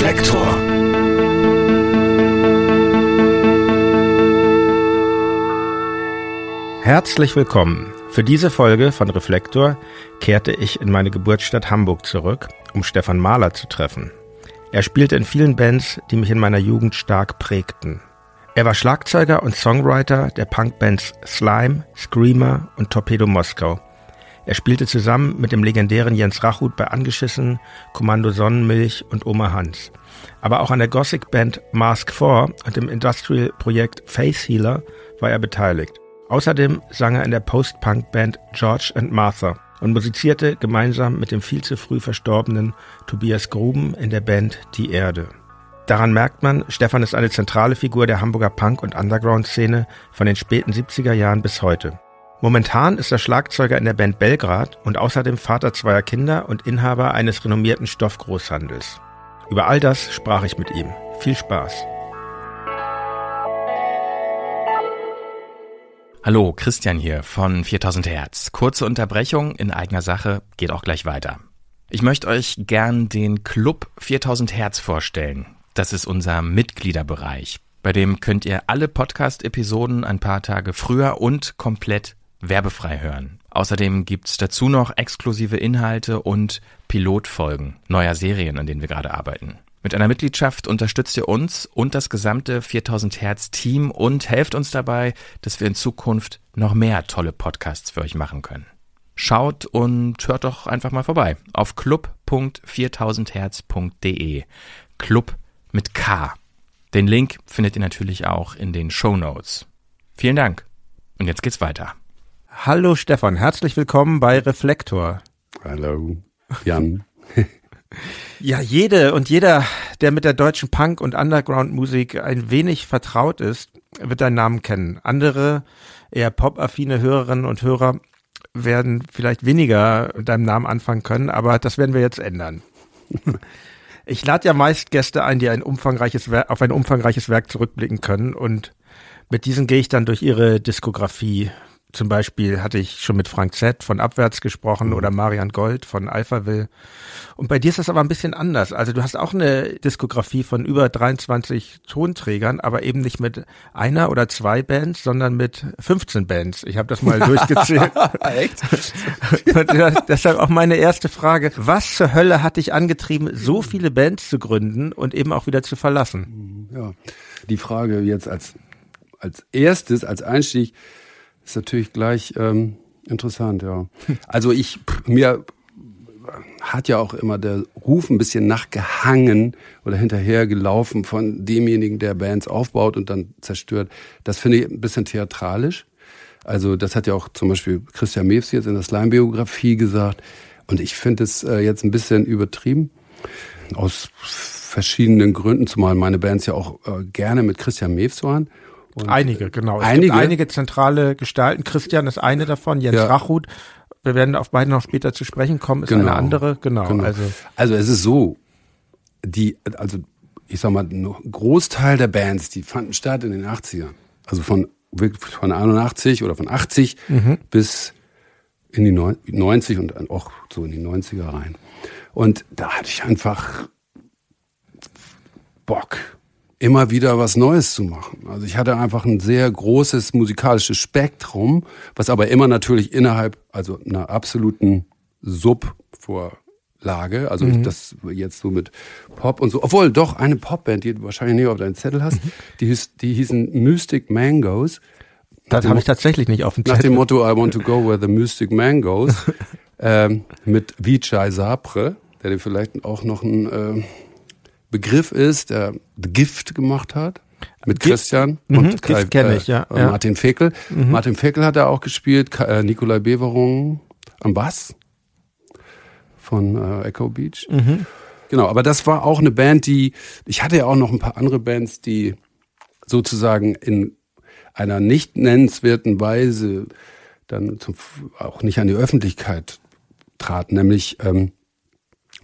Reflektor. Herzlich willkommen. Für diese Folge von Reflektor kehrte ich in meine Geburtsstadt Hamburg zurück, um Stefan Mahler zu treffen. Er spielte in vielen Bands, die mich in meiner Jugend stark prägten. Er war Schlagzeuger und Songwriter der Punkbands Slime, Screamer und Torpedo Moskau. Er spielte zusammen mit dem legendären Jens Rachut bei Angeschissen, Kommando Sonnenmilch und Oma Hans. Aber auch an der Gothic-Band Mask 4 und dem Industrial-Projekt Face Healer war er beteiligt. Außerdem sang er in der Post-Punk-Band George and Martha und musizierte gemeinsam mit dem viel zu früh verstorbenen Tobias Gruben in der Band Die Erde. Daran merkt man, Stefan ist eine zentrale Figur der Hamburger Punk- und Underground-Szene von den späten 70er Jahren bis heute. Momentan ist er Schlagzeuger in der Band Belgrad und außerdem Vater zweier Kinder und Inhaber eines renommierten Stoffgroßhandels. Über all das sprach ich mit ihm. Viel Spaß. Hallo, Christian hier von 4000 Hertz. Kurze Unterbrechung in eigener Sache, geht auch gleich weiter. Ich möchte euch gern den Club 4000 Hertz vorstellen. Das ist unser Mitgliederbereich. Bei dem könnt ihr alle Podcast-Episoden ein paar Tage früher und komplett werbefrei hören. Außerdem gibt's dazu noch exklusive Inhalte und Pilotfolgen neuer Serien, an denen wir gerade arbeiten. Mit einer Mitgliedschaft unterstützt ihr uns und das gesamte 4000 Hertz Team und helft uns dabei, dass wir in Zukunft noch mehr tolle Podcasts für euch machen können. Schaut und hört doch einfach mal vorbei auf club.4000herz.de. Club mit K. Den Link findet ihr natürlich auch in den Show Notes. Vielen Dank. Und jetzt geht's weiter. Hallo Stefan, herzlich willkommen bei Reflektor. Hallo, Jan. Ja, jede und jeder, der mit der deutschen Punk- und Underground-Musik ein wenig vertraut ist, wird deinen Namen kennen. Andere, eher pop-affine Hörerinnen und Hörer werden vielleicht weniger mit deinem Namen anfangen können, aber das werden wir jetzt ändern. Ich lade ja meist Gäste ein, die ein umfangreiches Werk, auf ein umfangreiches Werk zurückblicken können und mit diesen gehe ich dann durch ihre Diskografie zum Beispiel hatte ich schon mit Frank Z von Abwärts gesprochen mhm. oder Marian Gold von Alphaville. Und bei dir ist das aber ein bisschen anders. Also du hast auch eine Diskografie von über 23 Tonträgern, aber eben nicht mit einer oder zwei Bands, sondern mit 15 Bands. Ich habe das mal durchgezählt. Echt? deshalb auch meine erste Frage. Was zur Hölle hat dich angetrieben, so viele Bands zu gründen und eben auch wieder zu verlassen? Ja, die Frage jetzt als, als erstes, als Einstieg, ist natürlich gleich ähm, interessant, ja. Also ich, mir hat ja auch immer der Ruf ein bisschen nachgehangen oder hinterhergelaufen von demjenigen, der Bands aufbaut und dann zerstört. Das finde ich ein bisschen theatralisch. Also das hat ja auch zum Beispiel Christian Mews jetzt in der Slime-Biografie gesagt. Und ich finde es äh, jetzt ein bisschen übertrieben. Aus verschiedenen Gründen, zumal meine Bands ja auch äh, gerne mit Christian Mews waren. Und einige, genau. Es einige? gibt einige zentrale Gestalten. Christian ist eine davon, Jens ja. Rachut. Wir werden auf beide noch später zu sprechen kommen, ist genau. eine andere, genau, genau. Also. also es ist so, die, also ich sag mal, ein Großteil der Bands, die fanden statt in den 80ern. Also von, von 81 oder von 80 mhm. bis in die 90 und auch so in die 90er rein. Und da hatte ich einfach Bock immer wieder was Neues zu machen. Also ich hatte einfach ein sehr großes musikalisches Spektrum, was aber immer natürlich innerhalb, also einer absoluten Subvorlage, also mhm. das jetzt so mit Pop und so, obwohl doch eine Popband, die du wahrscheinlich nicht auf deinen Zettel hast, mhm. die, hieß, die hießen Mystic Mangoes. Das habe ich tatsächlich nicht auf dem Zettel. Nach dem Motto I want to go where the Mystic Man goes, ähm, mit Vijay Sapre, der dir vielleicht auch noch ein äh, Begriff ist, der The Gift gemacht hat. Mit Gift? Christian mhm, und Kai, kenne ich, ja, äh, Martin Fekel. Mhm. Martin Fekel hat er auch gespielt, äh, Nikolai Beverung am Bass von äh, Echo Beach. Mhm. Genau, aber das war auch eine Band, die, ich hatte ja auch noch ein paar andere Bands, die sozusagen in einer nicht nennenswerten Weise dann zum, auch nicht an die Öffentlichkeit traten, nämlich ähm,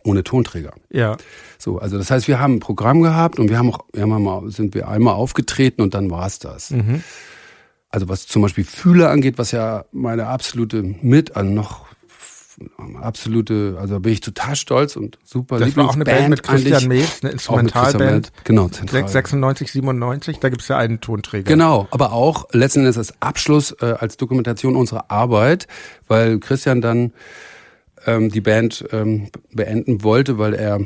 ohne Tonträger. Ja. So, also das heißt, wir haben ein Programm gehabt und wir haben auch, wir haben mal, sind wir einmal aufgetreten und dann war es das. Mhm. Also was zum Beispiel Fühler angeht, was ja meine absolute mit, also noch absolute, also bin ich total stolz und super. Das war auch eine Band mit Christian Mees, eine Instrumentalband. Genau, zentral. 96, 97, da gibt's ja einen Tonträger. Genau, aber auch letzten Endes als Abschluss, äh, als Dokumentation unserer Arbeit, weil Christian dann ähm, die Band ähm, beenden wollte, weil er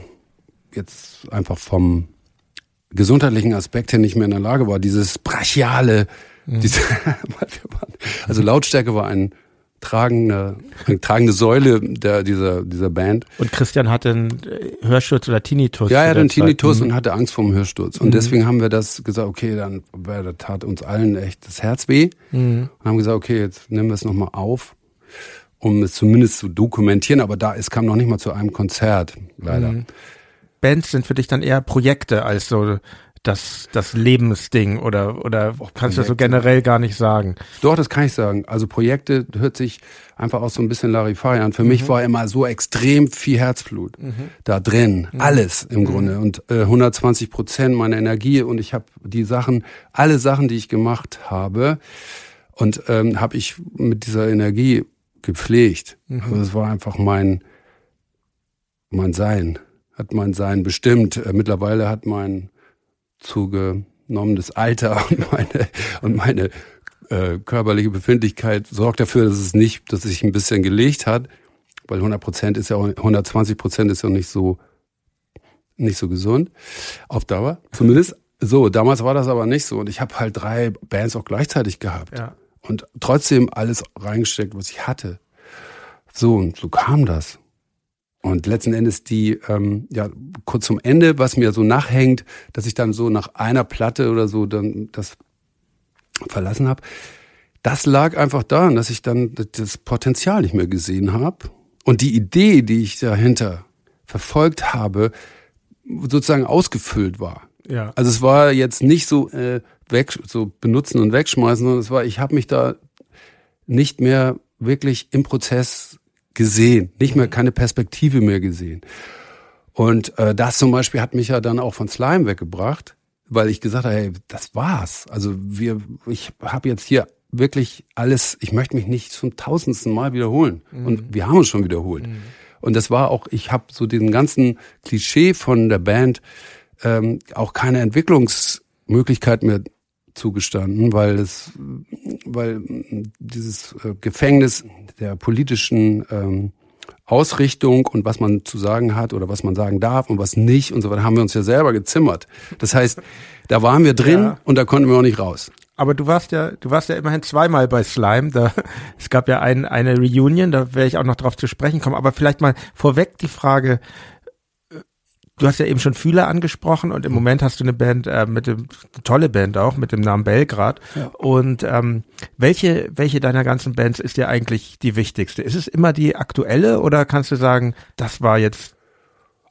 jetzt einfach vom gesundheitlichen Aspekt her nicht mehr in der Lage war, dieses brachiale, mhm. diese, also Lautstärke war ein tragende, eine tragende Säule der, dieser, dieser Band. Und Christian hatte einen Hörsturz oder Tinnitus. Ja, er hatte einen Tinnitus mhm. und hatte Angst vor dem Hörsturz. Und mhm. deswegen haben wir das gesagt, okay, dann das tat uns allen echt das Herz weh. Mhm. Und haben gesagt, okay, jetzt nehmen wir es nochmal auf, um es zumindest zu dokumentieren. Aber da, es kam noch nicht mal zu einem Konzert, leider. Bands sind für dich dann eher Projekte als so das, das Lebensding oder, oder Och, kannst du das so generell gar nicht sagen? Doch, das kann ich sagen. Also Projekte hört sich einfach auch so ein bisschen Larifari an. Für mhm. mich war immer so extrem viel Herzblut mhm. da drin. Mhm. Alles im Grunde. Mhm. Und äh, 120 Prozent meiner Energie und ich habe die Sachen, alle Sachen, die ich gemacht habe und ähm, habe ich mit dieser Energie gepflegt. Mhm. Also das war einfach mein, mein Sein hat mein Sein bestimmt. Äh, mittlerweile hat mein zugenommenes Alter und meine, und meine äh, körperliche Befindlichkeit sorgt dafür, dass es nicht, dass es sich ein bisschen gelegt hat, weil 100 Prozent ist ja auch, 120 Prozent ist ja nicht so, nicht so gesund auf Dauer. Zumindest so. Damals war das aber nicht so und ich habe halt drei Bands auch gleichzeitig gehabt ja. und trotzdem alles reingesteckt, was ich hatte. So und so kam das. Und letzten Endes die, ähm, ja, kurz zum Ende, was mir so nachhängt, dass ich dann so nach einer Platte oder so dann das verlassen habe, das lag einfach daran, dass ich dann das Potenzial nicht mehr gesehen habe und die Idee, die ich dahinter verfolgt habe, sozusagen ausgefüllt war. Ja. Also es war jetzt nicht so äh, weg, so benutzen und wegschmeißen, sondern es war, ich habe mich da nicht mehr wirklich im Prozess gesehen, nicht mehr keine Perspektive mehr gesehen. Und äh, das zum Beispiel hat mich ja dann auch von Slime weggebracht, weil ich gesagt habe, hey, das war's. Also wir, ich habe jetzt hier wirklich alles, ich möchte mich nicht zum tausendsten Mal wiederholen. Mhm. Und wir haben uns schon wiederholt. Mhm. Und das war auch, ich habe so den ganzen Klischee von der Band ähm, auch keine Entwicklungsmöglichkeit mehr zugestanden, weil es, weil dieses äh, Gefängnis der politischen ähm, Ausrichtung und was man zu sagen hat oder was man sagen darf und was nicht und so weiter, haben wir uns ja selber gezimmert. Das heißt, da waren wir drin ja. und da konnten wir auch nicht raus. Aber du warst ja, du warst ja immerhin zweimal bei Slime. Da, es gab ja ein, eine Reunion, da werde ich auch noch drauf zu sprechen kommen. Aber vielleicht mal vorweg die Frage, Du hast ja eben schon Fühler angesprochen und im Moment hast du eine Band äh, mit dem tolle Band auch mit dem Namen Belgrad. Ja. Und ähm, welche welche deiner ganzen Bands ist dir eigentlich die wichtigste? Ist es immer die aktuelle oder kannst du sagen, das war jetzt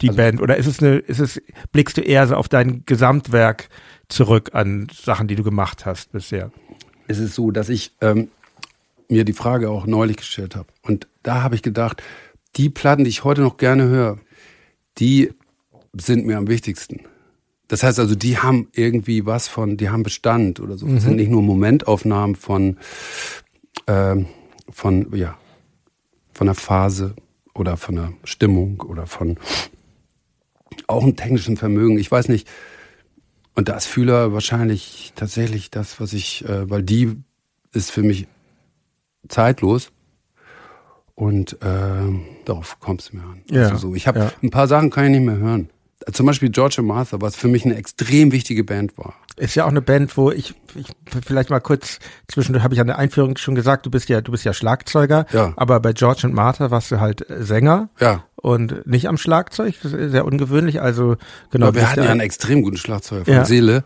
die also, Band oder ist es eine ist es blickst du eher so auf dein Gesamtwerk zurück an Sachen, die du gemacht hast bisher? Es ist so, dass ich ähm, mir die Frage auch neulich gestellt habe und da habe ich gedacht, die Platten, die ich heute noch gerne höre, die sind mir am wichtigsten. Das heißt also, die haben irgendwie was von, die haben Bestand oder so. Mhm. Das sind nicht nur Momentaufnahmen von, äh, von, ja, von einer Phase oder von einer Stimmung oder von auch einem technischen Vermögen. Ich weiß nicht. Und da ist Fühler wahrscheinlich tatsächlich das, was ich, äh, weil die ist für mich zeitlos. Und äh, darauf kommt es mir an. Ja, also so. Ich habe ja. ein paar Sachen kann ich nicht mehr hören zum Beispiel George and Martha, was für mich eine extrem wichtige Band war. Ist ja auch eine Band, wo ich, ich vielleicht mal kurz zwischendurch habe ich an der Einführung schon gesagt, du bist ja, du bist ja Schlagzeuger, ja. aber bei George and Martha warst du halt Sänger. Ja. Und nicht am Schlagzeug, sehr ungewöhnlich. Also genau. Aber wir hatten ja einen extrem guten Schlagzeuger von ja. Seele.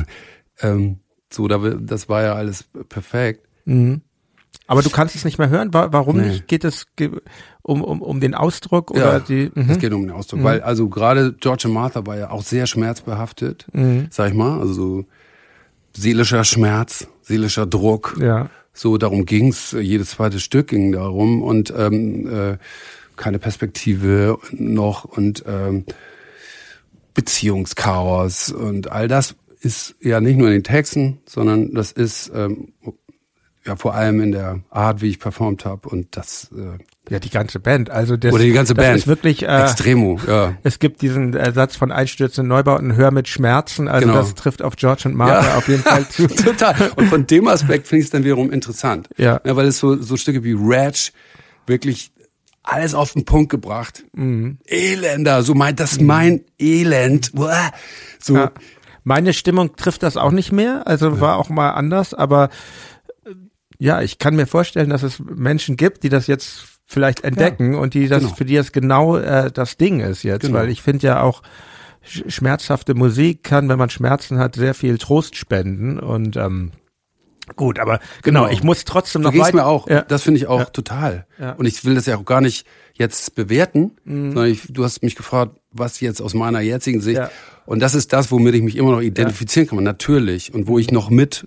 ähm, so, das war ja alles perfekt. Mhm. Aber du kannst es nicht mehr hören. Warum nee. nicht? Geht es um, um, um den Ausdruck oder ja, die? Mhm. Es geht um den Ausdruck, mhm. weil also gerade George Martha war ja auch sehr schmerzbehaftet, mhm. sag ich mal. Also so seelischer Schmerz, seelischer Druck. Ja. So darum ging's. Jedes zweite Stück ging darum und ähm, äh, keine Perspektive noch und ähm, Beziehungschaos und all das ist ja nicht nur in den Texten, sondern das ist ähm, ja, vor allem in der Art, wie ich performt habe und das. Äh, ja, die ganze Band. Also das, Oder die ganze das Band. ist wirklich äh, Extremo, ja. Es gibt diesen Ersatz von einstürzenden Neubauten, Hör mit Schmerzen. Also Genau. das trifft auf George und Martha Ja. auf jeden Fall zu. Total. Und von dem Aspekt finde ich es dann wiederum interessant. Ja. ja. Weil es so, so Stücke wie Ratch wirklich alles auf den Punkt gebracht. Mhm. Elender, so mein, das ist mein Elend. Uah. So, Ja. Meine Stimmung trifft das auch nicht mehr, also war auch mal anders, aber ja, ich kann mir vorstellen, dass es Menschen gibt, die das jetzt vielleicht entdecken und die das genau. für die das genau äh, das Ding ist jetzt, Genau. weil ich finde ja auch sch- schmerzhafte Musik kann, wenn man Schmerzen hat, sehr viel Trost spenden und ähm, gut, aber genau, Genau. ich muss trotzdem noch ging's weit- mir auch. Ja. Das finde ich auch Ja. total. Ja. Und ich will das ja auch gar nicht jetzt bewerten, Mhm. sondern ich, du hast mich gefragt, was jetzt aus meiner jetzigen Sicht. Ja. Und das ist das, womit ich mich immer noch identifizieren kann, natürlich. Und wo ich noch mit,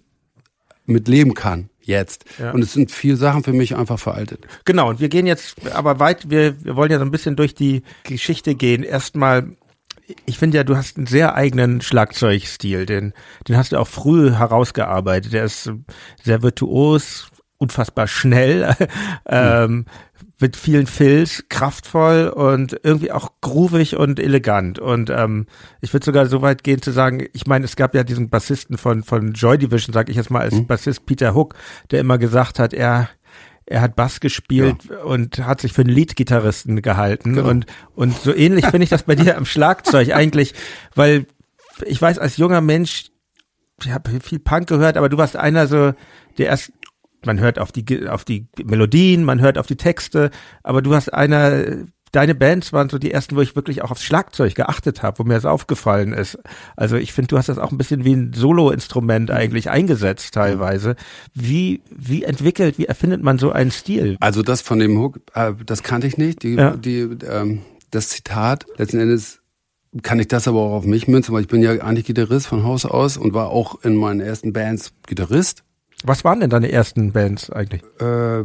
mit leben kann, jetzt. Ja. Und es sind viele Sachen für mich einfach veraltet. Genau, und wir gehen jetzt aber weit, wir, wir wollen ja so ein bisschen durch die Geschichte gehen. Erstmal, ich finde ja, du hast einen sehr eigenen Schlagzeugstil, den, den hast du auch früh herausgearbeitet. Der ist sehr virtuos, unfassbar schnell, ähm, mit vielen Fills, kraftvoll und irgendwie auch groovig und elegant. Und ähm, ich würde sogar so weit gehen zu sagen, ich meine, es gab ja diesen Bassisten von, von Joy Division, sag ich jetzt mal, als Bassist Peter Hook, der immer gesagt hat, er er hat Bass gespielt und hat sich für einen Leadgitarristen gehalten Genau. und und so ähnlich finde ich das bei dir am Schlagzeug eigentlich, weil ich weiß als junger Mensch, ich habe viel Punk gehört, aber du warst einer so der erst man hört auf die auf die Melodien, man hört auf die Texte, aber du hast einer deine Bands waren so die ersten, wo ich wirklich auch aufs Schlagzeug geachtet habe, wo mir das aufgefallen ist. Also ich finde, du hast das auch ein bisschen wie ein Solo-Instrument eigentlich eingesetzt teilweise. Wie wie entwickelt, wie erfindet man so einen Stil? Also das von dem Hook, äh, das kannte ich nicht. Die, Ja. die, ähm, das Zitat, letzten Endes kann ich das aber auch auf mich münzen, weil ich bin ja eigentlich Gitarrist von Haus aus und war auch in meinen ersten Bands Gitarrist. Was waren denn deine ersten Bands eigentlich? Äh,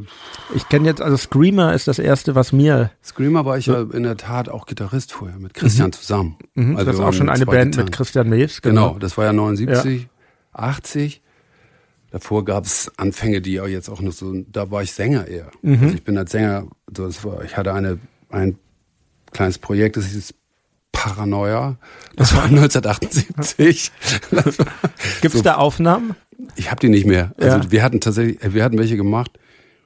Ich kenne jetzt, also Screamer ist das erste, was mir, Screamer war ich ja in der Tat auch Gitarrist vorher, mit Christian zusammen. mhm, Also das ist auch schon eine Band Gitarren. mit Christian Mees. Genau, das war ja 79, 80. Davor gab es Anfänge, die ja jetzt auch noch so, da war ich Sänger eher. Mhm. Also ich bin als Sänger, so das war, ich hatte eine, ein kleines Projekt, das hieß Paranoia. Das war 1978. Das war- Gibt's so- da Aufnahmen? Ich habe die nicht mehr. Also Ja. wir hatten tatsächlich, äh, wir hatten welche gemacht.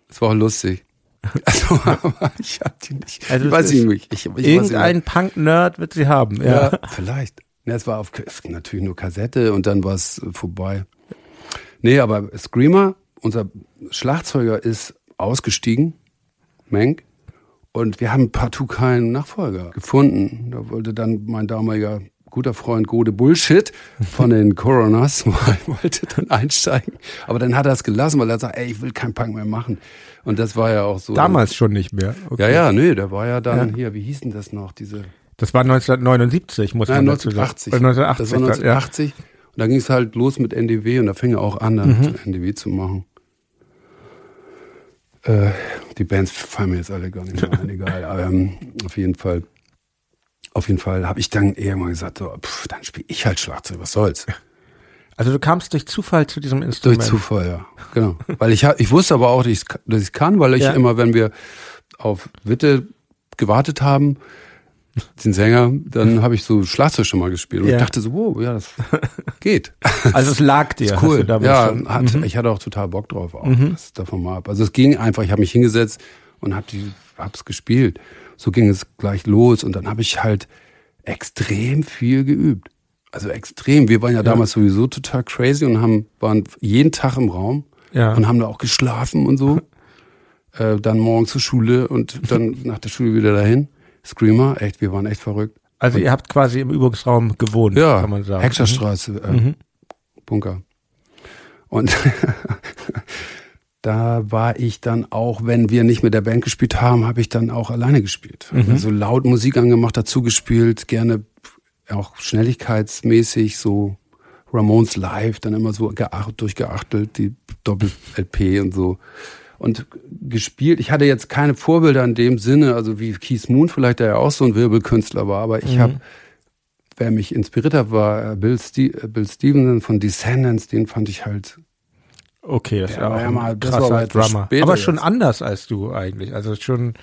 Das war auch lustig. Also, aber ich habe die nicht. Also ich es weiß ist nicht. Ich, ich Irgendein Punk-Nerd wird sie haben, ja. Ja, vielleicht. Ne, es war auf natürlich nur Kassette und dann war es vorbei. Nee, aber Screamer, unser Schlagzeuger ist ausgestiegen, Menk, und wir haben partout keinen Nachfolger gefunden. Da wollte dann mein damaliger guter Freund Gode Bullshit von den Coronas wollte dann einsteigen. Aber dann hat er es gelassen, weil er sagt, ey, ich will keinen Punk mehr machen. Und das war ja auch so. Damals schon nicht mehr. Okay. Ja, ja, nee, der war ja dann Ja. hier, wie hieß denn das noch, diese Das war 1979, muss Nein, man dazu sagen. 1980. Äh, 1980. Das war 1980. Und da ging es halt los mit NDW und da fing er auch an, dann Mhm. NDW zu machen. Äh, die Bands fallen mir jetzt alle gar nicht mehr ein, egal. Aber, ähm, auf jeden Fall, auf jeden Fall habe ich dann irgendwann gesagt, so, pff, dann spiele ich halt Schlagzeug, was soll's. Also du kamst durch Zufall zu diesem Durch Instrument. Zufall, ja. Genau. Weil ich, ich wusste aber auch, dass ich dass ich kann, weil ich Ja. immer, wenn wir auf Witte gewartet haben, den Sänger, dann habe ich so Schlagzeug schon mal gespielt. Und Ja. ich dachte so, wow, ja, das geht. Also es lag dir. ist cool. Ja, hat, Mhm. ich hatte auch total Bock drauf, auch das davon mal ab. Also es ging einfach, ich habe mich hingesetzt und hab die, hab's gespielt. So ging es gleich los und dann habe ich halt extrem viel geübt. Also extrem. Wir waren ja, damals sowieso total crazy und haben, waren jeden Tag im Raum Ja. und haben da auch geschlafen und so. äh, dann morgen zur Schule und dann nach der Schule wieder dahin. Screamer, echt, wir waren echt verrückt. Also ihr habt quasi im Übungsraum gewohnt, Ja, kann man sagen. Hexerstraße, äh, Bunker. Und da war ich dann auch, wenn wir nicht mit der Band gespielt haben, habe ich dann auch alleine gespielt. Mhm. Also laut Musik angemacht, dazu gespielt, gerne auch schnelligkeitsmäßig, so Ramones live, dann immer so geacht, durchgeachtelt, die Doppel-LP und so. Und gespielt, ich hatte jetzt keine Vorbilder in dem Sinne, also wie Keith Moon vielleicht, der ja auch so ein Wirbelkünstler war, aber ich Mhm. habe wer mich inspiriert hat, war Bill, Ste Bill Stevenson von Descendants, den fand ich halt Okay, das Der war war ja mal- das krasser war Drummer. später Aber schon jetzt. anders als du eigentlich. Also schon.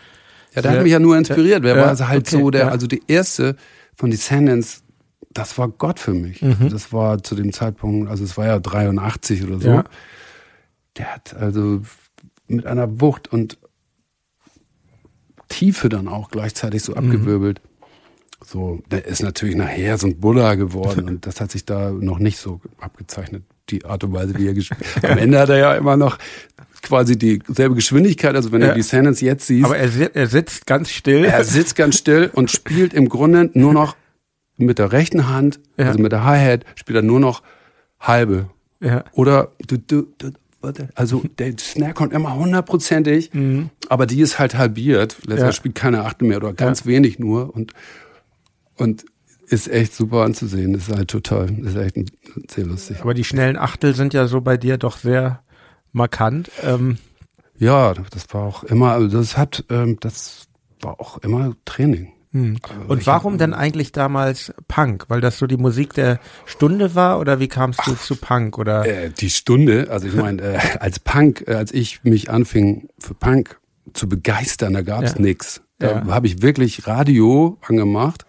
Ja, der hat mich ja nur inspiriert. Wer Ja, war also halt okay, so der, ja. also die erste von Descendants, das war Gott für mich. Mhm. Das war zu dem Zeitpunkt, also es war ja 83 oder so. Ja. Der hat also mit einer Wucht und Tiefe dann auch gleichzeitig Mhm. so abgewirbelt. So, der ist natürlich nachher so ein Buddha geworden und das hat sich da noch nicht so abgezeichnet, die Art und Weise, wie er gespielt Am Ende hat er ja immer noch quasi dieselbe Geschwindigkeit, also wenn Ja. du Descendants jetzt siehst, Aber er, er sitzt ganz still. er sitzt ganz still und spielt im Grunde nur noch mit der rechten Hand, Ja. also mit der Hi-Hat, spielt er nur noch halbe. ja. Oder du, du, du, also der Snare kommt immer hundertprozentig, aber die ist halt halbiert. Mhm. Ja. spielt keine Achte mehr oder ganz wenig nur und, und ist echt super anzusehen. Ist halt total, ist echt sehr lustig. Aber die schnellen Achtel sind ja so bei dir doch sehr markant. Ähm, Ja, das war auch immer, also das hat, ähm, das war auch immer Training. hm. Und warum denn eigentlich damals Punk? Weil das so die Musik der Stunde war oder wie kamst du zu Punk? Oder Äh, die Stunde, also ich meine, äh, als Punk, äh, als ich mich anfing für Punk zu begeistern, da gab's Ja. nix. Da Ja. habe ich wirklich Radio angemacht.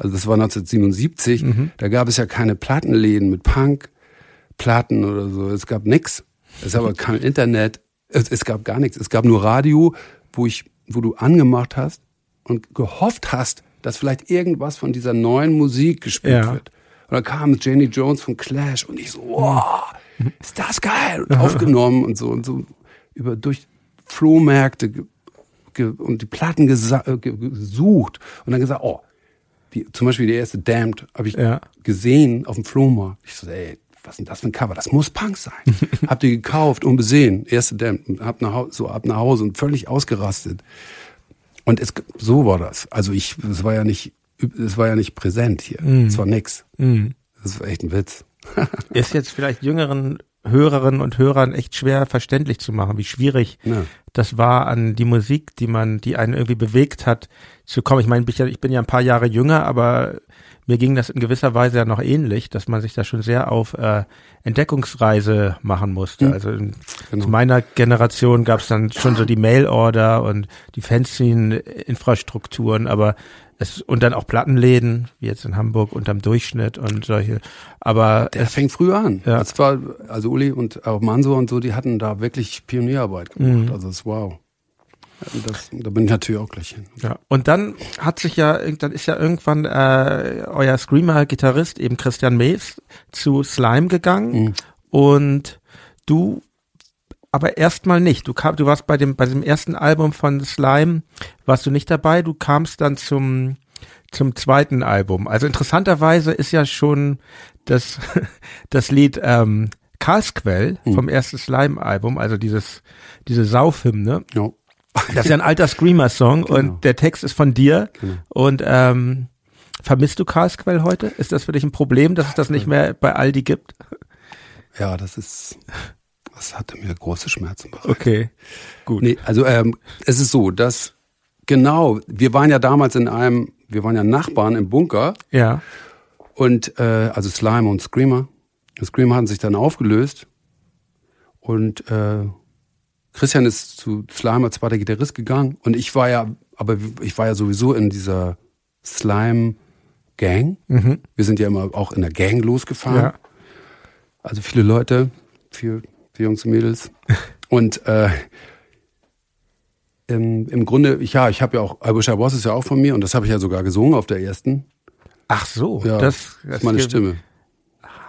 Also das war 1977. Mhm. Da gab es ja keine Plattenläden mit Punk, Platten oder so. Es gab nix. Es gab aber kein Internet. Es, es gab gar nichts. Es gab nur Radio, wo ich, wo du angemacht hast und gehofft hast, dass vielleicht irgendwas von dieser neuen Musik gespielt Ja. wird. Und dann kam Jenny Jones von Clash und ich so, wow, ist das geil? Und aufgenommen und so und so über durch Flohmärkte und die Platten äh, ge, gesucht und dann gesagt, oh, die, zum Beispiel die erste Damned habe ich Ja. gesehen auf dem Flohmarkt. Ich so, ey, was ist denn das für ein Cover? Das muss Punk sein. hab die gekauft, unbesehen, erste Damned und hab nach Hause, so ab nach Hause und völlig ausgerastet. Und es, so war das. Also ich, es war ja nicht, es war ja nicht präsent hier. Es war nix. Mhm. Das war echt ein Witz. ist jetzt vielleicht jüngeren Hörerinnen und Hörern echt schwer verständlich zu machen, wie schwierig Ja. das war an die Musik, die man, die einen irgendwie bewegt hat, zu kommen. Ich meine, ich bin ja- ein paar Jahre jünger, aber mir ging das in gewisser Weise ja noch ähnlich, dass man sich da schon sehr auf äh, Entdeckungsreise machen musste. Also in, Genau. zu meiner Generation gab es dann schon so die Mail-Order und die Fanzine-Infrastrukturen, aber es und dann auch Plattenläden, wie jetzt in Hamburg unterm Durchschnitt und solche. Aber Der fängt früh an. Ja. Das war, also Uli und auch Manso und so, die hatten da wirklich Pionierarbeit gemacht. Mhm. Also das wow. Das, da bin ich natürlich auch gleich hin. Ja, und dann hat sich ja, dann ist ja irgendwann äh, euer Screamer-Gitarrist, eben Christian Mews, zu Slime gegangen Mhm. und du aber erstmal nicht. Du kam, du warst bei dem, bei dem ersten Album von Slime, warst du nicht dabei, du kamst dann zum, zum zweiten Album. Also interessanterweise ist ja schon das, das Lied ähm, Karlsquell Mhm. vom ersten Slime-Album, also dieses, diese Saufhymne, Ja. das ist ja ein alter Screamer-Song Genau. und der Text ist von dir. Genau. Und ähm, vermisst du Karlsquell heute? Ist das für dich ein Problem, dass es das nicht mehr bei Aldi gibt? ja, das ist, das hatte mir große Schmerzen bereitet. Okay, gut. Nee, also ähm, es ist so, dass genau, wir waren ja damals in einem, wir waren ja Nachbarn im Bunker Ja, und äh, also Slime und Screamer. Und Screamer hatten sich dann aufgelöst und äh, Christian ist zu Slime als zweiter Gitarrist gegangen und ich war ja, aber ich war ja sowieso in dieser Slime Gang. mhm. Wir sind ja immer auch in der Gang losgefahren. ja, Also viele Leute, viel, viele Jungs und Mädels. Und äh, im, im Grunde, ich, ja, ich habe ja auch, I Wish I Was ist ja auch von mir und das habe ich ja sogar gesungen auf der ersten. Ach so, Ja, das, das ist meine Stimme.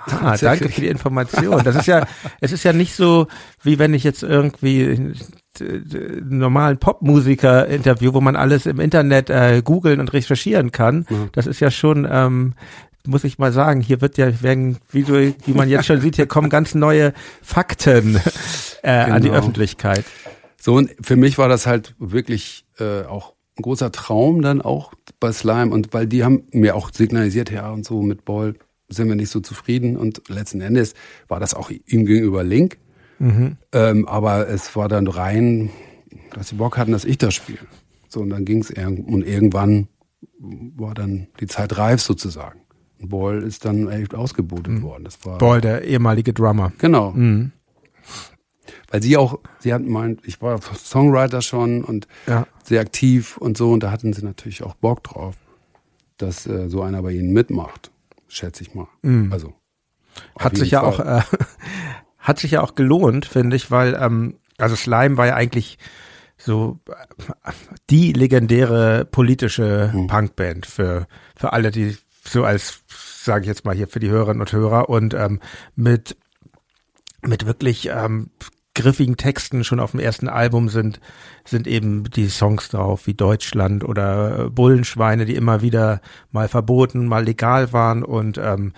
Ah, danke für die Information. Das ist ja, es ist ja nicht so, wie wenn ich jetzt irgendwie äh, einen normalen Popmusiker interview, wo man alles im Internet äh, googeln und recherchieren kann. Ja. Das ist ja schon, ähm, muss ich mal sagen, hier wird ja, werden, wie, du, wie man jetzt schon sieht, hier kommen ganz neue Fakten äh, an die Genau. Öffentlichkeit. So, und für mich war das halt wirklich äh, auch ein großer Traum dann auch bei Slime und weil die haben mir auch signalisiert, ja und so mit Ball sind wir nicht so zufrieden und letzten Endes war das auch ihm gegenüber Link. Mhm. Ähm, aber es war dann rein, dass sie Bock hatten, dass ich das spiele. So, und dann ging es und irgendwann war dann die Zeit reif sozusagen. Ball ist dann echt ausgebotet worden. Das war Ball, der ehemalige Drummer. genau. Mhm. Weil sie auch, sie hat meint, ich war Songwriter schon und Ja. sehr aktiv und so und da hatten sie natürlich auch Bock drauf, dass äh, so einer bei ihnen mitmacht, schätze ich mal. Also Mhm. Hat sich ja Fall. auch, äh, hat sich ja auch gelohnt, finde ich, weil, ähm, also Slime war ja eigentlich so äh, die legendäre politische Mhm. Punkband für, für alle, die so als, sage ich jetzt mal hier, für die Hörerinnen und Hörer und ähm, mit, mit wirklich ähm, griffigen Texten schon auf dem ersten Album sind, sind eben die Songs drauf wie Deutschland oder äh, Bullenschweine, die immer wieder mal verboten, mal legal waren und ähm,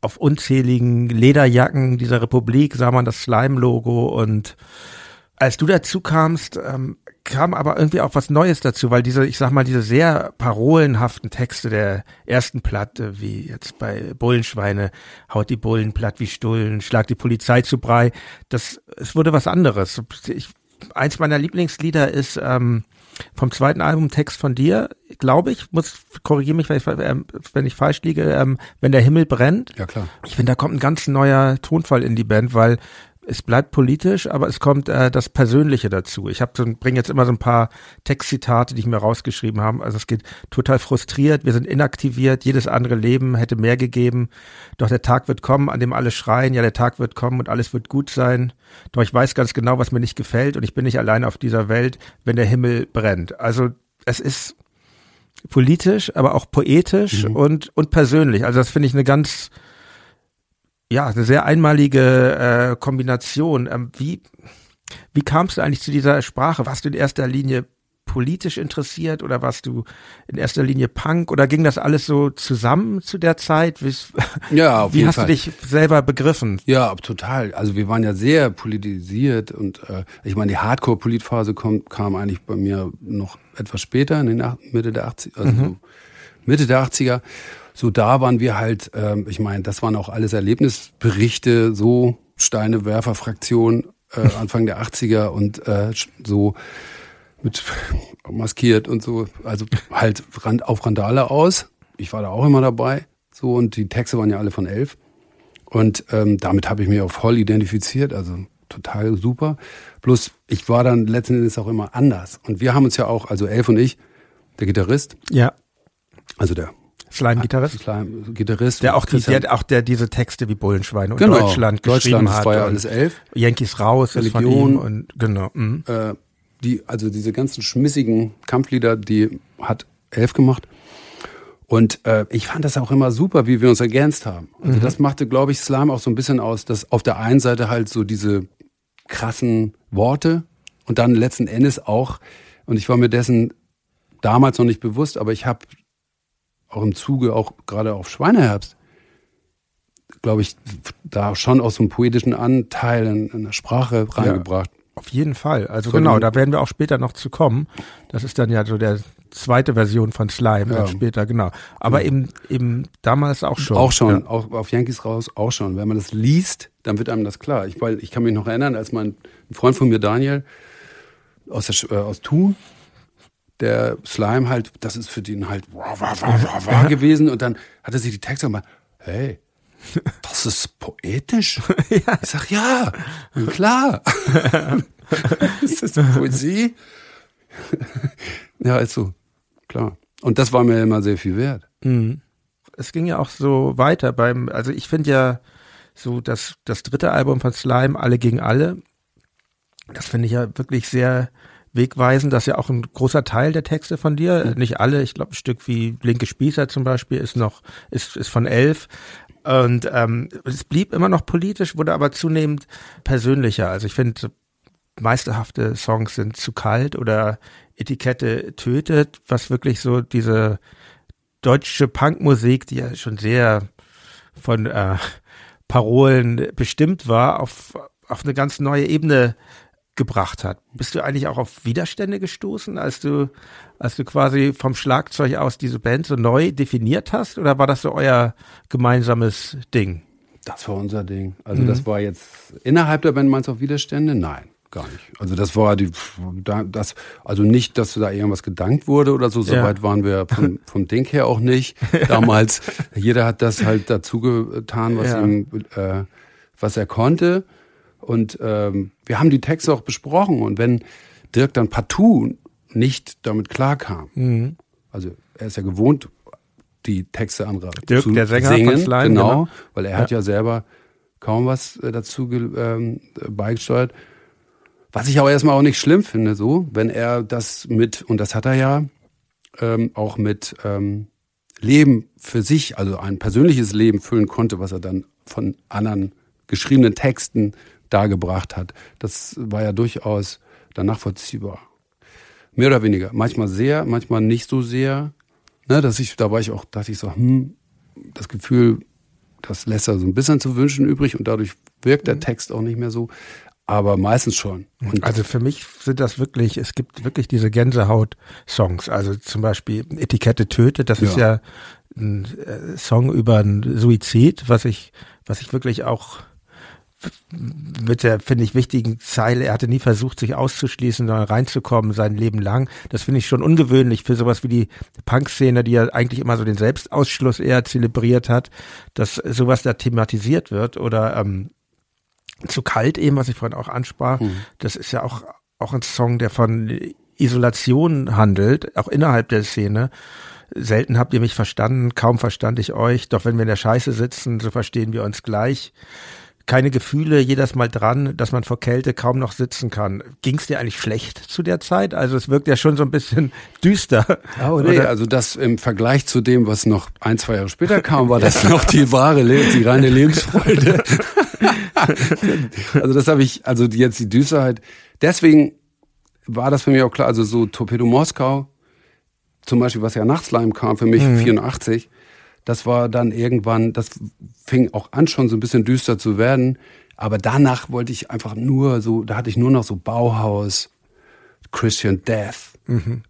auf unzähligen Lederjacken dieser Republik sah man das Slime-Logo und als du dazu kamst, ähm, kam aber irgendwie auch was Neues dazu, weil diese, ich sag mal, diese sehr parolenhaften Texte der ersten Platte, wie jetzt bei Bullenschweine, haut die Bullen platt wie Stullen, schlag die Polizei zu Brei, das, es wurde was anderes. Ich, eins meiner Lieblingslieder ist ähm, vom zweiten Album Text von dir, glaube ich, muss korrigiere mich, wenn ich, ähm, wenn ich falsch liege, ähm, wenn der Himmel brennt. Ja klar. Ich finde, da kommt ein ganz neuer Tonfall in die Band, weil es bleibt politisch, aber es kommt äh, das Persönliche dazu. Ich habe so, bringe jetzt immer so ein paar Textzitate, die ich mir rausgeschrieben habe. Also es geht total frustriert, wir sind inaktiviert, jedes andere Leben hätte mehr gegeben. Doch der Tag wird kommen, an dem alle schreien, ja, der Tag wird kommen und alles wird gut sein. Doch ich weiß ganz genau, was mir nicht gefällt und ich bin nicht allein auf dieser Welt, wenn der Himmel brennt. Also es ist politisch, aber auch poetisch und, und persönlich. Also das finde ich eine ganz, ja, eine sehr einmalige äh, Kombination. Ähm, wie, wie kamst du eigentlich zu dieser Sprache? Warst du in erster Linie politisch interessiert oder warst du in erster Linie Punk oder ging das alles so zusammen zu der Zeit? Wie, Ja, auf wie jeden hast Fall. du dich selber begriffen? Ja, total. Also wir waren ja sehr politisiert und äh, ich meine, die Hardcore-Politphase kam eigentlich bei mir noch etwas später, in den Mitte der 80er, also so Mitte der 80er. So da waren wir halt, ähm, ich meine, das waren auch alles Erlebnisberichte, so Steinewerfer-Fraktion äh, Anfang der 80er und äh, so mit maskiert und so, also halt Rand, auf Randale aus. Ich war da auch immer dabei. So, und die Texte waren ja alle von elf. Und ähm, damit habe ich mich auch voll identifiziert, also total super. Bloß ich war dann letzten Endes auch immer anders. Und wir haben uns ja auch, also Elf und ich, der Gitarrist, Ja, also der Slime-Gitarrist. Klein- Gitarrist, Der auch, die, der auch der diese Texte wie Bullenschweine und genau, Deutschland geschrieben Deutschland, das hat. und alles elf. Yankees raus Religion. und genau. mhm. äh, die, also diese ganzen schmissigen Kampflieder, die hat Elf gemacht. Und äh, ich fand das auch immer super, wie wir uns ergänzt haben. Also das machte, glaube ich, Slime auch so ein bisschen aus, dass auf der einen Seite halt so diese krassen Worte und dann letzten Endes auch, und ich war mir dessen damals noch nicht bewusst, aber ich habe auch im Zuge, auch gerade auf Schweineherbst, glaube ich, da schon aus so einem poetischen Anteil in, in der Sprache reingebracht. Auf jeden Fall. Also Von genau, da werden wir auch später noch zu kommen. Das ist dann ja so der zweite Version von Slime, Ja. dann später, genau. Aber eben, eben damals auch schon. Auch schon, Ja. auch auf Yankees raus, auch schon. Wenn man das liest, dann wird einem das klar. Ich, weil ich kann mich noch erinnern, als mein ein Freund von mir, Daniel, aus, der, äh, aus Thun, der Slime halt, das ist für den halt wah, wah, wah, wah, gewesen. Und dann hat er sich die Texte gemacht, hey, das ist poetisch. Ich sag, ja, klar. ist das Poesie? ja, ist so, klar. Und das war mir immer sehr viel wert. es ging ja auch so weiter beim, also ich finde ja so das, das dritte Album von Slime, Alle gegen Alle, das finde ich ja wirklich sehr wegweisend. Das ist ja auch ein großer Teil der Texte von dir. Nicht alle, ich glaube, ein Stück wie Linke Spießer zum Beispiel ist noch, ist, ist von elf. Und ähm, es blieb immer noch politisch, wurde aber zunehmend persönlicher. Also ich finde, meisterhafte Songs sind zu kalt oder Etikette tötet, was wirklich so diese deutsche Punkmusik, die ja schon sehr von äh, Parolen bestimmt war, auf, auf eine ganz neue Ebene gebracht hat. Bist du eigentlich auch auf Widerstände gestoßen, als du, als du quasi vom Schlagzeug aus diese Band so neu definiert hast? Oder war das so euer gemeinsames Ding? Das war unser Ding. Also das war jetzt innerhalb der Band meinst du auf Widerstände? Nein, gar nicht. Also das war die, da- das, also nicht, dass da irgendwas gedankt wurde oder so. Ja. Soweit waren wir vom, vom Ding her auch nicht. Damals, jeder hat das halt dazu getan, was Ja. ihm, äh, was er konnte. Und ähm, wir haben die Texte auch besprochen. Und wenn Dirk dann partout nicht damit klarkam, Mhm. also er ist ja gewohnt, die Texte anderer Dirk, zu der Sänger singen, von Slime, genau, genau. weil er hat ja selber kaum was äh, dazu ähm, äh, beigesteuert. Was ich aber erstmal auch nicht schlimm finde, so, wenn er das mit, und das hat er ja, ähm, auch mit ähm, Leben für sich, also ein persönliches Leben füllen konnte, was er dann von anderen geschriebenen Texten dargebracht hat. Das war ja durchaus dann nachvollziehbar. Mehr oder weniger. Manchmal sehr, manchmal nicht so sehr. Ne, dass ich, da war ich auch, dachte ich so, hm, das Gefühl, das lässt er so ein bisschen zu wünschen übrig und dadurch wirkt der Text auch nicht mehr so. Aber meistens schon. Und Also für mich sind das wirklich, es gibt wirklich diese Gänsehaut-Songs. Also zum Beispiel Etikette tötet, das ist ja ein äh, Song über einen Suizid, was ich, was ich wirklich auch mit der, finde ich, wichtigen Zeile, er hatte nie versucht, sich auszuschließen, sondern reinzukommen sein Leben lang. Das finde ich schon ungewöhnlich für sowas wie die Punk-Szene, die ja eigentlich immer so den Selbstausschluss eher zelebriert hat, dass sowas da thematisiert wird oder ähm, zu kalt eben, was ich vorhin auch ansprach. Das ist ja auch, auch ein Song, der von Isolation handelt, auch innerhalb der Szene. Selten habt ihr mich verstanden, kaum verstand ich euch, doch wenn wir in der Scheiße sitzen, so verstehen wir uns gleich. Keine Gefühle, jedes Mal dran, dass man vor Kälte kaum noch sitzen kann. Ging es dir eigentlich schlecht zu der Zeit? Also es wirkt ja schon so ein bisschen düster. Oh, nee, also das im Vergleich zu dem, was noch ein, zwei Jahre später kam, war das noch die wahre, die reine Lebensfreude. also das habe ich, also jetzt die Düsterheit. Deswegen war das für mich auch klar, also so Torpedo Moskau, zum Beispiel, was ja nach Slime kam, für mich 84, das war dann irgendwann, das fing auch an schon so ein bisschen düster zu werden, aber danach wollte ich einfach nur so, da hatte ich nur noch so Bauhaus, Christian Death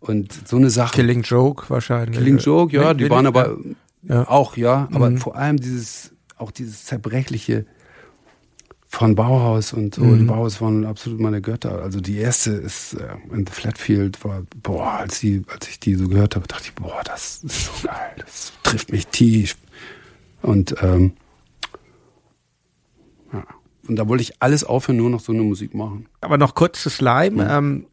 und so eine Sache. Killing Joke wahrscheinlich. Killing Joke, ja, die waren aber Ja. auch, ja, aber vor allem dieses, auch dieses zerbrechliche von Bauhaus und so. Die Bauhaus waren absolut meine Götter. Also die erste ist äh, in The Flatfield war, boah, als die, als ich die so gehört habe, dachte ich, boah, das ist so geil, das trifft mich tief. Und ähm, ja. Und da wollte ich alles aufhören, nur noch so eine Musik machen. Aber noch kurz zu Slime. Ähm,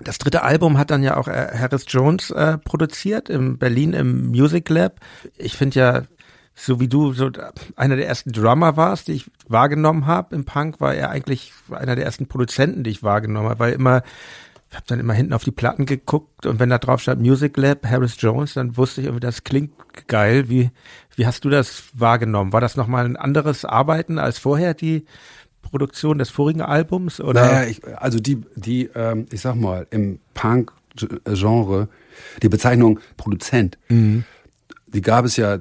das dritte Album hat dann ja auch äh, Harris Jones äh, produziert in Berlin im Music Lab. Ich finde ja, so wie du so einer der ersten Drummer warst, die ich wahrgenommen habe im Punk, war er eigentlich einer der ersten Produzenten, die ich wahrgenommen habe, weil immer ich habe dann immer hinten auf die Platten geguckt und wenn da drauf stand Music Lab, Harris Jones, dann wusste ich irgendwie, das klingt geil. Wie, wie hast du das wahrgenommen? War das nochmal ein anderes Arbeiten als vorher, die Produktion des vorigen Albums? Oder? Naja, ich, also die, die, ähm, ich sag mal, im Punk-Genre, die Bezeichnung Produzent, die gab es ja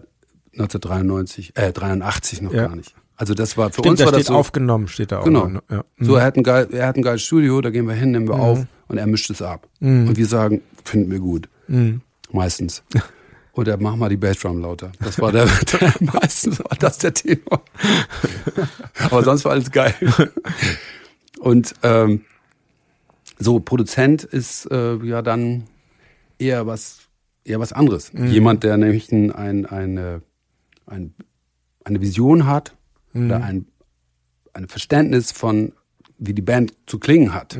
1993, äh, 83 noch Ja. gar nicht. Also das war für Stimmt, uns da war das so, aufgenommen, steht da auch. Genau. noch? Ja. so er hat ein geil, er hat ein geiles Studio, da gehen wir hin, nehmen wir auf Mhm. und er mischt es ab. Und wir sagen, finden wir gut. Mhm. Meistens. Oder mach mal die Bassdrum lauter. Das war der, der meistens war das der Thema. Aber sonst war alles geil. Und ähm, so Produzent ist äh, ja dann eher was eher was anderes. Jemand, der nämlich ein, ein, eine, ein, eine Vision hat oder ein, ein Verständnis von wie die Band zu klingen hat.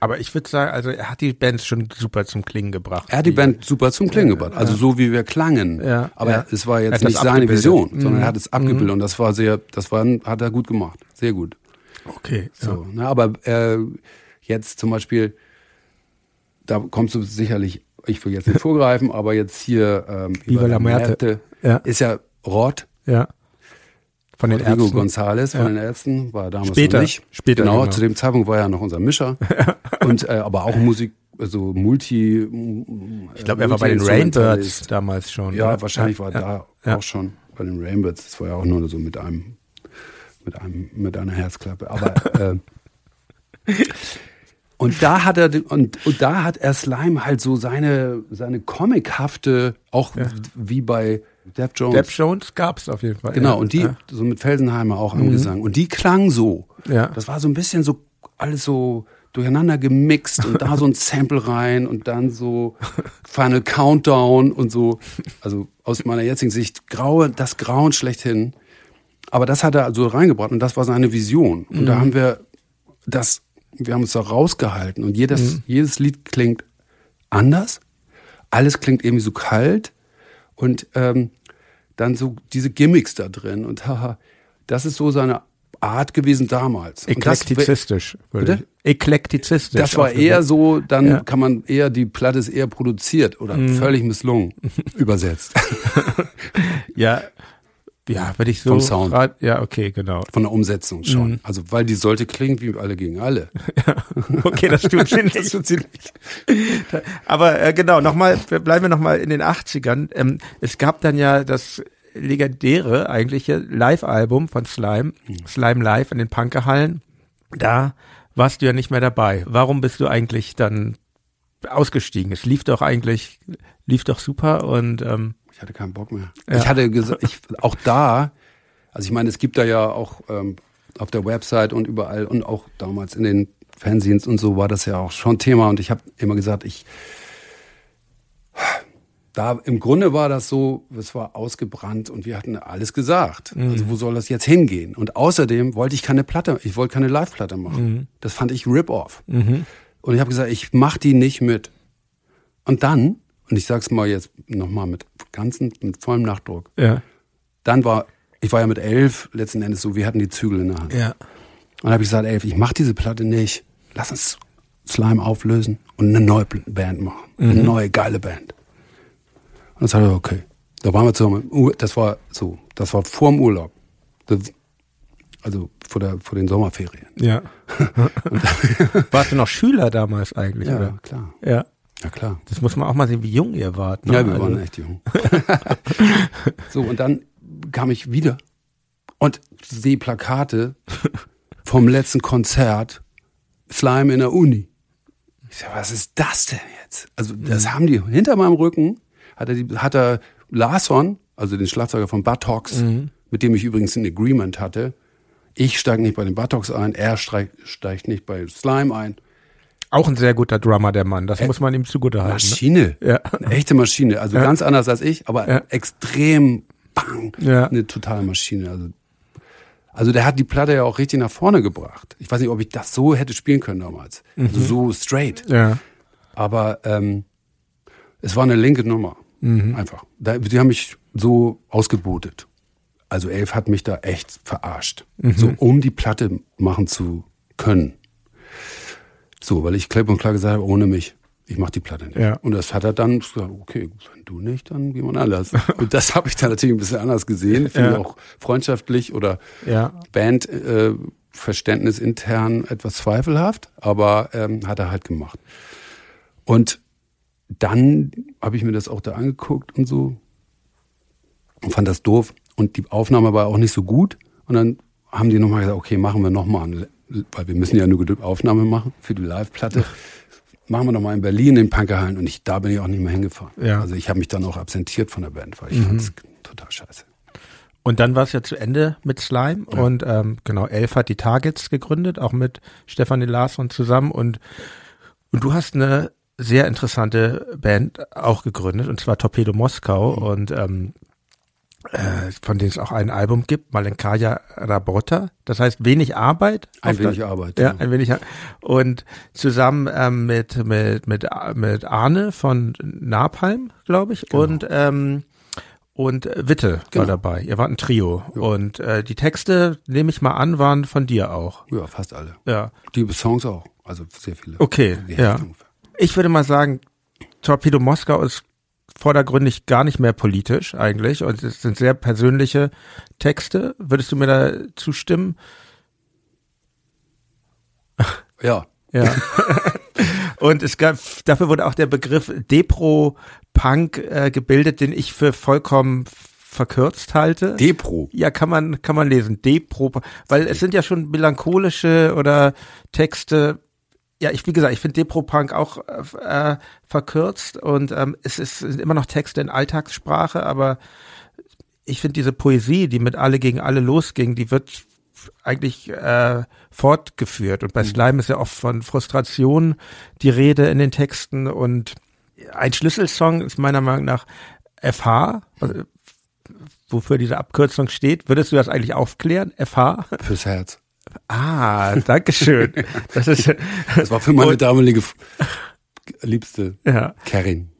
Aber ich würde sagen, also er hat die Bands schon super zum Klingen gebracht. Er hat die Band super zum Klingen gebracht, also so wie wir klangen. Ja, Aber ja. es war jetzt nicht seine. Vision, Mhm. sondern er hat es abgebildet und das war sehr, das war, hat er gut gemacht, sehr gut. Okay. So, ne, aber äh, jetzt zum Beispiel, da kommst du sicherlich, ich will jetzt nicht vorgreifen, aber jetzt hier ähm, Viva la Muerte. Ja. ist ja Rod, Ja. ja. Von den Rodrigo Ärzten. González von Ja. den Ärzten, war damals Später. noch nicht. Später, genau, genau. zu dem Zeitpunkt war er noch unser Mischer. und äh, aber auch Musik, also Multi. Ich glaube, er war bei den Rainbirds damals schon. Ja, oder? wahrscheinlich war ja. da Ja. auch schon bei den Rainbirds. Das war ja auch nur so mit einem, mit einem, mit einer Herzklappe. Aber äh, und da hat er und, und da hat er Slime halt so seine seine comichafte, auch wie bei Depp Jones. Depp Jones gab's auf jeden Fall. Genau, ja. und die, Ja. Mhm. so mit Felsenheimer auch am Gesang. Und die klang so. Ja. Das war so ein bisschen so, alles so durcheinander gemixt und da so ein Sample rein und dann so Final Countdown und so. Also aus meiner jetzigen Sicht, graue, das Grauen schlechthin. Aber das hat er also reingebracht und das war seine Vision. Und Mhm. da haben wir das, wir haben uns da rausgehalten und jedes, Mhm. jedes Lied klingt anders. Alles klingt irgendwie so kalt und ähm, dann so diese Gimmicks da drin und haha, das ist so seine Art gewesen damals. Und das, Eklektizistisch. Eklektizistisch. das war eher so, dann Ja. Mhm. kann man eher, die Platte ist eher produziert oder völlig misslungen übersetzt. Ja, ja, würde ich so. Vom Sound. grad- Ja, okay, genau. Von der Umsetzung schon. Mhm. Also, weil die sollte klingen wie alle gegen alle. Okay, das nicht. Das sie nicht. Aber äh, genau, nochmal, bleiben wir nochmal in den 80ern. Ähm, es gab dann ja das legendäre eigentliche Live-Album von Slime, Slime Live in den Punkerhallen. Da warst du ja nicht mehr dabei. Warum bist du eigentlich dann ausgestiegen? Es lief doch eigentlich, lief doch super und ähm, Ich hatte keinen Bock mehr. Ja. Ich hatte gesagt, ich, auch da, also ich meine, es gibt da ja auch ähm, auf der Website und überall und auch damals in den Fanzines und so war das ja auch schon Thema und ich habe immer gesagt, ich da im Grunde war das so, es war ausgebrannt und wir hatten alles gesagt. Also wo soll das jetzt hingehen? Und außerdem wollte ich keine Platte, ich wollte keine Live-Platte machen. Das fand ich Rip-Off. Und ich habe gesagt, ich mach die nicht mit. Und dann, und ich sag's mal jetzt nochmal mit ganzen, mit vollem Nachdruck, ja, dann war, ich war ja mit elf letzten Endes so, wir hatten die Zügel in der Hand. ja, Und dann habe ich gesagt, elf, ich mach diese Platte nicht. Lass uns Slime auflösen und eine neue Band machen. Eine neue geile Band. Und dann sagte er, okay. Da waren wir zusammen. Das war so, das war vor dem Urlaub. Das, also vor, der, vor den Sommerferien. ja. Warst du noch Schüler damals eigentlich, Ja, oder? klar. Ja. Ja, klar. Das muss man auch mal sehen, wie jung ihr wart. ne? Ja, wir Also- waren echt jung. so, und dann kam ich wieder und sehe Plakate vom letzten Konzert Slime in der Uni. Ich sag, was ist das denn jetzt? Also, das haben die hinter meinem Rücken, hat er, die, hat er Larson, also den Schlagzeuger von Buttocks, mit dem ich übrigens ein Agreement hatte. Ich steige nicht bei den Buttocks ein, er steigt, steigt nicht bei Slime ein. Auch ein sehr guter Drummer, der Mann. Das muss man ihm zugutehalten. Ne? Maschine. Ja. Eine echte Maschine. Also ganz anders als ich, aber Ja. extrem bang. Ja. Eine totale Maschine. Also, also der hat die Platte ja auch richtig nach vorne gebracht. Ich weiß nicht, ob ich das so hätte spielen können damals. Also so straight. Ja. Aber ähm, es war eine linke Nummer. Mhm. Einfach. Die haben mich so ausgebotet. Also Elf hat mich da echt verarscht. Mhm. So, um die Platte machen zu können. So, weil ich klipp und klar gesagt habe, ohne mich, ich mach die Platte nicht. Ja. Und das hat er dann gesagt, okay, wenn du nicht, dann jemand anders. und das habe ich dann natürlich ein bisschen anders gesehen. Finde Ja. ich auch freundschaftlich oder Ja. Band äh, Verständnis intern etwas zweifelhaft, aber ähm, hat er halt gemacht. Und dann habe ich mir das auch da angeguckt und so und fand das doof. Und die Aufnahme war auch nicht so gut. Und dann haben die nochmal gesagt, okay, machen wir nochmal, weil wir müssen ja nur eine Aufnahme machen für die Live-Platte. Machen wir nochmal in Berlin in Punkerhallen. Und ich, da bin ich auch nicht mehr hingefahren. Ja. Also ich habe mich dann auch absentiert von der Band, weil ich Mhm. fand's total scheiße. Und dann war es ja zu Ende mit Slime und ähm, genau, Elf hat die Targets gegründet, auch mit Stefanie Larsson zusammen und, und du hast eine sehr interessante Band auch gegründet und zwar Torpedo Moskau und ähm, äh, von denen es auch ein Album gibt, Malenkaya Rabota, das heißt wenig Arbeit. Ein wenig Arbeit. Ja, ein wenig. Und zusammen ähm, mit, mit, mit, mit Arne von Napalm, glaube ich, und, ähm, und Witte Genau. war dabei. Ihr wart ein Trio. Und äh, die Texte, nehme ich mal an, waren von dir auch. Ja, fast alle. Ja. Die Songs auch. Also sehr viele. Okay, ja. Ich würde mal sagen, Torpedo Moskau ist vordergründig gar nicht mehr politisch eigentlich und es sind sehr persönliche Texte. Würdest du mir da zustimmen? Ja. Ja. Und es gab, dafür wurde auch der Begriff Depro-Punk äh, gebildet, den ich für vollkommen verkürzt halte. Depro. ja, kann man, kann man lesen. Depro, weil es sind ja schon melancholische oder Texte. Ja, ich, wie gesagt, ich finde Depro-Punk auch äh, verkürzt und ähm, es, ist, es sind immer noch Texte in Alltagssprache, aber ich finde diese Poesie, die mit alle gegen alle losging, die wird eigentlich äh, fortgeführt. Und bei Slime ist ja oft von Frustration die Rede in den Texten. Und ein Schlüsselsong ist meiner Meinung nach FH, also wofür diese Abkürzung steht. Würdest du das eigentlich aufklären? FH? Fürs Herz. Ah, danke schön. Das, ist, das war für meine und, damalige Liebste, ja. Karin.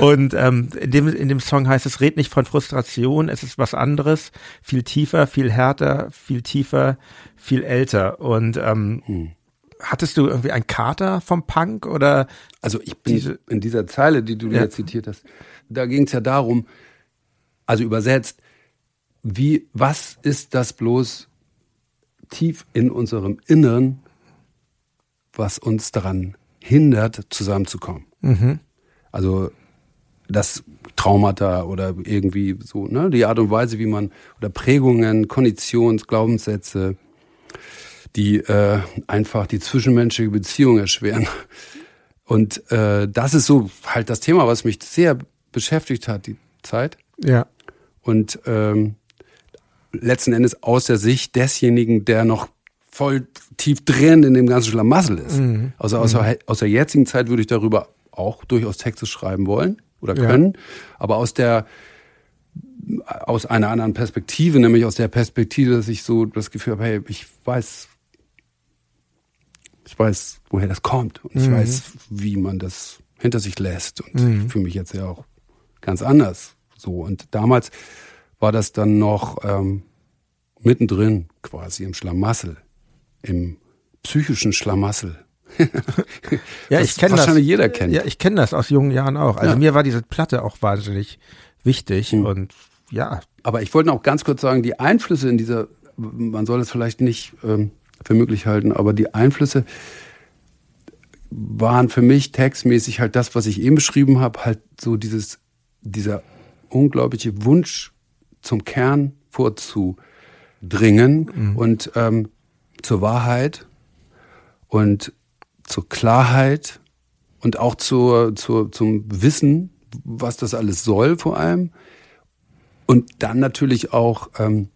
und ähm, in, dem, in dem Song heißt es, red nicht von Frustration, es ist was anderes, viel tiefer, viel härter, viel tiefer, viel älter. Und ähm, hm. hattest du irgendwie einen Kater vom Punk oder? Also ich bin diese, in dieser Zeile, die du ja. zitiert hast, da ging es ja darum, also übersetzt, wie, was ist das bloß tief in unserem Innern, was uns daran hindert, zusammenzukommen? Mhm. Also das Traumata oder irgendwie so, ne, die Art und Weise, wie man oder Prägungen, Konditions, Glaubenssätze, die äh, einfach die zwischenmenschliche Beziehung erschweren. Und äh, das ist so halt das Thema, was mich sehr beschäftigt hat, die Zeit. Ja. Und ähm, letzten Endes aus der Sicht desjenigen, der noch voll tief drin in dem ganzen Schlamassel ist. Mhm. Also aus, mhm. der, aus der jetzigen Zeit würde ich darüber auch durchaus Texte schreiben wollen oder können, ja. aber aus der aus einer anderen Perspektive, nämlich aus der Perspektive, dass ich so das Gefühl habe, hey, ich weiß, ich weiß, woher das kommt und ich mhm. weiß, wie man das hinter sich lässt und mhm. ich fühle mich jetzt ja auch ganz anders so und damals war das dann noch ähm, mittendrin quasi im Schlamassel, im psychischen Schlamassel. ja, ich kenne das. Wahrscheinlich jeder kennt. Ja, ich kenne das aus jungen Jahren auch. Also ja. mir war diese Platte auch wahnsinnig wichtig mhm. und ja. Aber ich wollte noch ganz kurz sagen, die Einflüsse in dieser, man soll es vielleicht nicht ähm, für möglich halten, aber die Einflüsse waren für mich textmäßig halt das, was ich eben beschrieben habe, halt so dieses, dieser unglaubliche Wunsch zum Kern vorzudringen mhm. und ähm, zur Wahrheit und zur Klarheit und auch zur, zur, zum Wissen, was das alles soll vor allem. Und dann natürlich auch ähm,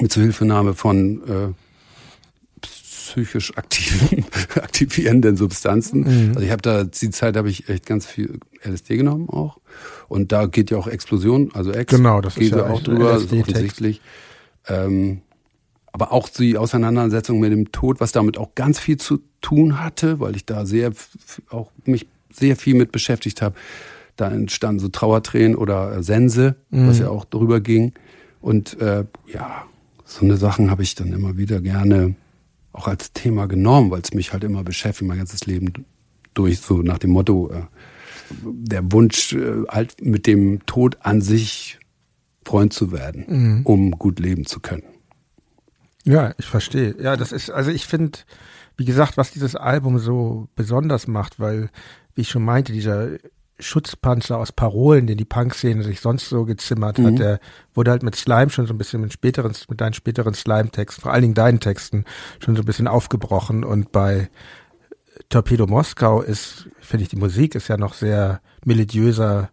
mit Zuhilfenahme von äh, psychisch aktiven, aktivierenden Substanzen. Mhm. Also ich habe da, die Zeit habe ich echt ganz viel LSD genommen auch. Und da geht ja auch Explosion, also Ex genau, das geht ist ja auch drüber, ist offensichtlich. Ähm, aber auch die Auseinandersetzung mit dem Tod, was damit auch ganz viel zu tun hatte, weil ich da sehr auch mich sehr viel mit beschäftigt habe. Da entstanden so Trauertränen oder äh, Sense, mhm. was ja auch darüber ging. Und äh, ja, so eine Sachen habe ich dann immer wieder gerne auch als Thema genommen, weil es mich halt immer beschäftigt, mein ganzes Leben durch, so nach dem Motto, äh, der Wunsch, äh, halt mit dem Tod an sich Freund zu werden, mhm. um gut leben zu können. Ja, ich verstehe. Ja, das ist, also ich finde, wie gesagt, was dieses Album so besonders macht, weil, wie ich schon meinte, dieser Schutzpanzer aus Parolen, den die Punk-Szene sich sonst so gezimmert mhm. hat, der wurde halt mit Slime schon so ein bisschen mit späteren, mit deinen späteren Slime-Texten, vor allen Dingen deinen Texten, schon so ein bisschen aufgebrochen und bei Torpedo Moskau ist, finde ich, die Musik ist ja noch sehr melodiöser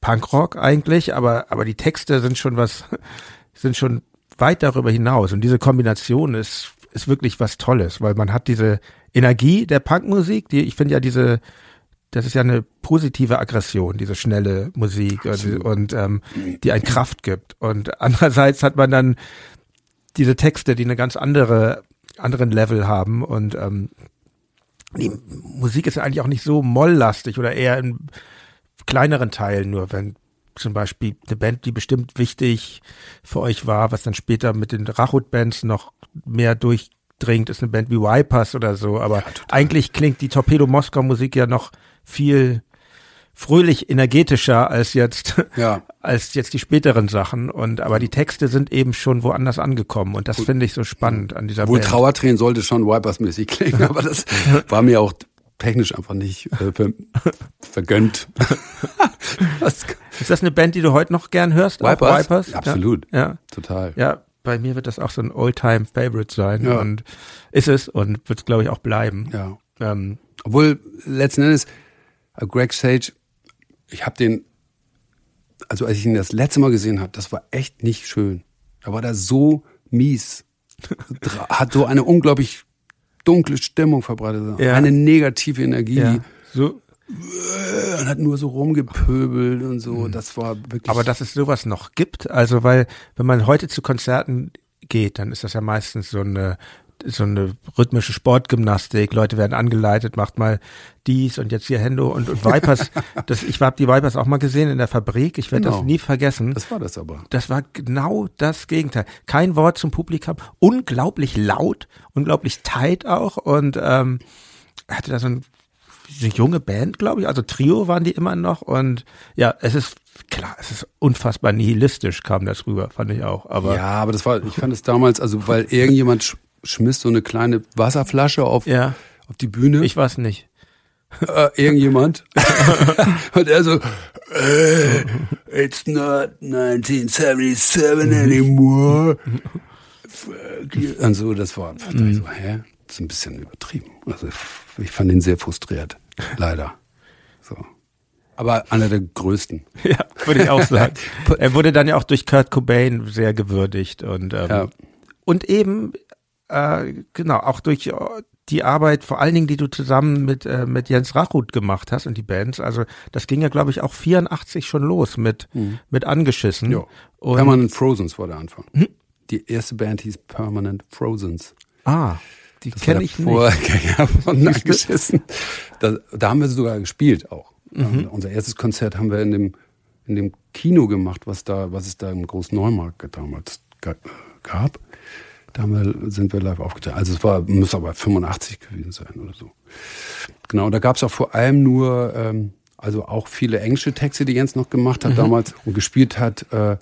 Punkrock eigentlich, aber, aber die Texte sind schon was, sind schon weit darüber hinaus. Und diese Kombination ist, ist wirklich was Tolles, weil man hat diese Energie der Punkmusik, die, ich finde ja diese, das ist ja eine positive Aggression, diese schnelle Musik und, und ähm, die ein Kraft gibt. Und andererseits hat man dann diese Texte, die eine ganz andere, anderen Level haben und ähm, die Musik ist ja eigentlich auch nicht so molllastig oder eher in kleineren Teilen nur, wenn zum Beispiel eine Band, die bestimmt wichtig für euch war, was dann später mit den Rachut-Bands noch mehr durchdringt, ist eine Band wie Wipers oder so. Aber ja, eigentlich klingt die Torpedo Moskau Musik ja noch viel fröhlich energetischer als jetzt ja. als jetzt die späteren Sachen und aber die Texte sind eben schon woanders angekommen und das finde ich so spannend an dieser Wohl Band. Trauertränen sollte schon Wipers mäßig klingen, aber das war mir auch technisch einfach nicht äh, ver vergönnt. ist das eine Band, die du heute noch gern hörst? Wipers? Wipers? Absolut. Ja. ja. Total. Ja, bei mir wird das auch so ein Oldtime Favorite sein ja. und ist es und wird es glaube ich auch bleiben. Ja. Ähm, Obwohl letzten Endes Greg Sage, ich habe den, also als ich ihn das letzte Mal gesehen habe, das war echt nicht schön. Da war der so mies, hat so eine unglaublich dunkle Stimmung verbreitet, ja. eine negative Energie. Ja. So, und hat nur so rumgepöbelt und so. Das war wirklich. Aber dass es sowas noch gibt, also weil, wenn man heute zu Konzerten geht, dann ist das ja meistens so eine so eine rhythmische Sportgymnastik, Leute werden angeleitet, macht mal dies und jetzt hier Hendo und, und Vipers. das, ich habe die Vipers auch mal gesehen in der Fabrik, ich werde Genau. das nie vergessen. das war das aber. Das war genau das Gegenteil. Kein Wort zum Publikum, unglaublich laut, unglaublich tight auch und ähm, hatte da so ein eine junge Band, glaube ich, also Trio waren die immer noch und ja, es ist klar, es ist unfassbar nihilistisch kam das rüber, fand ich auch, aber ja, aber das war, ich fand es damals, also weil irgendjemand schmiss so eine kleine Wasserflasche auf, ja, auf die Bühne. ich weiß nicht. äh, irgendjemand. und er so, äh, it's not 1977 anymore. Fuck you. Und so, das war, dachte ich so, hä? Das ist ein bisschen übertrieben. Also ich fand ihn sehr frustriert. Leider. So. Aber einer der größten. Ja, würde ich auch sagen. er wurde dann ja auch durch Kurt Cobain sehr gewürdigt und ähm, Ja. und eben äh, genau auch durch äh, die Arbeit, vor allen Dingen, die du zusammen mit äh, mit Jens Rachut gemacht hast und die Bands. Also das ging ja, glaube ich, auch 84 schon los mit mit angeschissen. Mhm. Und, Permanent Frozens war der Anfang. Die erste Band hieß Permanent Frozens. ah, die kenne ich nicht. Vorgänger von Angeschissen. Da, da haben wir sogar gespielt auch. Mhm. Unser erstes Konzert haben wir in dem, in dem Kino gemacht, was da, was es da im Großen Neumarkt damals ga- gab. Da wir, sind wir live aufgetreten. Also es war, muss aber 85 gewesen sein oder so. Genau, da gab es auch vor allem nur, ähm, also auch viele englische Texte, die Jens noch gemacht hat damals und gespielt hat. Äh,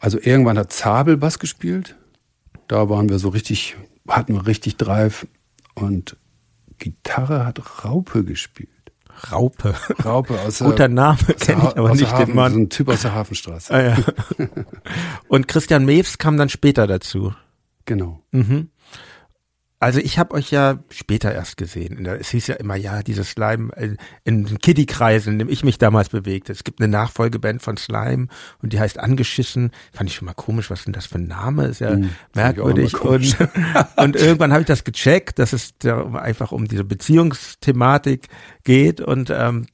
also irgendwann hat Zabel Bass gespielt. Da waren wir so richtig, hatten wir richtig Drive. Und Gitarre hat Raupe gespielt. Raupe. Raupe aus der, Guter Name, kenne ich aber nicht Hafen, den Mann. So ein Typ aus der Hafenstraße. Ah, ja. Und Christian Mews kam dann später dazu. Genau. Also ich habe euch ja später erst gesehen. Es hieß ja immer, ja, dieses Slime, äh, in den Kiddie-Kreisen, in dem ich mich damals bewegte. Es gibt eine Nachfolgeband von Slime und die heißt Angeschissen. Fand ich schon mal komisch, was denn das für ein Name? Ist ja merkwürdig. auch immer Und, und irgendwann habe ich das gecheckt, dass es einfach um diese Beziehungsthematik geht und ähm,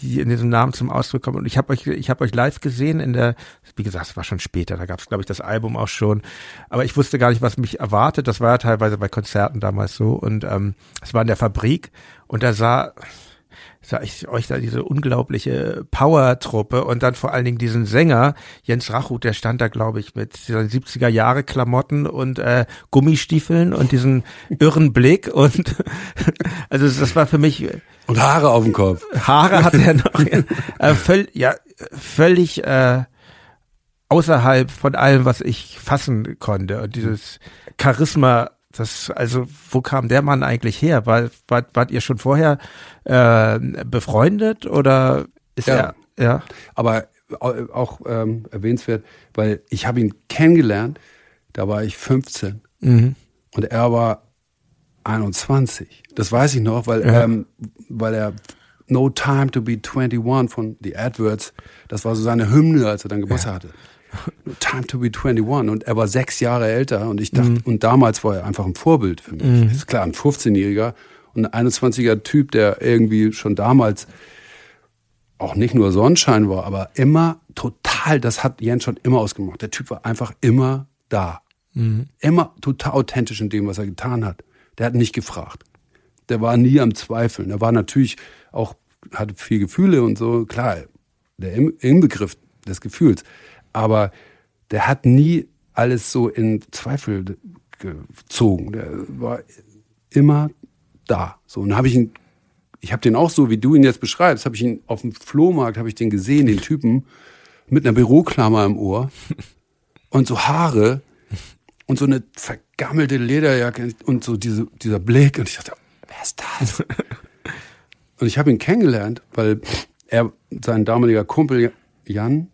die in diesem Namen zum Ausdruck kommen. Und ich habe euch, ich habe euch live gesehen in der, wie gesagt, es war schon später, da gab es, glaube ich, das Album auch schon. Aber ich wusste gar nicht, was mich erwartet. Das war ja teilweise bei Konzerten damals so. Und ähm, es war in der Fabrik und da sah, sah ich euch da diese unglaubliche Power-Truppe und dann vor allen Dingen diesen Sänger, Jens Rachut, der stand da, glaube ich, mit seinen 70er Jahre Klamotten und äh, Gummistiefeln und diesen irren Blick und also das war für mich Und Haare auf dem Kopf. Haare hat er noch. äh, völ, ja, völlig äh, außerhalb von allem, was ich fassen konnte. Und dieses Charisma, das, also, wo kam der Mann eigentlich her? War, war, wart ihr schon vorher äh, befreundet oder ist Ja. er, ja? Aber au- auch ähm, erwähnenswert, weil ich habe ihn kennengelernt, da war ich 15 Mhm. und er war 21. Das weiß ich noch, weil, Ja. ähm, weil er No Time to Be 21 von The Adverts, das war so seine Hymne, als er dann Geburtstag hatte. Time to Be 21 und er war sechs Jahre älter und ich dachte, Mhm. und damals war er einfach ein Vorbild für mich. Ist klar, ein 15-Jähriger und ein 21er Typ, der irgendwie schon damals auch nicht nur Sonnenschein war, aber immer total, das hat Jens schon immer ausgemacht. Der Typ war einfach immer da. Immer total authentisch in dem, was er getan hat. Der hat nicht gefragt. Der war nie am Zweifeln. Er war natürlich auch, hatte viel Gefühle und so, klar, der Inbegriff des Gefühls. Aber der hat nie alles so in Zweifel gezogen. Der war immer da. So, und habe ich ihn ich habe den auch so, wie du ihn jetzt beschreibst, habe ich ihn auf dem Flohmarkt, habe ich den gesehen, den Typen mit einer Büroklammer im Ohr und so Haare und so eine vergammelte Lederjacke und so diese, dieser Blick und ich dachte, wer ist das? und ich habe ihn kennengelernt, weil er, sein damaliger Kumpel Jan,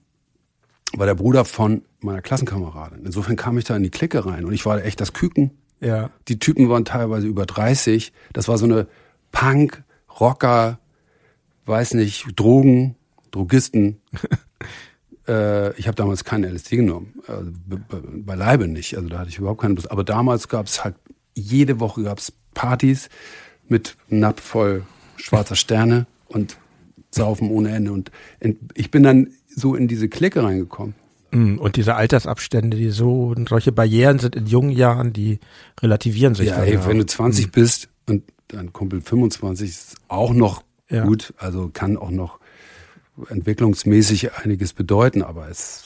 war der Bruder von meiner Klassenkameradin. Insofern kam ich da in die Clique rein und ich war echt das Küken. Ja. Die Typen waren teilweise über 30. Das war so eine Punk, Rocker, weiß nicht, Drogen, Drogisten. äh, ich habe damals keinen LSD genommen. Also, be- be- beileibe nicht. Also da hatte ich überhaupt keine Lust. Aber damals gab es halt, jede Woche gab es Partys mit Napf voll schwarzer Sterne und saufen ohne Ende. Und ich bin dann so in diese Clique reingekommen. Mm, und diese Altersabstände, die so, solche Barrieren sind in jungen Jahren, die relativieren sich. Ja, ey, wenn du 20 mhm. bist und dein Kumpel 25 ist auch noch ja. gut, also kann auch noch entwicklungsmäßig einiges bedeuten, aber es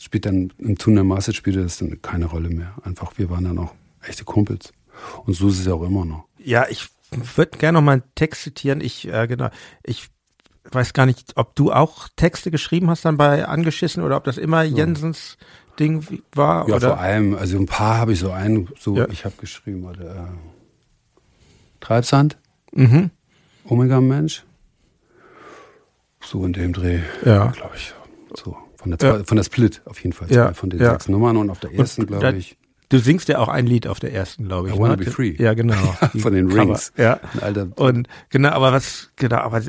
spielt dann im zunehmenden Maße spielt das dann keine Rolle mehr. Einfach, wir waren dann auch echte Kumpels. Und so ist es ja auch immer noch. Ja, ich würde gerne noch mal einen Text zitieren. Ich, äh, genau, ich weiß gar nicht, ob du auch Texte geschrieben hast dann bei Angeschissen oder ob das immer Jensens ja. Ding war. Ja, oder? vor allem, also ein paar habe ich so einen, so ja. ich habe geschrieben, oder äh, Treibsand, mhm. Omega Mensch, so in dem Dreh, ja. glaube ich, so von der, ja. von der Split auf jeden Fall, ja. von den sechs Nummern und auf der ersten, glaube ich. Du singst ja auch ein Lied auf der ersten, glaube ich. I wanna ne? be free. Ja, genau. Von den Rings. Ja. Alter. Und genau, aber was, genau, aber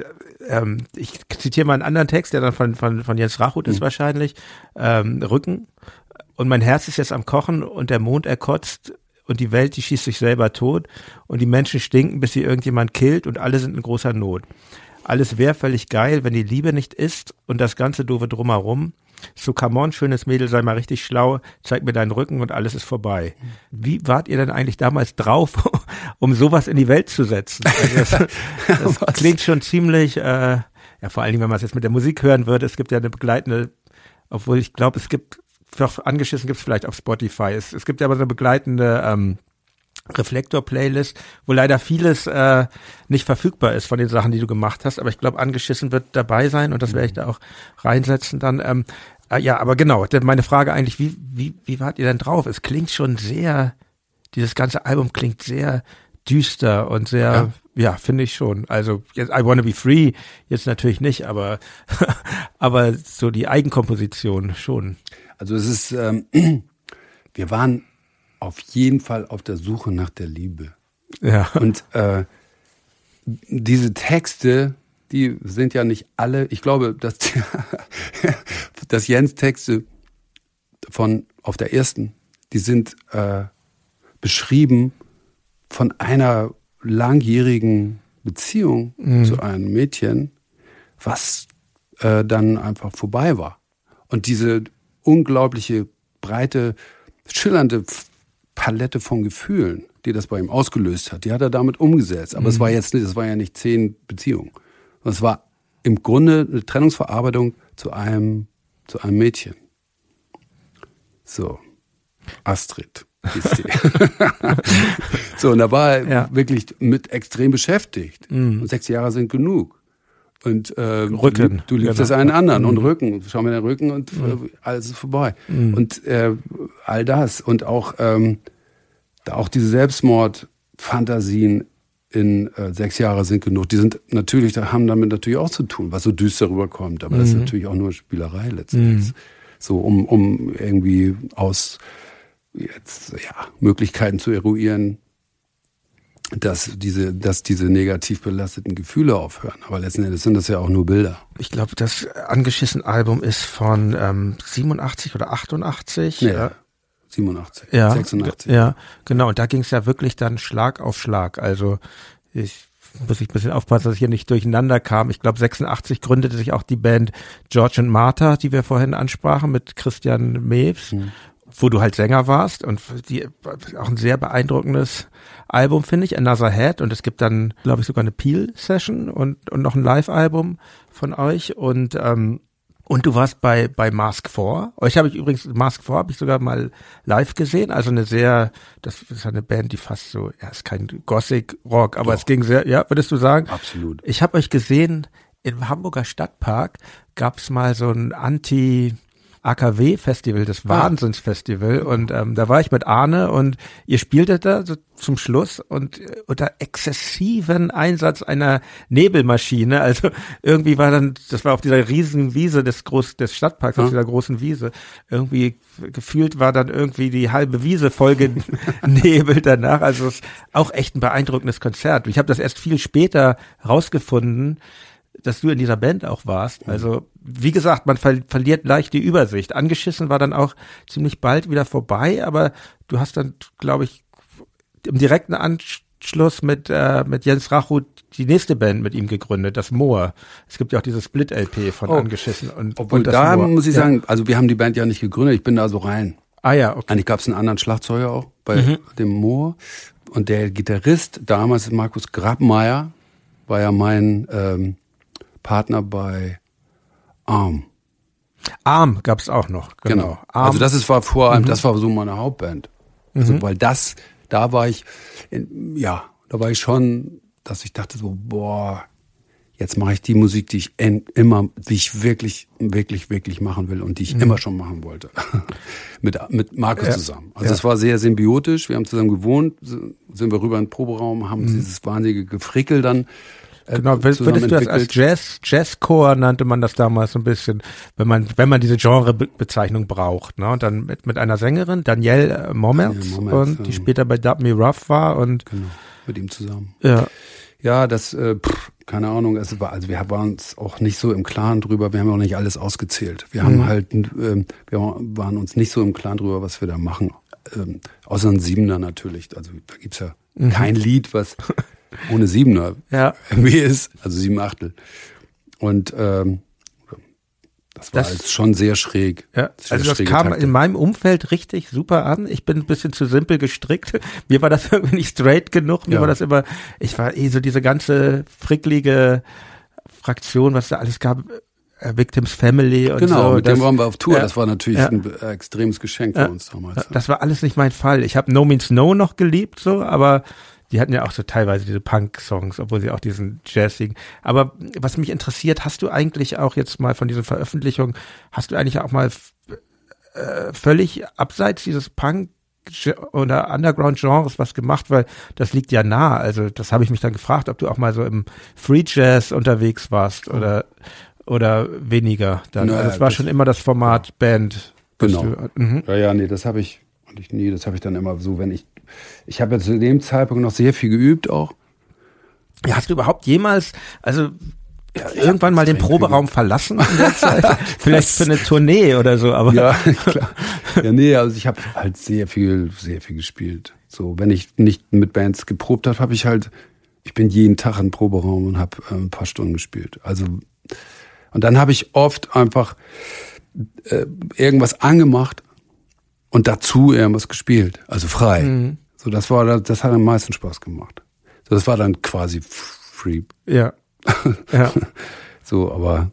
ähm, ich zitiere mal einen anderen Text, der dann von, von, von Jens Rachut mhm. ist wahrscheinlich. Ähm, Rücken. Und mein Herz ist jetzt am Kochen und der Mond erkotzt und die Welt, die schießt sich selber tot und die Menschen stinken, bis sie irgendjemand killt und alle sind in großer Not. Alles wäre völlig geil, wenn die Liebe nicht ist und das ganze doofe drumherum. So, come on, schönes Mädel, sei mal richtig schlau, zeig mir deinen Rücken und alles ist vorbei. Wie wart ihr denn eigentlich damals drauf, um sowas in die Welt zu setzen? Also das, das klingt schon ziemlich, äh, ja, vor allen Dingen, wenn man es jetzt mit der Musik hören würde, es gibt ja eine begleitende, obwohl ich glaube, es gibt, für angeschissen gibt es vielleicht auf Spotify, es, es gibt ja aber so eine begleitende ähm, Reflektor-Playlist, wo leider vieles äh, nicht verfügbar ist von den Sachen, die du gemacht hast. Aber ich glaube, angeschissen wird dabei sein und das werde ich da auch reinsetzen dann. Ähm, äh, ja, aber genau, meine Frage eigentlich, wie, wie, wie wart ihr denn drauf? Es klingt schon sehr, dieses ganze Album klingt sehr düster und sehr, ja, ja finde ich schon. Also jetzt I Wanna Be Free jetzt natürlich nicht, aber, aber so die Eigenkomposition schon. Also es ist, ähm, wir waren auf jeden Fall auf der Suche nach der Liebe. Ja. Und äh, diese Texte, die sind ja nicht alle, ich glaube, dass, dass Jens Texte von auf der ersten, die sind äh, beschrieben von einer langjährigen Beziehung mhm. zu einem Mädchen, was äh, dann einfach vorbei war. Und diese unglaubliche breite, schillernde Palette von Gefühlen, die das bei ihm ausgelöst hat, die hat er damit umgesetzt. Aber mhm. es war jetzt nicht, es war ja nicht zehn Beziehungen. Es war im Grunde eine Trennungsverarbeitung zu einem, zu einem Mädchen. So. Astrid ist sie. so, und da war er ja. wirklich mit extrem beschäftigt. Mhm. Und sechs Jahre sind genug. Und äh, Rücken. Du, liebst genau. das einen anderen mhm. und Rücken. Schau mir den Rücken und äh, mhm. alles ist vorbei. Mhm. Und äh, all das. Und auch, ähm, auch diese Selbstmordfantasien in äh, sechs Jahre sind genug. Die sind natürlich, da haben damit natürlich auch zu tun, was so düster rüberkommt. Aber das ist mhm. natürlich auch nur Spielerei letztendlich. Mhm. So, um, um irgendwie aus jetzt, ja, Möglichkeiten zu eruieren, dass diese, dass diese negativ belasteten Gefühle aufhören. Aber letzten Endes sind das ja auch nur Bilder. Ich glaube, das angeschissen Album ist von ähm, 87 oder 88. Nee, ja. 87, ja, 86. Ja, genau. Und da ging es ja wirklich dann Schlag auf Schlag. Also ich muss ich ein bisschen aufpassen, dass ich hier nicht durcheinander kam. Ich glaube, 86 gründete sich auch die Band George and Martha, die wir vorhin ansprachen, mit Christian Mews. Mhm wo du halt Sänger warst und die auch ein sehr beeindruckendes Album finde ich, Another Head und es gibt dann glaube ich sogar eine Peel Session und und noch ein Live Album von euch und ähm, und du warst bei bei Mask 4. Euch habe ich übrigens Mask 4 habe ich sogar mal live gesehen, also eine sehr das ist eine Band, die fast so ja, ist kein Gothic Rock, aber Doch. es ging sehr ja, würdest du sagen? Absolut. Ich habe euch gesehen im Hamburger Stadtpark gab's mal so ein Anti AKW-Festival, das ah. Wahnsinnsfestival. Und ähm, da war ich mit Arne und ihr spieltet da so zum Schluss und äh, unter exzessiven Einsatz einer Nebelmaschine. Also irgendwie war dann, das war auf dieser riesigen Wiese des Groß, des Stadtparks, ja. auf dieser großen Wiese. Irgendwie gefühlt war dann irgendwie die halbe Wiese voll genebelt danach. Also es ist auch echt ein beeindruckendes Konzert. Ich habe das erst viel später rausgefunden dass du in dieser Band auch warst. Mhm. Also, wie gesagt, man ver verliert leicht die Übersicht. Angeschissen war dann auch ziemlich bald wieder vorbei, aber du hast dann, glaube ich, im direkten Anschluss Schluss mit, äh, mit Jens Rachut die nächste Band mit ihm gegründet, das Moor. Es gibt ja auch dieses Split-LP von Oh. Angeschissen und, Obwohl und da Moor. muss ich Ja. sagen, also wir haben die Band ja nicht gegründet, ich bin da so rein. Ah ja, okay. Eigentlich gab es einen anderen Schlagzeuger auch bei Mhm. dem Moor. Und der Gitarrist damals, Markus Grabmeier, war ja mein ähm, Partner bei Arm. Arm gab's auch noch, genau. Mhm. Also das ist war vor allem, das war so meine Hauptband. Also weil das, da war ich, in, ja, da war ich schon, dass ich dachte so, boah, jetzt mache ich die Musik, die ich en, immer, die ich wirklich, wirklich, wirklich machen will und die ich immer schon machen wollte. mit, mit Markus Mhm. Ja. zusammen. Also es war sehr symbiotisch. Wir haben zusammen gewohnt, sind wir rüber in den Proberaum, haben dieses wahnsinnige Gefrickel dann Genau, wür- zusammen würdest du das als. Jazz, Jazzcore nannte man das damals so ein bisschen, wenn man, wenn man diese Genrebezeichnung braucht, ne? Und dann mit, mit einer Sängerin, Danielle äh, Mommertz, Danielle Mommertz, und die ja. später bei Dub Me Rough war und, Genau, mit ihm zusammen. ja, Ja, das, äh, pff, keine Ahnung, es war, also wir waren uns auch nicht so im Klaren drüber, wir haben auch nicht alles ausgezählt. Wir Mhm. haben halt, ähm, wir waren uns nicht so im Klaren drüber, was wir da machen. Ähm, außer ein Siebener natürlich. Also da gibt's ja Mhm. kein Lied, was ohne Siebener Ja. irgendwie ist. Also sieben Achtel. Und ähm, das war Das- halt schon sehr schräg. Ja, Sehr also das kam Takte. in meinem Umfeld richtig super an. Ich bin ein bisschen zu simpel gestrickt. Mir war das irgendwie nicht straight genug. Mir Ja. war das immer, ich war eh so diese ganze fricklige Fraktion, was da alles gab, äh, Victims Family und Genau, so. mit das, dem waren wir auf Tour. Ja. Das war natürlich Ja. ein extremes Geschenk für uns damals. Das war alles nicht mein Fall. Ich habe No Means No noch geliebt, so, aber die hatten ja auch so teilweise diese Punk-Songs, obwohl sie auch diesen Jazzigen. Aber was mich interessiert, hast du eigentlich auch jetzt mal von diesen Veröffentlichungen, hast du eigentlich auch mal äh, völlig abseits dieses Punk oder Underground-Genres was gemacht, weil das liegt ja nah. Also das habe ich mich dann gefragt, ob du auch mal so im Free Jazz unterwegs warst oder oder weniger. Dann. Naja, also es war schon immer das Format Band. Genau. Du, mhm. Ja, ja, nee, das habe ich, und ich nie, das habe ich dann immer so, wenn ich, ich habe ja zu dem Zeitpunkt noch sehr viel geübt auch. Ja, hast du überhaupt jemals, also ja, irgendwann mal den Proberaum verlassen in der Zeit? Vielleicht für eine Tournee oder so, aber Ja, klar. Ja, nee, also ich habe halt sehr viel, sehr viel gespielt. So, wenn ich nicht mit Bands geprobt habe, habe ich halt, ich bin jeden Tag im Proberaum und habe äh, ein paar Stunden gespielt. Also, und dann habe ich oft einfach äh, irgendwas angemacht und dazu irgendwas gespielt, also frei. So, das war, das hat am meisten Spaß gemacht. So, das war dann quasi free. ja. ja. So, aber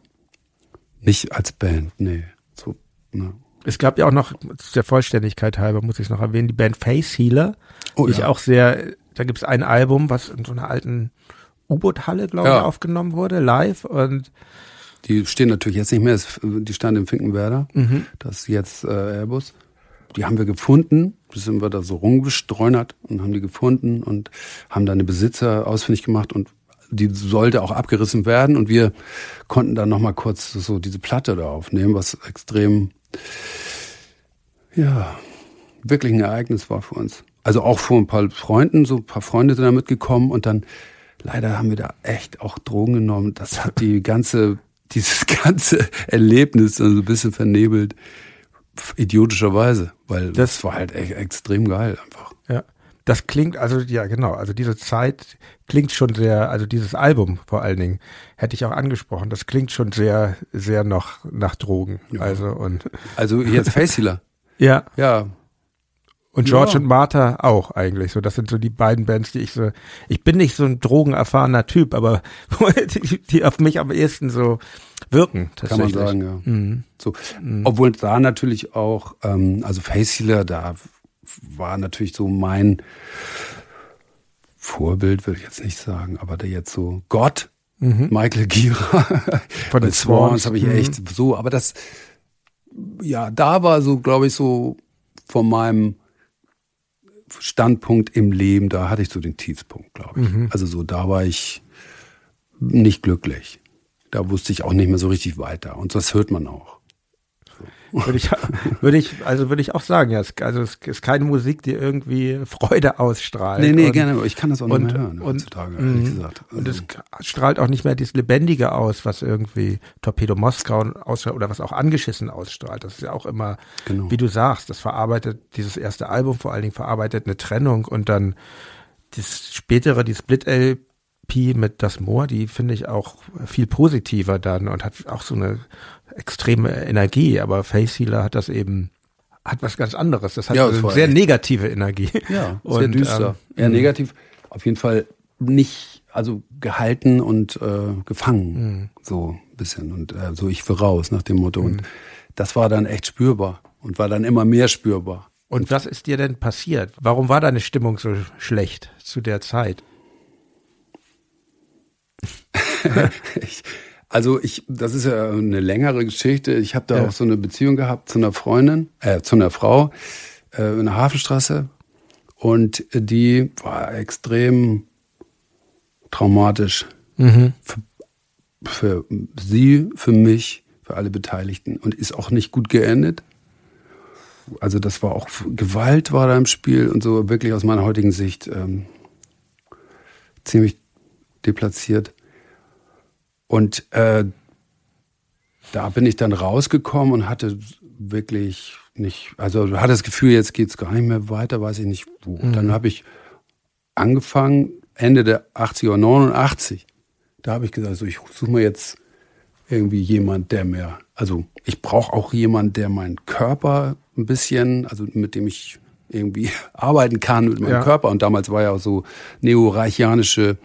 nicht als Band, nee. So, ne. Es gab ja auch noch, der Vollständigkeit halber muss ich es noch erwähnen, die Band Face Healer, Oh, die ich ja. auch sehr, da gibt es ein Album, was in so einer alten U-Boot-Halle, glaube Ja. ich, aufgenommen wurde, live und Die stehen natürlich jetzt nicht mehr, die standen im Finkenwerder. Das ist jetzt äh, Airbus. Die haben wir gefunden, da sind wir da so rumgestreunert und haben die gefunden und haben dann den Besitzer ausfindig gemacht und die sollte auch abgerissen werden und wir konnten dann noch mal kurz so diese Platte da aufnehmen, was extrem, ja, wirklich ein Ereignis war für uns. Also auch vor ein paar Freunden, so ein paar Freunde sind da mitgekommen und dann leider haben wir da echt auch Drogen genommen. Das hat die ganze, dieses ganze Erlebnis so ein bisschen vernebelt. Idiotischerweise, weil das, Das- war halt echt extrem geil einfach. Ja. Das klingt, also ja genau, also diese Zeit klingt schon sehr, also dieses Album vor allen Dingen, hätte ich auch angesprochen, das klingt schon sehr, sehr noch nach Drogen. Also und Also jetzt Face Healer. ja, Ja, und George Ja. und Martha auch eigentlich. So, das sind so die beiden Bands, die ich so. Ich bin nicht so ein drogenerfahrener Typ, aber die, die auf mich am ehesten so wirken. kann man sagen, ja. Mhm. So, obwohl da natürlich auch, ähm, also Face Healer, da war natürlich so mein Vorbild, will ich jetzt nicht sagen, aber der jetzt so Gott, Michael Gira Mhm. Von den Swans habe ich mhm. echt so, aber das, ja, da war so, glaube ich, so von meinem Standpunkt im Leben, da hatte ich so den Tiefspunkt, glaube ich. Mhm. Also so, da war ich nicht glücklich. Da wusste ich auch nicht mehr so richtig weiter. Und das hört man auch. Würde ich, würde ich, also würde ich auch sagen, ja, es, also es ist keine Musik, die irgendwie Freude ausstrahlt. Nee, nee, und, gerne. Ich kann das auch und- nicht mehr hören und- heutzutage, ehrlich mh, gesagt. Und Also, es strahlt auch nicht mehr dieses Lebendige aus, was irgendwie Torpedo Moskau ausstrahlt oder was auch angeschissen ausstrahlt. Das ist ja auch immer, Genau. wie du sagst, das verarbeitet, dieses erste Album vor allen Dingen verarbeitet eine Trennung und dann das spätere, die Split-LP mit Das Moor, die finde ich auch viel positiver dann und hat auch so eine extreme Energie, aber Face Healer hat das eben hat was ganz anderes. Das hat Ja, eine sehr negative Energie. Ja, Und, sehr düster. ähm, Eher negativ. Auf jeden Fall nicht, also gehalten und äh, gefangen. So ein bisschen. Und äh, so ich will raus nach dem Motto. Und das war dann echt spürbar und war dann immer mehr spürbar. Und was ist dir denn passiert? Warum war deine Stimmung so schlecht zu der Zeit? ich, also ich, das ist ja eine längere Geschichte. Ich habe da Ja. auch so eine Beziehung gehabt zu einer Freundin, äh, zu einer Frau äh, in der Hafenstraße. Und die war extrem traumatisch für, für sie, für mich, für alle Beteiligten und ist auch nicht gut geendet. Also das war auch Gewalt war da im Spiel und so wirklich aus meiner heutigen Sicht ähm, ziemlich deplatziert. Und äh, da bin ich dann rausgekommen und hatte wirklich nicht, also hatte das Gefühl, jetzt geht's gar nicht mehr weiter, weiß ich nicht wo. Dann habe ich angefangen, Ende der 80er, 89, da habe ich gesagt, so, ich suche mir jetzt irgendwie jemand, der mir, also ich brauche auch jemand, der meinen Körper ein bisschen, also mit dem ich irgendwie arbeiten kann mit meinem Ja. Körper. Und damals war ja auch so neoreichianische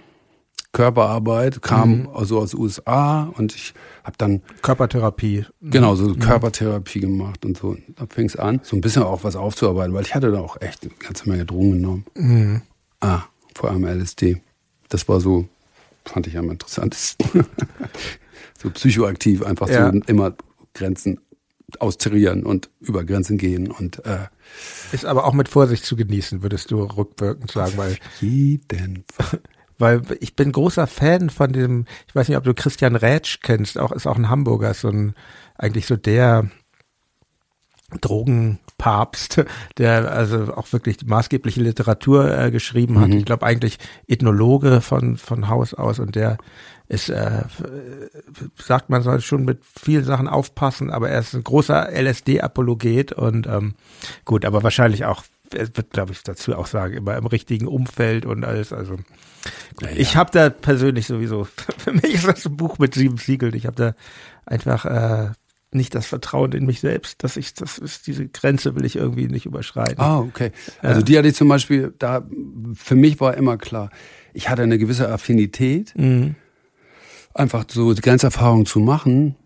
Körperarbeit, kam also aus USA und ich habe dann Körpertherapie. genau so Körpertherapie gemacht und so. Da fing es an, so ein bisschen auch was aufzuarbeiten, weil ich hatte da auch echt eine ganze Menge Drogen genommen. Ah, vor allem LSD. Das war so, fand ich am interessantesten. so psychoaktiv, einfach Ja. so immer Grenzen austarieren und über Grenzen gehen und äh, Ist aber auch mit Vorsicht zu genießen, würdest du rückwirkend sagen, weil, jeden Fall. Weil ich bin großer Fan von dem, ich weiß nicht, ob du Christian Rätsch kennst, auch, ist auch ein Hamburger, so ein, eigentlich so der Drogenpapst, der also auch wirklich maßgebliche Literatur äh, geschrieben hat. Ich glaube eigentlich Ethnologe von, von Haus aus und der ist, äh, sagt man soll schon mit vielen Sachen aufpassen, aber er ist ein großer LSD-Apologet und ähm, gut, aber wahrscheinlich auch, wird glaube ich dazu auch sagen, immer im richtigen Umfeld und alles, also gut. ich habe da persönlich sowieso, für mich ist das ein Buch mit sieben Siegeln, ich habe da einfach äh, nicht das Vertrauen in mich selbst, dass ich, das ist, diese Grenze will ich irgendwie nicht überschreiten. Ah, okay. Also die hatte ich zum Beispiel, da für mich war immer klar, ich hatte eine gewisse Affinität, einfach so die Grenzerfahrung zu machen.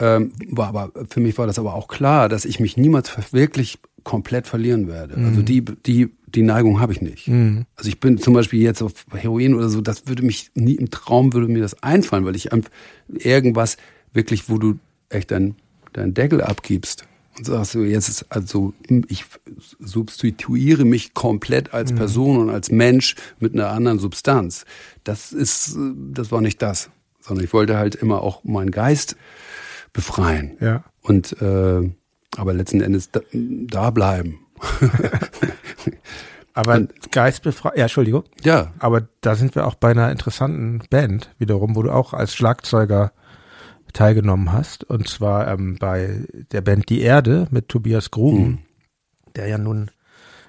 Ähm, war aber für mich war das aber auch klar, dass ich mich niemals wirklich komplett verlieren werde. Also die die die Neigung habe ich nicht. Also ich bin zum Beispiel jetzt auf Heroin oder so, das würde mich nie im Traum würde mir das einfallen, weil ich einfach irgendwas wirklich, wo du echt deinen deinen Deckel abgibst und sagst du jetzt ist also ich substituiere mich komplett als Person und als Mensch mit einer anderen Substanz. Das ist das war nicht das, sondern ich wollte halt immer auch meinen Geist befreien. Ja. Und äh, aber letzten Endes da, da bleiben. Aber geistbefreit, ja, Entschuldigung. Ja, Aber da sind wir auch bei einer interessanten Band wiederum, wo du auch als Schlagzeuger teilgenommen hast. Und zwar ähm, bei der Band Die Erde mit Tobias Gruben, der ja nun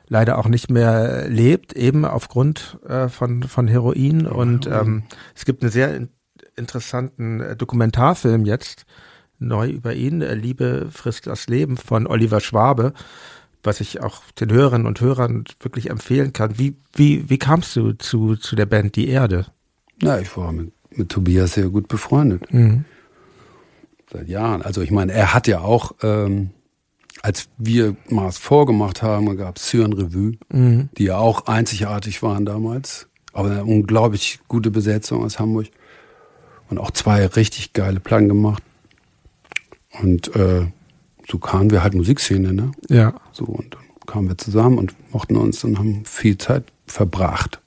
leider auch nicht mehr lebt, eben aufgrund äh, von, von Heroin. Und ähm, es gibt einen sehr in interessanten äh, Dokumentarfilm jetzt, neu über ihn, äh, Liebe frisst das Leben von Oliver Schwabe, was ich auch den Hörerinnen und Hörern wirklich empfehlen kann. Wie, wie, wie kamst du zu, zu der Band Die Erde? na, ich war mit, mit Tobias sehr gut befreundet. Seit Jahren. Also ich meine, er hat ja auch, ähm, als wir Mars vorgemacht haben, gab es Syren Revue, die ja auch einzigartig waren damals. Aber eine unglaublich gute Besetzung aus Hamburg. Und auch zwei richtig geile Platten gemacht. Und äh, so kamen wir halt Musikszene, ne? Ja. So, und dann kamen wir zusammen und mochten uns und haben viel Zeit verbracht.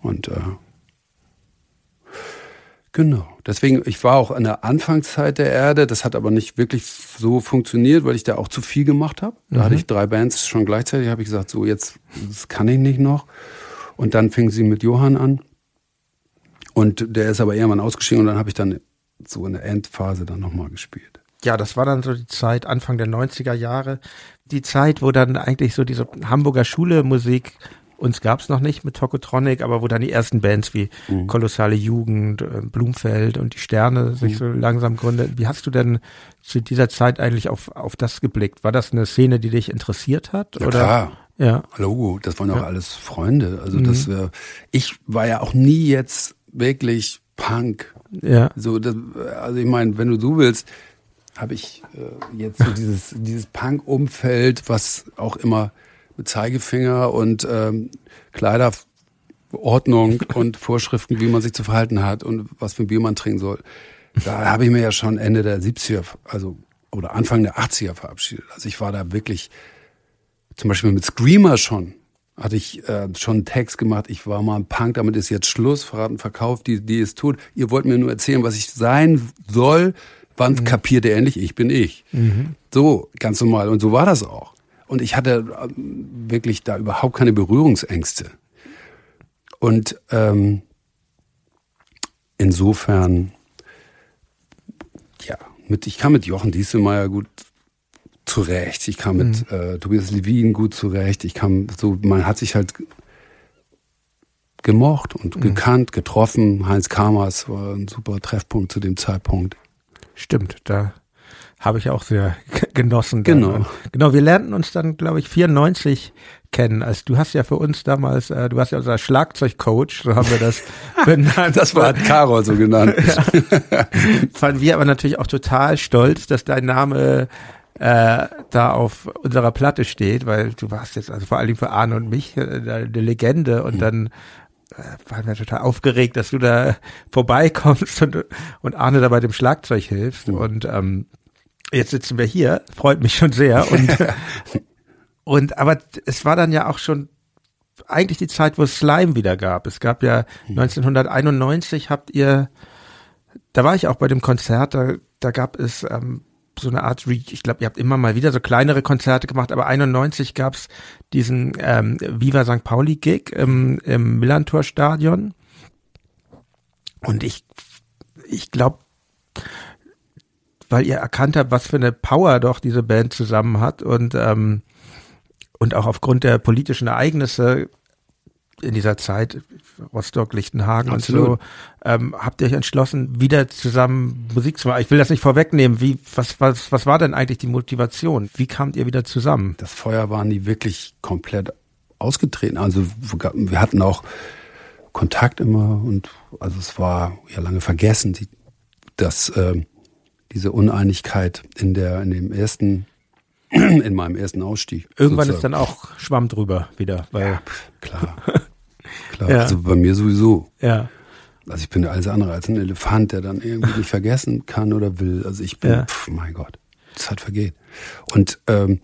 Und äh, genau. Deswegen, ich war auch in der Anfangszeit der Erde, das hat aber nicht wirklich so funktioniert, weil ich da auch zu viel gemacht habe. Da hatte ich drei Bands schon gleichzeitig, habe ich gesagt, so jetzt, das kann ich nicht noch. Und dann fing sie mit Johann an. Und der ist aber irgendwann ausgestiegen und dann habe ich dann so in der Endphase dann nochmal gespielt. Ja, das war dann so die Zeit, Anfang der 90er Jahre. Die Zeit, wo dann eigentlich so diese Hamburger Schule Musik uns gab es noch nicht mit Tokotronic, aber wo dann die ersten Bands wie mhm. Kolossale Jugend, äh, Blumfeld und die Sterne sich mhm. so langsam gründen. Wie hast du denn zu dieser Zeit eigentlich auf, auf das geblickt? War das eine Szene, die dich interessiert hat? Ja, oder? klar. Ja. Logo, das waren auch ja. alles Freunde. Also mhm. das, äh, ich war ja auch nie jetzt wirklich Punk. Ja. So, das, also ich meine, wenn du so willst, habe ich äh, jetzt so dieses, dieses Punk-Umfeld, was auch immer mit Zeigefinger und ähm, Kleiderordnung und Vorschriften, wie man sich zu verhalten hat und was für ein Bier man trinken soll. Da habe ich mir ja schon Ende der 70er, also oder Anfang der 80er verabschiedet. Also ich war da wirklich, zum Beispiel mit Screamer schon, hatte ich äh, schon einen Text gemacht, ich war mal ein Punk, damit ist jetzt Schluss, verraten, verkauft, die, die es tut. Ihr wollt mir nur erzählen, was ich sein soll. Wann mhm. kapiert ihr endlich? Ich bin ich. Mhm. So, ganz normal. Und so war das auch. Und ich hatte ähm, wirklich da überhaupt keine Berührungsängste. Und ähm, insofern, ja, mit, ich kam mit Jochen Dieselmeier gut zurecht. Ich kam mit mhm. äh, Tobias Levin gut zurecht. Ich kam so, man hat sich halt gemocht und mhm. gekannt, getroffen. Heinz Kamers war ein super Treffpunkt zu dem Zeitpunkt. Stimmt, da habe ich auch sehr genossen. Genau. Dann. Genau, wir lernten uns dann, glaube ich, 94 kennen. Also du hast ja für uns damals, äh, du warst ja unser Schlagzeugcoach, so haben wir das benannt. das war Carol so genannt. ja. Fanden wir aber natürlich auch total stolz, dass dein Name äh, da auf unserer Platte steht, weil du warst jetzt also vor allem für Arne und mich äh, eine Legende und mhm. dann waren wir total aufgeregt, dass du da vorbeikommst und, und Arne da bei dem Schlagzeug hilfst. Mhm. Und ähm, jetzt sitzen wir hier, freut mich schon sehr. Und, und aber es war dann ja auch schon eigentlich die Zeit, wo es Slime wieder gab. Es gab ja 1991 habt ihr, da war ich auch bei dem Konzert, da, da gab es ähm, so eine Art, ich glaube, ihr habt immer mal wieder so kleinere Konzerte gemacht, aber 91 gab's diesen ähm, Viva St. Pauli Gig im, im Millantor Stadion. Und ich, ich glaube, weil ihr erkannt habt, was für eine Power doch diese Band zusammen hat und ähm, und auch aufgrund der politischen Ereignisse in dieser Zeit, Rostock, Lichtenhagen Absolut. und so, ähm, habt ihr euch entschlossen, wieder zusammen Musik zu machen? Ich will das nicht vorwegnehmen. Wie, was, was, was war denn eigentlich die Motivation? Wie kamt ihr wieder zusammen? Das Feuer war nie wirklich komplett ausgetreten. Also wir hatten auch Kontakt immer und also es war ja lange vergessen, die, dass äh, diese Uneinigkeit in der in dem ersten in meinem ersten Ausstieg. Irgendwann sozusagen. ist dann auch Schwamm drüber wieder, weil ja, klar, klar. Ja. Also bei mir sowieso. Ja. Also ich bin alles andere als ein Elefant, der dann irgendwie nicht vergessen kann oder will. Also ich bin, ja. pf, mein Gott, die Zeit vergeht. Und ähm,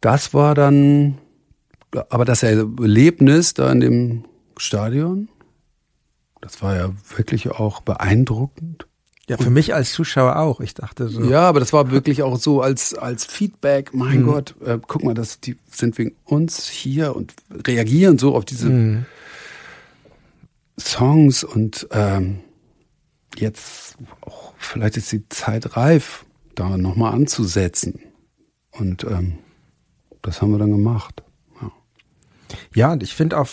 das war dann, aber das Erlebnis da in dem Stadion, das war ja wirklich auch beeindruckend. Ja, für mich als Zuschauer auch. Ich dachte so. Ja, aber das war wirklich auch so als, als Feedback. Mein mhm. Gott, äh, guck mal, das, die sind wegen uns hier und reagieren so auf diese mhm. Songs und ähm, jetzt auch, vielleicht ist die Zeit reif, da nochmal anzusetzen. Und ähm, das haben wir dann gemacht. Ja, ja und ich finde auch,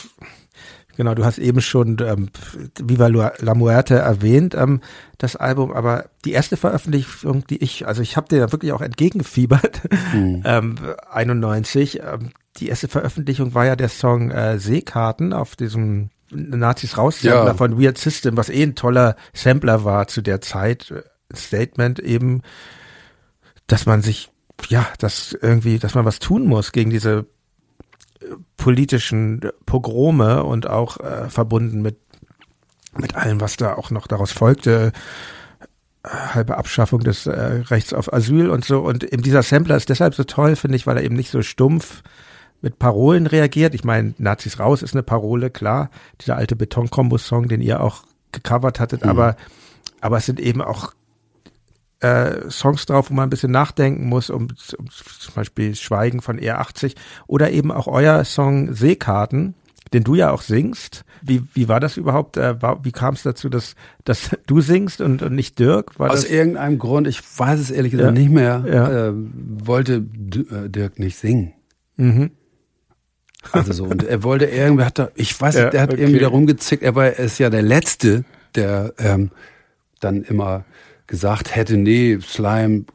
Genau, du hast eben schon ähm, Viva la Muerte erwähnt, ähm, das Album, aber die erste Veröffentlichung, die ich, also ich habe dir da wirklich auch entgegengefiebert, mhm. ähm, 91, ähm, die erste Veröffentlichung war ja der Song äh, Seekarten auf diesem Nazis raus ja. von Weird System, was eh ein toller Sampler war zu der Zeit. Statement eben, dass man sich, ja, dass irgendwie, dass man was tun muss gegen diese politischen Pogrome und auch äh, verbunden mit, mit allem, was da auch noch daraus folgte, äh, halbe Abschaffung des äh, Rechts auf Asyl und so. Und eben dieser Sampler ist deshalb so toll, finde ich, weil er eben nicht so stumpf mit Parolen reagiert. Ich meine, Nazis raus ist eine Parole, klar. Dieser alte Beton-Kombo-Song, den ihr auch gecovert hattet, mhm. aber, aber es sind eben auch äh, Songs drauf, wo man ein bisschen nachdenken muss, um, um zum Beispiel Schweigen von R80 oder eben auch euer Song Seekarten, den du ja auch singst. Wie, wie war das überhaupt? Äh, war, wie kam es dazu, dass, dass du singst und, und nicht Dirk? War Aus irgendeinem Grund, ich weiß es ehrlich gesagt ja. nicht mehr, ja. äh, wollte Dirk nicht singen. Mhm. Also so, und er wollte irgendwie, hat da, ich weiß nicht, ja, der hat okay. irgendwie da rumgezickt, er war, er ist ja der Letzte, der ähm, dann immer gesagt hätte, nee, Slime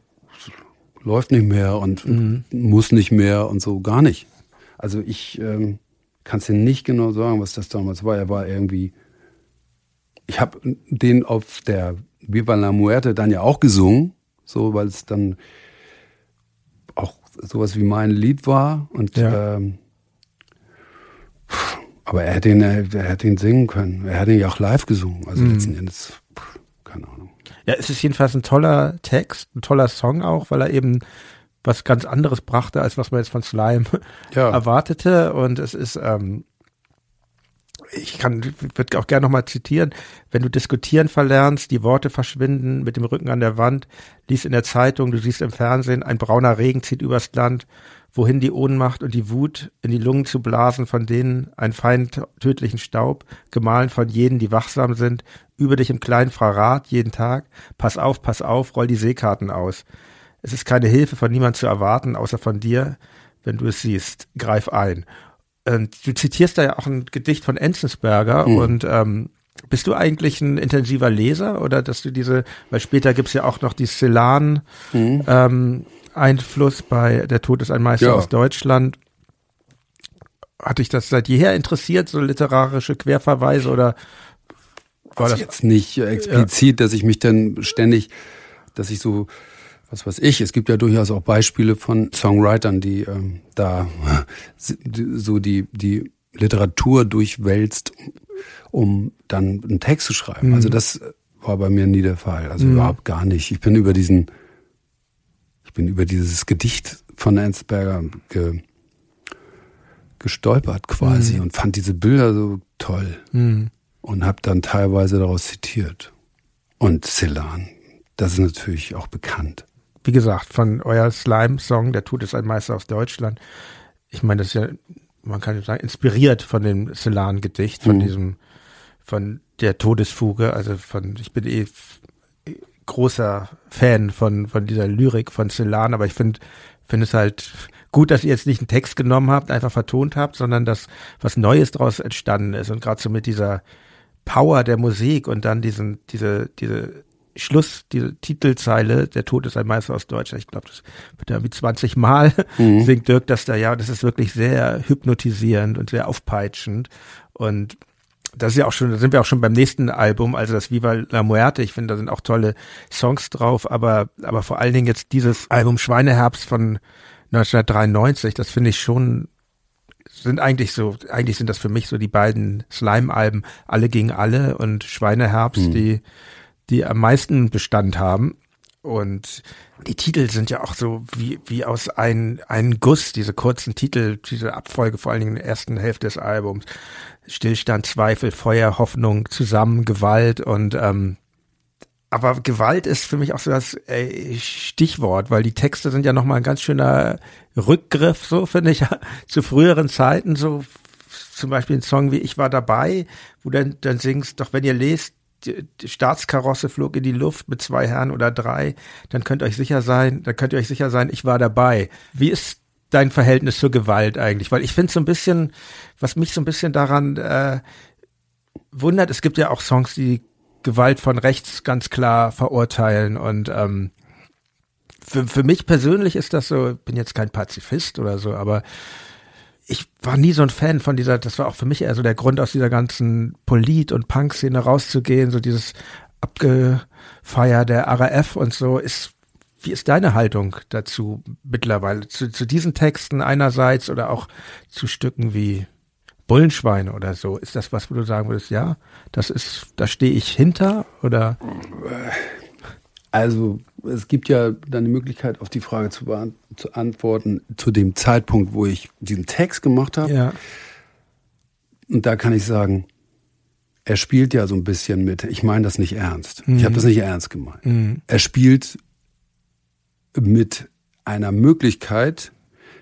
läuft nicht mehr und mhm. muss nicht mehr und so, gar nicht. Also ich ähm, kann es dir nicht genau sagen, was das damals war. Er war irgendwie, ich habe den auf der Viva la Muerte dann ja auch gesungen, so, weil es dann auch sowas wie mein Lied war und ja. ähm, aber er hätte ihn, er, hätte ihn singen können. Er hätte ihn ja auch live gesungen. Also mhm. letzten Endes, keine Ahnung. Ja, es ist jedenfalls ein toller Text, ein toller Song auch, weil er eben was ganz anderes brachte, als was man jetzt von Slime ja. erwartete. Und es ist, ähm, ich kann, würde auch gerne nochmal zitieren, wenn du diskutieren verlernst, die Worte verschwinden mit dem Rücken an der Wand, liest in der Zeitung, du siehst im Fernsehen, ein brauner Regen zieht übers Land, wohin die Ohnmacht und die Wut in die Lungen zu blasen, von denen ein Feind tödlichen Staub, gemahlen von jenen, die wachsam sind, über dich im kleinen Frarat jeden Tag, pass auf, pass auf, roll die Seekarten aus. Es ist keine Hilfe von niemand zu erwarten, außer von dir, wenn du es siehst, greif ein. Und du zitierst da ja auch ein Gedicht von Enzensberger mhm. und ähm, bist du eigentlich ein intensiver Leser oder dass du diese, weil später gibt's ja auch noch die Celan, mhm. ähm, Einfluss bei Der Tod ist ein Meister ja. aus Deutschland. Hat dich das seit jeher interessiert, so literarische Querverweise oder war das jetzt nicht explizit, ja. dass ich mich dann ständig, dass ich so, was weiß ich, es gibt ja durchaus auch Beispiele von Songwritern, die ähm, da so die, die Literatur durchwälzt, um dann einen Text zu schreiben. Mhm. Also das war bei mir nie der Fall. Also mhm. überhaupt gar nicht. Ich bin über diesen bin über dieses Gedicht von Enzberger ge, gestolpert quasi mhm. und fand diese Bilder so toll mhm. und habe dann teilweise daraus zitiert. Und Celan, das ist natürlich auch bekannt. Wie gesagt, von euer Slime-Song, Der Tod ist ein Meister aus Deutschland. Ich meine, das ist ja, man kann sagen, inspiriert von dem Celan-Gedicht, von mhm. diesem, von der Todesfuge, also von, ich bin eh großer Fan von, von dieser Lyrik von Celan, aber ich finde, finde es halt gut, dass ihr jetzt nicht einen Text genommen habt, einfach vertont habt, sondern dass was Neues daraus entstanden ist. Und gerade so mit dieser Power der Musik und dann diesen, diese, diese Schluss, diese Titelzeile, der Tod ist ein Meister aus Deutschland, ich glaube, das wird ja wie 20 Mal mhm. singt Dirk das da. Ja, das ist wirklich sehr hypnotisierend und sehr aufpeitschend. Und das ist ja auch schon, da sind wir auch schon beim nächsten Album, also das Viva la Muerte. Ich finde, da sind auch tolle Songs drauf, aber, aber vor allen Dingen jetzt dieses Album Schweineherbst von 1993, das finde ich schon, sind eigentlich so, eigentlich sind das für mich so die beiden Slime-Alben, alle gegen alle und Schweineherbst, mhm. die, die am meisten Bestand haben. Und die Titel sind ja auch so wie, wie aus ein, ein Guss, diese kurzen Titel, diese Abfolge, vor allen Dingen in der ersten Hälfte des Albums. Stillstand, Zweifel, Feuer, Hoffnung, zusammen, Gewalt und ähm, aber Gewalt ist für mich auch so das äh, Stichwort, weil die Texte sind ja nochmal ein ganz schöner Rückgriff, so finde ich, zu früheren Zeiten, so zum Beispiel ein Song wie Ich war dabei, wo dann, dann singst, doch wenn ihr lest, die, Staatskarosse flog in die Luft mit zwei Herren oder drei, dann könnt ihr euch sicher sein, dann könnt ihr euch sicher sein, ich war dabei. Wie ist dein Verhältnis zur Gewalt eigentlich? Weil ich finde so ein bisschen, was mich so ein bisschen daran äh, wundert, es gibt ja auch Songs, die Gewalt von rechts ganz klar verurteilen und ähm, für, für mich persönlich ist das so, bin jetzt kein Pazifist oder so, aber ich war nie so ein Fan von dieser, das war auch für mich eher so der Grund, aus dieser ganzen Polit- und Punk-Szene rauszugehen, so dieses Abgefeier der RAF und so, ist wie ist deine Haltung dazu mittlerweile? Zu, zu diesen Texten einerseits oder auch zu Stücken wie Bullenschweine oder so? Ist das was, wo du sagen würdest, ja, das ist, da stehe ich hinter oder? Also es gibt ja dann die Möglichkeit, auf die Frage zu, zu antworten, zu dem Zeitpunkt, wo ich diesen Text gemacht habe. Ja. Und da kann ich sagen, er spielt ja so ein bisschen mit, ich meine das nicht ernst. Mhm. Ich habe das nicht ernst gemeint. Mhm. Er spielt mit einer Möglichkeit,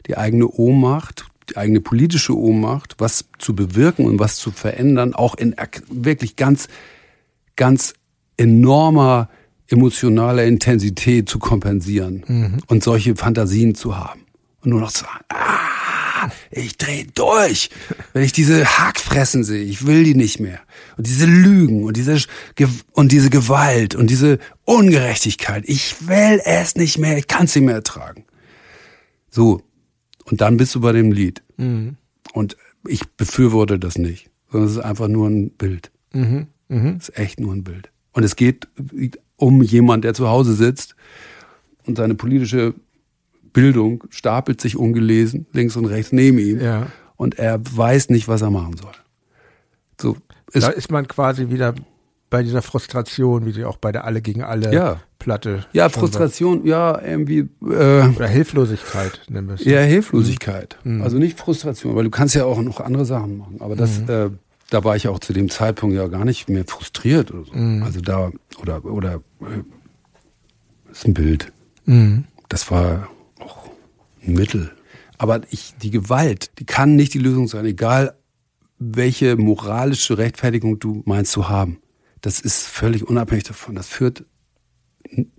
die eigene Ohnmacht, die eigene politische Ohnmacht, was zu bewirken und was zu verändern, auch in wirklich ganz, ganz enormer emotionaler Intensität zu kompensieren mhm. und solche Fantasien zu haben. Und nur noch zu sagen, ah, ich dreh durch, wenn ich diese Hackfressen sehe. Ich will die nicht mehr. Und diese Lügen und diese, und diese Gewalt und diese Ungerechtigkeit. Ich will es nicht mehr. Ich kann es nicht mehr ertragen. So. Und dann bist du bei dem Lied. Mhm. Und ich befürworte das nicht, sondern es ist einfach nur ein Bild. Mhm. Mhm. Es ist echt nur ein Bild. Und es geht um jemand, der zu Hause sitzt und seine politische Bildung stapelt sich ungelesen links und rechts neben ihm ja. und er weiß nicht, was er machen soll. So ist da ist man quasi wieder bei dieser Frustration, wie sie auch bei der Alle gegen Alle ja. Platte. Ja, Frustration, war. ja, irgendwie. Äh, Oder Hilflosigkeit, nennen wir es. Ja, Hilflosigkeit. Mhm. Also nicht Frustration, weil du kannst ja auch noch andere Sachen machen. Aber das, mhm. äh, da war ich auch zu dem Zeitpunkt ja gar nicht mehr frustriert oder so. Mhm. Also da, oder, oder, äh, ist ein Bild. Mhm. Das war auch ein Mittel. Aber ich, die Gewalt, die kann nicht die Lösung sein, egal welche moralische Rechtfertigung du meinst zu haben. Das ist völlig unabhängig davon. Das führt,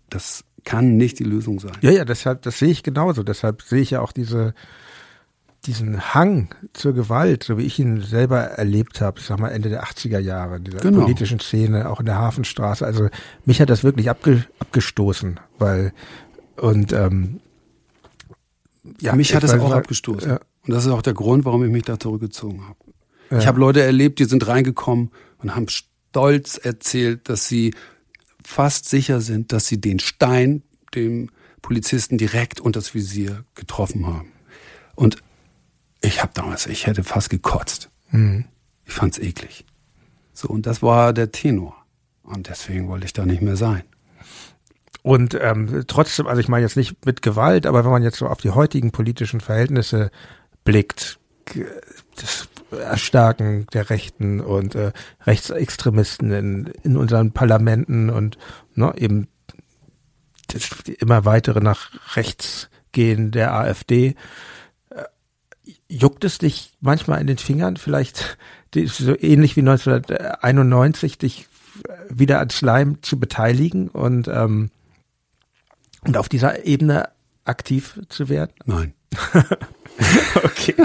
das kann nicht die Lösung sein. Ja, ja, deshalb, das sehe ich genauso. Deshalb sehe ich ja auch diese, diesen Hang zur Gewalt, so wie ich ihn selber erlebt habe, ich sag mal Ende der 80er Jahre, dieser genau. politischen Szene, auch in der Hafenstraße. Also mich hat das wirklich abge, abgestoßen, weil und ähm, ja, mich hat es auch abgestoßen. Ja. Und das ist auch der Grund, warum ich mich da zurückgezogen habe. Ja. Ich habe Leute erlebt, die sind reingekommen und haben stolz erzählt, dass sie fast sicher sind, dass sie den Stein dem Polizisten direkt unter das Visier getroffen haben. Und ich habe damals, ich hätte fast gekotzt. Mhm. Ich fand's eklig. So, und das war der Tenor. Und deswegen wollte ich da nicht mehr sein. Und ähm, trotzdem, also ich meine jetzt nicht mit Gewalt, aber wenn man jetzt so auf die heutigen politischen Verhältnisse blickt, das Erstarken der Rechten und äh, Rechtsextremisten in, in unseren Parlamenten und ne, eben das immer weitere nach rechts gehen der AfD. Äh, juckt es dich manchmal in den Fingern, vielleicht so ähnlich wie 1991, dich wieder an Slime zu beteiligen und ähm, und auf dieser Ebene aktiv zu werden? Nein. okay.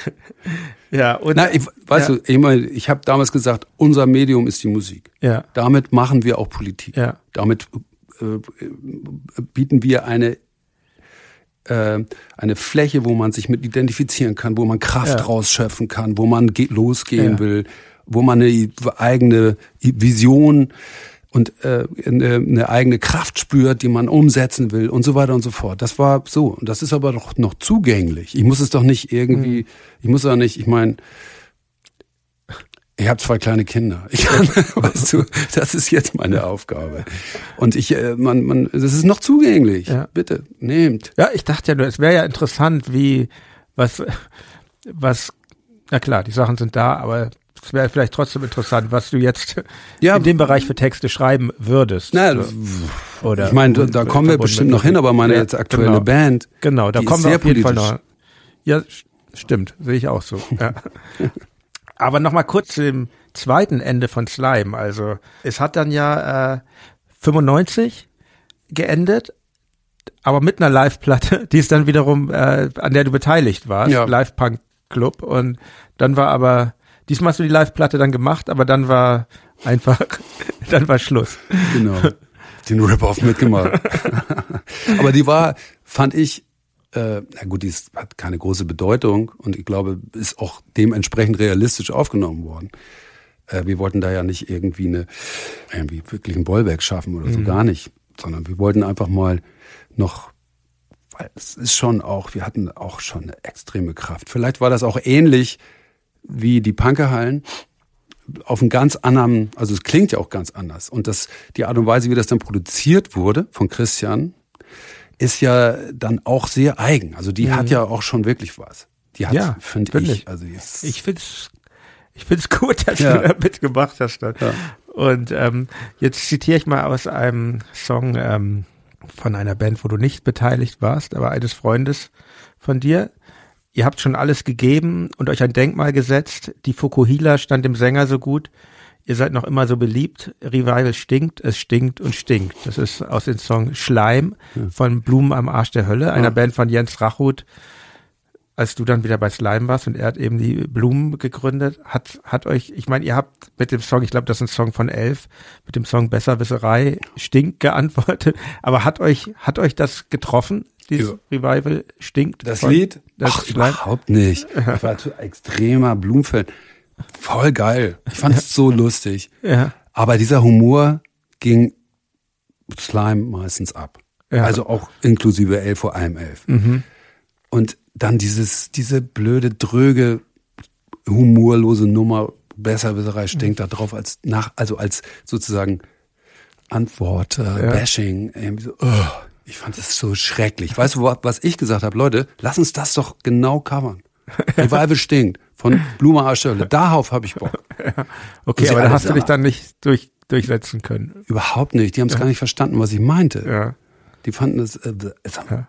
ja, und Na, ich, weißt ja. du, ich meine, ich habe damals gesagt, unser Medium ist die Musik. Ja. Damit machen wir auch Politik. Ja. Damit äh, bieten wir eine äh, eine Fläche, wo man sich mit identifizieren kann, wo man Kraft ja. rausschöpfen kann, wo man losgehen ja. will, wo man eine eigene Vision und äh, eine, eine eigene Kraft spürt, die man umsetzen will und so weiter und so fort. Das war so. Und das ist aber doch noch zugänglich. Ich muss es doch nicht irgendwie, mhm. ich muss doch nicht, ich meine, ich habe zwei kleine Kinder. Ich kann, weißt du, das ist jetzt meine Aufgabe. Und ich, äh, man, man, das ist noch zugänglich. Ja. Bitte, nehmt. Ja, ich dachte ja nur, es wäre ja interessant, wie, was, was, na klar, die Sachen sind da, aber es wäre vielleicht trotzdem interessant, was du jetzt ja, in dem Bereich für Texte schreiben würdest. Na, oder ich meine, da, kommen wir bestimmt noch hin, aber meine ja, jetzt aktuelle genau. Band, genau, da kommen wir auf jeden politisch. Fall noch. Ja, stimmt, sehe ich auch so. Ja. aber noch mal kurz zu dem zweiten Ende von Slime. Also es hat dann ja äh, 95 geendet, aber mit einer Live-Platte, die ist dann wiederum, äh, an der du beteiligt warst, ja. Live-Punk Club. Und dann war aber Diesmal hast du die Live-Platte dann gemacht, aber dann war einfach, dann war Schluss. Genau. Den Rip-Off mitgemacht. aber die war, fand ich, äh, na gut, die ist, hat keine große Bedeutung und ich glaube, ist auch dementsprechend realistisch aufgenommen worden. Äh, wir wollten da ja nicht irgendwie eine, irgendwie wirklich ein Bollwerk schaffen oder so, mhm. gar nicht. Sondern wir wollten einfach mal noch weil es ist schon auch, wir hatten auch schon eine extreme Kraft. Vielleicht war das auch ähnlich wie die Punkerhallen auf einen ganz anderen, also es klingt ja auch ganz anders. Und das, die Art und Weise, wie das dann produziert wurde von Christian, ist ja dann auch sehr eigen. Also die mhm. hat ja auch schon wirklich was. Die hat, ja, finde ich. Also jetzt ich finde es ich find's gut, dass ja. du da mitgemacht hast. Ja. Und ähm, jetzt zitiere ich mal aus einem Song ähm, von einer Band, wo du nicht beteiligt warst, aber eines Freundes von dir. Ihr habt schon alles gegeben und euch ein Denkmal gesetzt. Die Fukuhila stand dem Sänger so gut. Ihr seid noch immer so beliebt. Revival stinkt, es stinkt und stinkt. Das ist aus dem Song Schleim von Blumen am Arsch der Hölle, einer ja. Band von Jens Rachut. als du dann wieder bei Slime warst und er hat eben die Blumen gegründet, hat, hat euch, ich meine, ihr habt mit dem Song, ich glaube, das ist ein Song von Elf, mit dem Song Besserwisserei stinkt geantwortet, aber hat euch, hat euch das getroffen, dieses ja. Revival stinkt? Das Lied? Das Ach, überhaupt nicht. Ich war zu extremer Blumenfan. Voll geil. Ich fand es so lustig. Ja. Aber dieser Humor ging Slime meistens ab. Ja. Also auch inklusive elf vor allem elf. Mhm. Und dann dieses, diese blöde, dröge, humorlose Nummer, Besserwisserei stinkt mhm. da drauf als nach, also als sozusagen Antwort, äh, ja. Bashing, irgendwie so, oh, ich fand das so schrecklich. Weißt du, was ich gesagt habe? Leute, lass uns das doch genau covern. Revival stinkt von Blume Arschölle. Darauf habe ich Bock. Okay, aber da hast du dich dann nicht durch, durchsetzen können. Überhaupt nicht. Die haben es ja. gar nicht verstanden, was ich meinte. Ja. Die fanden es. Äh, äh, ja.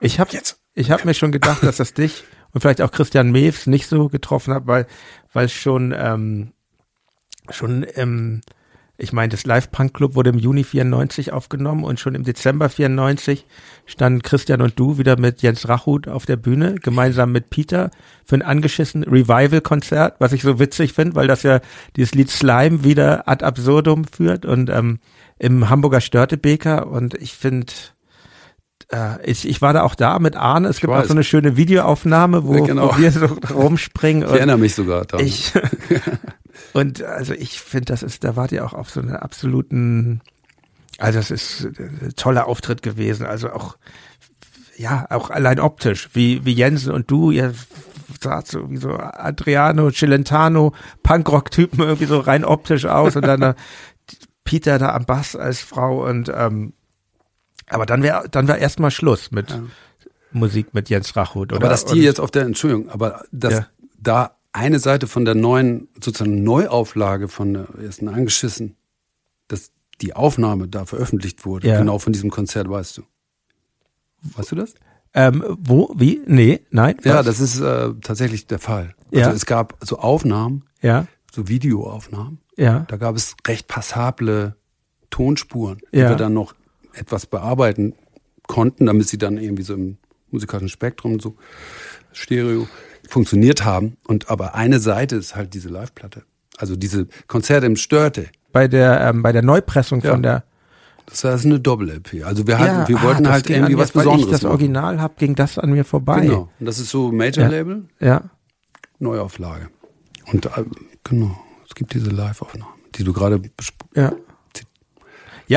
ich habe jetzt. Ich habe mir schon gedacht, dass das dich und vielleicht auch Christian Mews nicht so getroffen hat, weil weil schon ähm, schon ähm, ich meine, das Live Punk Club wurde im Juni 94 aufgenommen und schon im Dezember 94 standen Christian und du wieder mit Jens Rachut auf der Bühne, gemeinsam mit Peter für ein angeschissen Revival-Konzert, was ich so witzig finde, weil das ja dieses Lied Slime wieder ad absurdum führt und ähm, im Hamburger Störtebeker und ich finde, äh, ich, ich war da auch da mit Arne. Es gibt auch so eine schöne Videoaufnahme, wo, genau. wo wir so rumspringen. Ich erinnere mich sogar daran. Ich, und also ich finde, das ist, da wart ihr auch auf so einer absoluten, also es ist ein toller Auftritt gewesen. Also auch, ja, auch allein optisch, wie, wie Jensen und du, ihr saht so wie so Adriano, Celentano, Punkrock-Typen irgendwie so rein optisch aus und dann Peter da am Bass als Frau und ähm, aber dann wäre dann wäre erstmal Schluss mit ja. Musik mit Jens Rachut, oder? Aber dass die jetzt auf der Entschuldigung, aber dass ja. da eine Seite von der neuen sozusagen Neuauflage von der ersten angeschissen, dass die Aufnahme da veröffentlicht wurde, ja. genau von diesem Konzert, weißt du? Weißt du das? Ähm, wo? Wie? Nee, nein. Was? Ja, das ist äh, tatsächlich der Fall. Also ja. es gab so Aufnahmen, ja. so Videoaufnahmen. Ja. Da gab es recht passable Tonspuren, die ja. wir dann noch etwas bearbeiten konnten, damit sie dann irgendwie so im musikalischen Spektrum so Stereo funktioniert haben. Und aber eine Seite ist halt diese Live-Platte. Also diese Konzerte im Störte. Bei der, ähm, bei der Neupressung ja. von der. Das war eine Doppel-LP. Also wir hatten, ja, wir wollten ah, halt irgendwie was Besonderes. Weil ich das Original habe, ging das an mir vorbei. Genau. Und das ist so Major-Label. Ja. ja. Neuauflage. Und äh, genau, es gibt diese Live-Aufnahmen, die du gerade ja.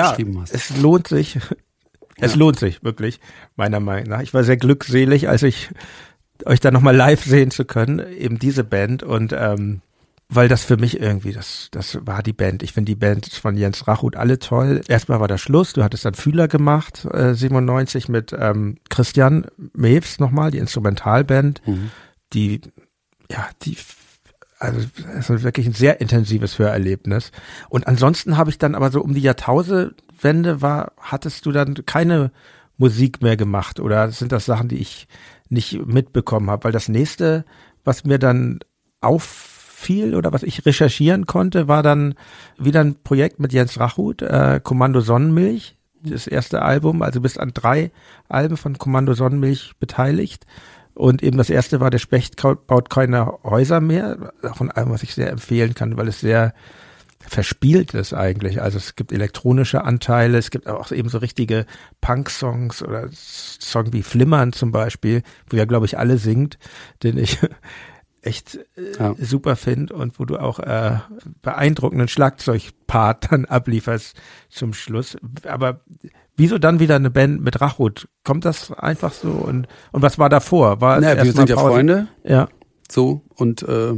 beschrieben hast. Es lohnt sich. Es ja. lohnt sich, wirklich, meiner Meinung nach. Ich war sehr glückselig, als ich euch da nochmal live sehen zu können, eben diese Band und ähm, weil das für mich irgendwie, das, das war die Band. Ich finde die Band von Jens Rachut alle toll. Erstmal war der Schluss, du hattest dann Fühler gemacht, äh, 97 mit ähm, Christian Mews nochmal, die Instrumentalband, mhm. die, ja, die, also es ist wirklich ein sehr intensives Hörerlebnis. Und ansonsten habe ich dann aber so um die Jahrtausendwende war, hattest du dann keine Musik mehr gemacht oder sind das Sachen, die ich nicht mitbekommen habe, weil das nächste, was mir dann auffiel oder was ich recherchieren konnte, war dann wieder ein Projekt mit Jens Rachut, äh, Kommando Sonnenmilch, das erste Album, also bist an drei Alben von Kommando Sonnenmilch beteiligt. Und eben das erste war, der Specht baut keine Häuser mehr. Auch ein Album, was ich sehr empfehlen kann, weil es sehr verspielt ist eigentlich. Also es gibt elektronische Anteile, es gibt auch eben so richtige Punk-Songs oder Song wie Flimmern zum Beispiel, wo ja, glaube ich, alle singt, den ich echt äh, ja. super finde und wo du auch äh, beeindruckenden Schlagzeugpart dann ablieferst zum Schluss. Aber wieso dann wieder eine Band mit Rachut? Kommt das einfach so? Und, und was war davor? War naja, wir sind ja Freunde. Ja. So, und äh,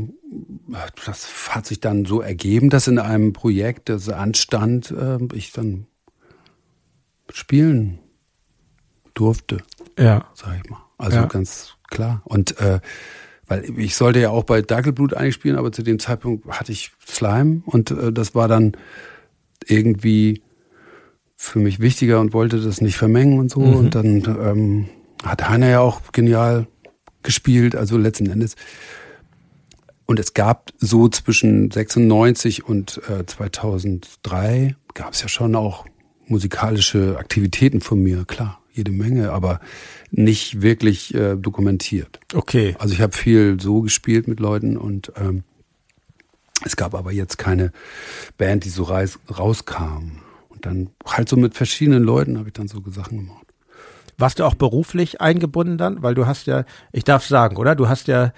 das hat sich dann so ergeben, dass in einem Projekt, das anstand, äh, ich dann spielen durfte. Ja. Sag ich mal. Also ja. ganz klar. Und äh, weil ich sollte ja auch bei Dackelblut eigentlich spielen, aber zu dem Zeitpunkt hatte ich Slime und äh, das war dann irgendwie für mich wichtiger und wollte das nicht vermengen und so. Mhm. Und dann ähm, hat Heiner ja auch genial gespielt, also letzten Endes. Und es gab so zwischen 96 und äh, 2003 gab es ja schon auch musikalische Aktivitäten von mir, klar. jede Menge, aber nicht wirklich äh, dokumentiert. Okay. Also ich habe viel so gespielt mit Leuten und ähm, es gab aber jetzt keine Band, die so reis, rauskam. Und dann halt so mit verschiedenen Leuten habe ich dann so Sachen gemacht. Warst du auch beruflich eingebunden dann? Weil du hast ja, ich darf sagen, oder? Du hast ja,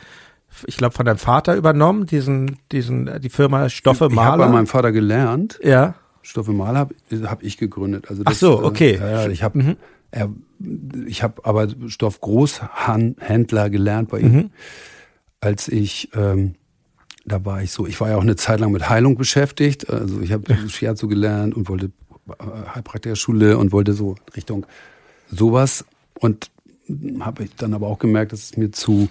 ich glaube, von deinem Vater übernommen, diesen, diesen, die Firma Stoffe Ich habe Maler. bei meinem Vater gelernt. ja. Stoffe Maler habe hab ich gegründet. Also Ach so, okay. Äh, ja, ich habe er, ich habe aber Stoff Großhändler gelernt bei ihm, Mhm. als ich ähm, da war ich so, ich war ja auch eine Zeit lang mit Heilung beschäftigt. Also ich habe Shiatsu gelernt und wollte äh, Heilpraktikerschule und wollte so Richtung sowas und habe ich dann aber auch gemerkt, dass es mir zu,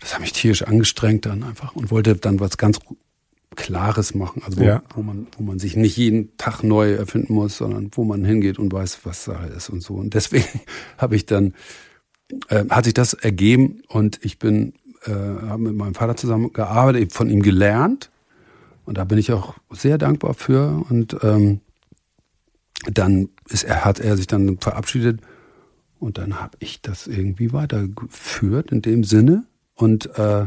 das hat mich tierisch angestrengt dann einfach und wollte dann was ganz Klares machen, also wo, Ja. wo man, wo man sich nicht jeden Tag neu erfinden muss, sondern wo man hingeht und weiß, was Sache ist und so. Und deswegen habe ich dann, äh, hat sich das ergeben und ich bin, äh, habe mit meinem Vater zusammen gearbeitet, eben von ihm gelernt. Und da bin ich auch sehr dankbar für. Und ähm, dann ist er, hat er sich dann verabschiedet. Und dann habe ich das irgendwie weitergeführt in dem Sinne und äh,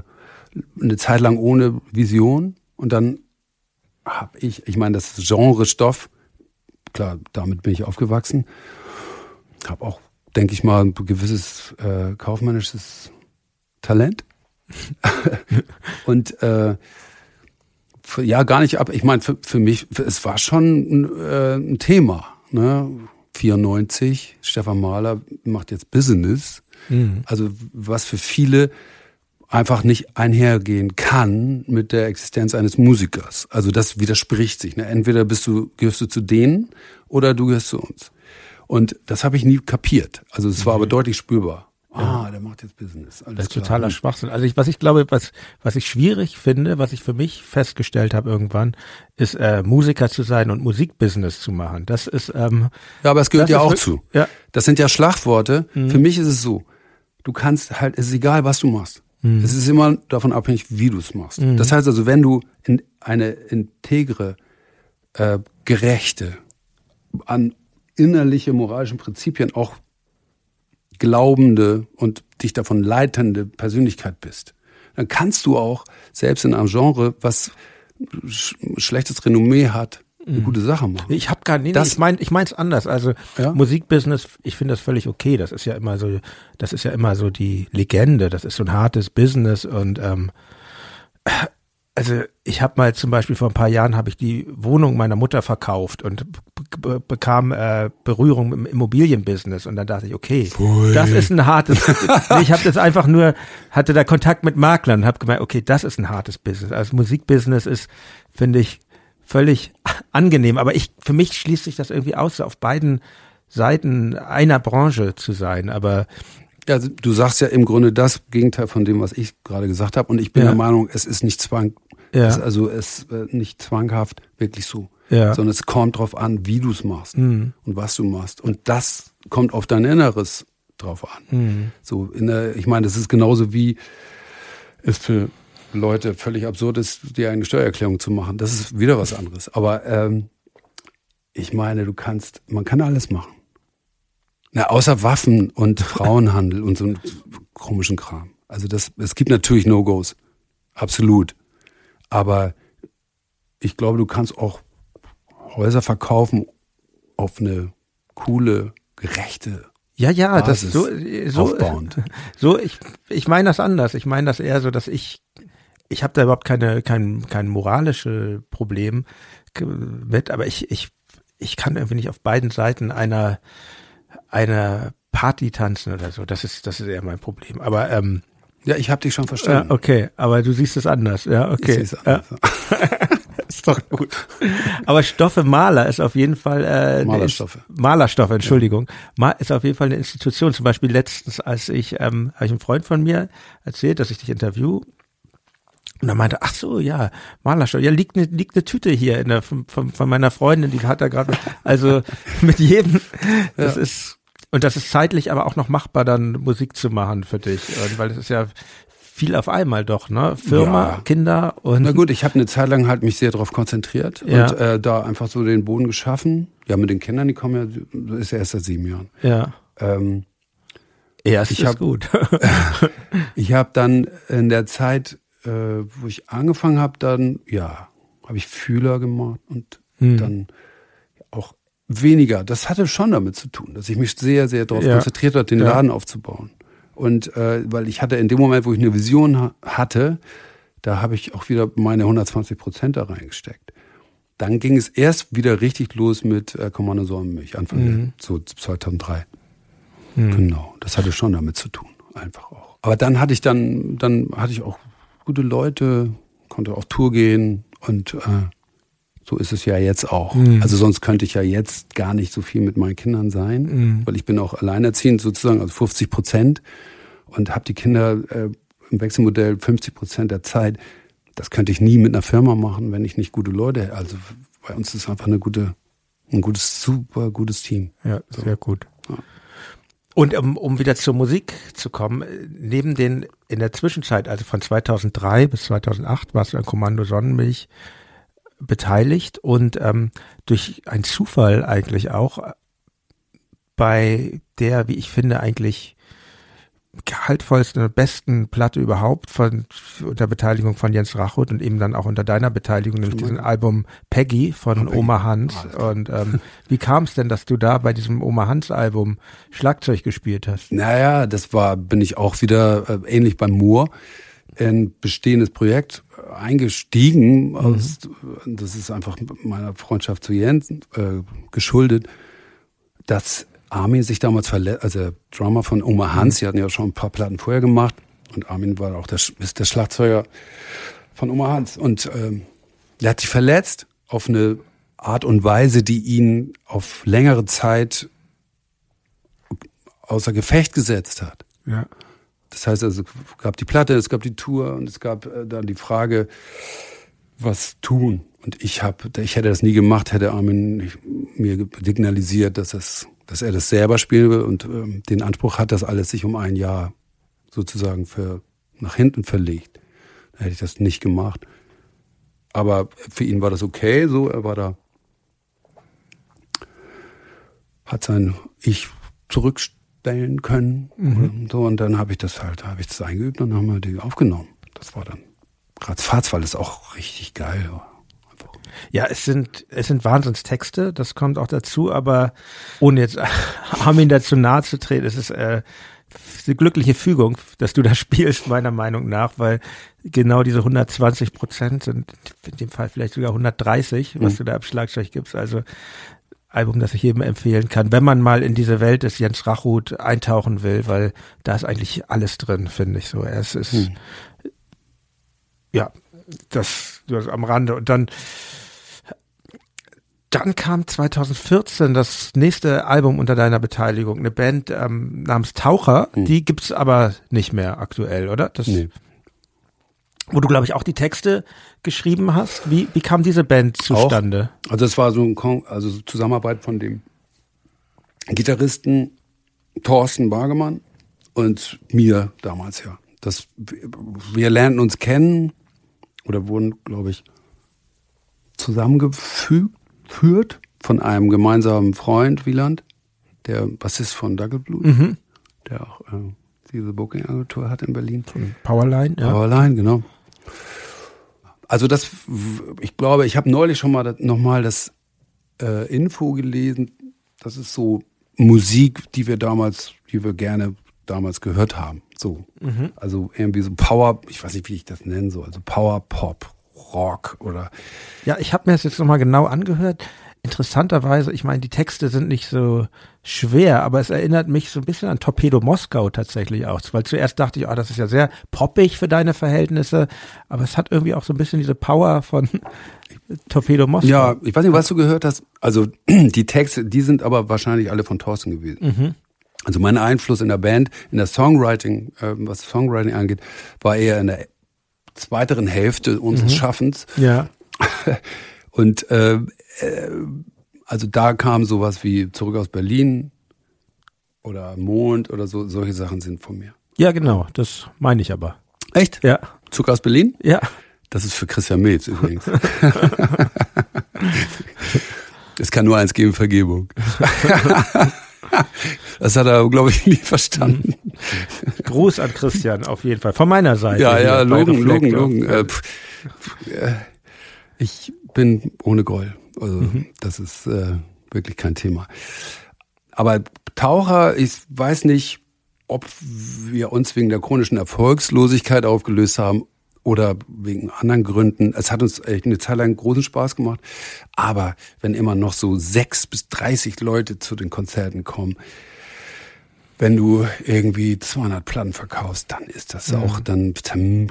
eine Zeit lang ohne Vision und dann habe ich, ich meine, das Genre Stoff, klar, damit bin ich aufgewachsen, habe auch, denke ich mal, ein gewisses äh, kaufmännisches Talent und äh, für, ja, gar nicht ab. Ich meine, für, für mich, für, es war schon ein, äh, ein Thema. Ne? 94, Stefan Mahler macht jetzt Business. Also was für viele einfach nicht einhergehen kann mit der Existenz eines Musikers. Also das widerspricht sich. Ne? Entweder bist du, gehörst du zu denen oder du gehörst zu uns. Und das habe ich nie kapiert. Also es war aber deutlich spürbar. Ah, der macht jetzt Business. Alles Das ist klar. totaler Schwachsinn. Also ich, was ich glaube, was, was ich schwierig finde, was ich für mich festgestellt habe irgendwann, ist äh, Musiker zu sein und Musikbusiness zu machen. Das ist ähm, Ja, aber es gehört ja auch zu. ja. Das sind ja Schlagworte. Für mich ist es so. Du kannst halt, es ist egal, was du machst. Es ist immer davon abhängig, wie du es machst. Das heißt also, wenn du in eine integre, äh, gerechte, an innerliche moralische Prinzipien auch glaubende und dich davon leitende Persönlichkeit bist, dann kannst du auch selbst in einem Genre, was sch schlechtes Renommee hat, eine gute Sache machen. Ich habe gar nicht, Das- ich mein, ich mein's anders. Also Ja? Musikbusiness, ich finde das völlig okay. Das ist ja immer so, das ist ja immer so die Legende. Das ist so ein hartes Business und ähm, also ich habe mal zum Beispiel vor ein paar Jahren habe ich die Wohnung meiner Mutter verkauft und be be bekam äh, Berührung im Immobilienbusiness und dann dachte ich, okay, das ist ein hartes. nee, ich habe das einfach nur hatte da Kontakt mit Maklern und habe gemerkt, okay, das ist ein hartes Business. Also Musikbusiness ist, finde ich, völlig angenehm. Aber ich, für mich schließt sich das irgendwie aus, auf beiden Seiten einer Branche zu sein. Aber Ja, also du sagst ja im Grunde das Gegenteil von dem, was ich gerade gesagt habe. Und ich bin Ja. der Meinung, es ist nicht zwang, Ja. es ist also es äh, nicht zwanghaft wirklich so, Ja. sondern es kommt drauf an, wie du es machst Mhm. und was du machst. Und das kommt auf dein Inneres drauf an. Mhm. So in der, ich meine, das ist genauso wie es für Leute völlig absurd ist, dir eine Steuererklärung zu machen. Das ist wieder was anderes. Aber ähm, ich meine, du kannst, man kann alles machen. Na, außer Waffen und Frauenhandel und so einen komischen Kram. Also das, es gibt natürlich No-Gos. Absolut. Aber ich glaube, du kannst auch Häuser verkaufen auf eine coole, gerechte ja, ja, das Basis so, so, aufbauend. so ich, ich meine das anders. Ich meine das eher so, dass ich, ich habe da überhaupt keine, kein, kein moralische Problem mit, aber ich, ich, ich kann irgendwie nicht auf beiden Seiten einer, einer Party tanzen oder so. Das ist, das ist eher mein Problem. Aber ähm, Ja, ich habe dich schon ja, verstanden. okay, aber du siehst es anders. Ja, okay. Ich seh's ja, anders. ist doch gut. Aber Stoffe Maler ist auf jeden Fall äh, Malerstoffe. Malerstoffe, Entschuldigung. Ma ist auf jeden Fall eine Institution. Zum Beispiel letztens, als ich, ähm, habe ich einem Freund von mir erzählt, dass ich dich interview. Und er meinte, ach so, ja, Malerstoff. Ja, liegt eine liegt eine Tüte hier in der, von, von, meiner Freundin, die hat da gerade, also mit jedem, das ist, und das ist zeitlich aber auch noch machbar, dann Musik zu machen für dich. Und weil das ist ja viel auf einmal doch, ne? Firma, Ja. Kinder und Na gut, ich habe eine Zeit lang halt mich sehr darauf konzentriert Ja. und äh, da einfach so den Boden geschaffen. Ja, mit den Kindern, die kommen ja, das ist ja erst seit sieben Jahren. Ja. Ähm, Erst Ich ist hab- gut. ich habe dann in der Zeit, äh, wo ich angefangen habe, dann, ja, habe ich Fühler gemacht und Hm. dann auch weniger. Das hatte schon damit zu tun, dass ich mich sehr, sehr darauf Ja. konzentriert habe, den Ja. Laden aufzubauen. Und äh, weil ich hatte in dem Moment, wo ich eine Vision ha hatte, da habe ich auch wieder meine 120 Prozent da reingesteckt. Dann ging es erst wieder richtig los mit äh, Kommando Sonnenmilch, Anfang Mhm. der, so 2003. Genau, das hatte schon damit zu tun, einfach auch. Aber dann hatte ich dann, dann hatte ich auch gute Leute, konnte auf Tour gehen und äh, so ist es ja jetzt auch. Mhm. Also sonst könnte ich ja jetzt gar nicht so viel mit meinen Kindern sein, Mhm. weil ich bin auch alleinerziehend sozusagen, also 50 Prozent und habe die Kinder äh, im Wechselmodell 50 Prozent der Zeit. Das könnte ich nie mit einer Firma machen, wenn ich nicht gute Leute. Also bei uns ist einfach eine gute, ein gutes, super gutes Team. Ja, sehr gut. Und um, um wieder zur Musik zu kommen, äh, neben den, in der Zwischenzeit, also von 2003 bis 2008, warst du an Kommando Sonnenmilch beteiligt und ähm, durch einen Zufall eigentlich auch äh, bei der, wie ich finde, eigentlich gehaltvollsten, besten Platte überhaupt von unter Beteiligung von Jens Rachut und eben dann auch unter deiner Beteiligung, nämlich diesem Album Peggy von Peggy. Oma Hans. Klar. Und ähm, wie kam es denn, dass du da bei diesem Oma Hans Album Schlagzeug gespielt hast? Naja, das war, bin ich auch wieder äh, ähnlich beim Moor in ein bestehendes Projekt eingestiegen. Aus, das ist einfach meiner Freundschaft zu Jens äh, geschuldet, dass Armin sich damals verletzt, also der Drummer von Oma Hans, die hatten ja schon ein paar Platten vorher gemacht und Armin war auch der, ist der Schlagzeuger von Oma Hans und ähm, der hat sich verletzt auf eine Art und Weise, die ihn auf längere Zeit außer Gefecht gesetzt hat. Ja. Das heißt also, es gab die Platte, es gab die Tour und es gab äh, dann die Frage, was tun. Und ich habe, ich hätte das nie gemacht, hätte Armin mir signalisiert, dass, das, dass er das selber spielen will und ähm, den Anspruch hat, dass alles sich um ein Jahr sozusagen für, nach hinten verlegt. Da hätte ich das nicht gemacht. Aber für ihn war das okay, so, er war da, hat sein Ich zurückstellen können. Und so, und dann habe ich das halt, habe ich das eingeübt und dann haben wir die aufgenommen. Das war dann ratzfatz, weil es auch richtig geil war. Ja, es sind, es sind Wahnsinnstexte, das kommt auch dazu, aber ohne jetzt Armin dazu nahe zu treten, es ist äh, eine glückliche Fügung, dass du da spielst, meiner Meinung nach, weil genau diese 120 Prozent sind in dem Fall vielleicht sogar 130, was du da am Schlagzeug gibst. Also Album, das ich jedem empfehlen kann, wenn man mal in diese Welt des Jens Rachut eintauchen will, weil da ist eigentlich alles drin, finde ich so. Es ist ja das, das am Rande und dann dann kam 2014 das nächste Album unter deiner Beteiligung, eine Band ähm, namens Taucher. Die gibt's aber nicht mehr aktuell, oder? Das, Nee. Wo du, glaube ich, auch die Texte geschrieben hast. Wie, wie kam diese Band zustande? Also es war so ein Kon also so Zusammenarbeit von dem Gitarristen Thorsten Bargemann und mir damals ja. Das, wir lernten uns kennen oder wurden, glaube ich, zusammengefügt führt von einem gemeinsamen Freund, Wieland, der Bassist von Dackelblut, der auch äh, diese Booking-Agentur hat in Berlin. Powerline, ja. Allein, genau. Also das, ich glaube, ich habe neulich schon mal nochmal das äh, Info gelesen. Das ist so Musik, die wir damals, die wir gerne damals gehört haben. So, also irgendwie so Power, ich weiß nicht, wie ich das nennen soll, also Power Pop, Rock oder Ja, ich habe mir das jetzt nochmal genau angehört. Interessanterweise, ich meine, die Texte sind nicht so schwer, aber es erinnert mich so ein bisschen an Torpedo Moskau tatsächlich auch. Weil zuerst dachte ich, ah, das ist ja sehr poppig für deine Verhältnisse, aber es hat irgendwie auch so ein bisschen diese Power von Torpedo Moskau. Ja, ich weiß nicht, was du gehört hast. Also die Texte, die sind aber wahrscheinlich alle von Thorsten gewesen. Also mein Einfluss in der Band, in der Songwriting, äh, was Songwriting angeht, war eher in der zweiteren Hälfte unseres Schaffens. Ja. Und äh, äh, also da kam sowas wie Zurück aus Berlin oder Mond oder so, solche Sachen sind von mir. Ja, genau, das meine ich aber. Echt? Ja. Zurück aus Berlin? Ja. Das ist für Christian Mills übrigens. Es kann nur eins geben, Vergebung. das hat er, glaube ich, nie verstanden. Gruß an Christian auf jeden Fall. Von meiner Seite. Ja, ja, Logen, Logen, Logen. Äh, äh, ich bin ohne Groll. Also mhm. das ist äh, wirklich kein Thema. Aber Taucher, ich weiß nicht, ob wir uns wegen der chronischen Erfolgslosigkeit aufgelöst haben oder wegen anderen Gründen. Es hat uns eine Zeit lang großen Spaß gemacht. Aber wenn immer noch so sechs bis dreißig Leute zu den Konzerten kommen, wenn du irgendwie 200 Platten verkaufst, dann ist das mhm. auch, dann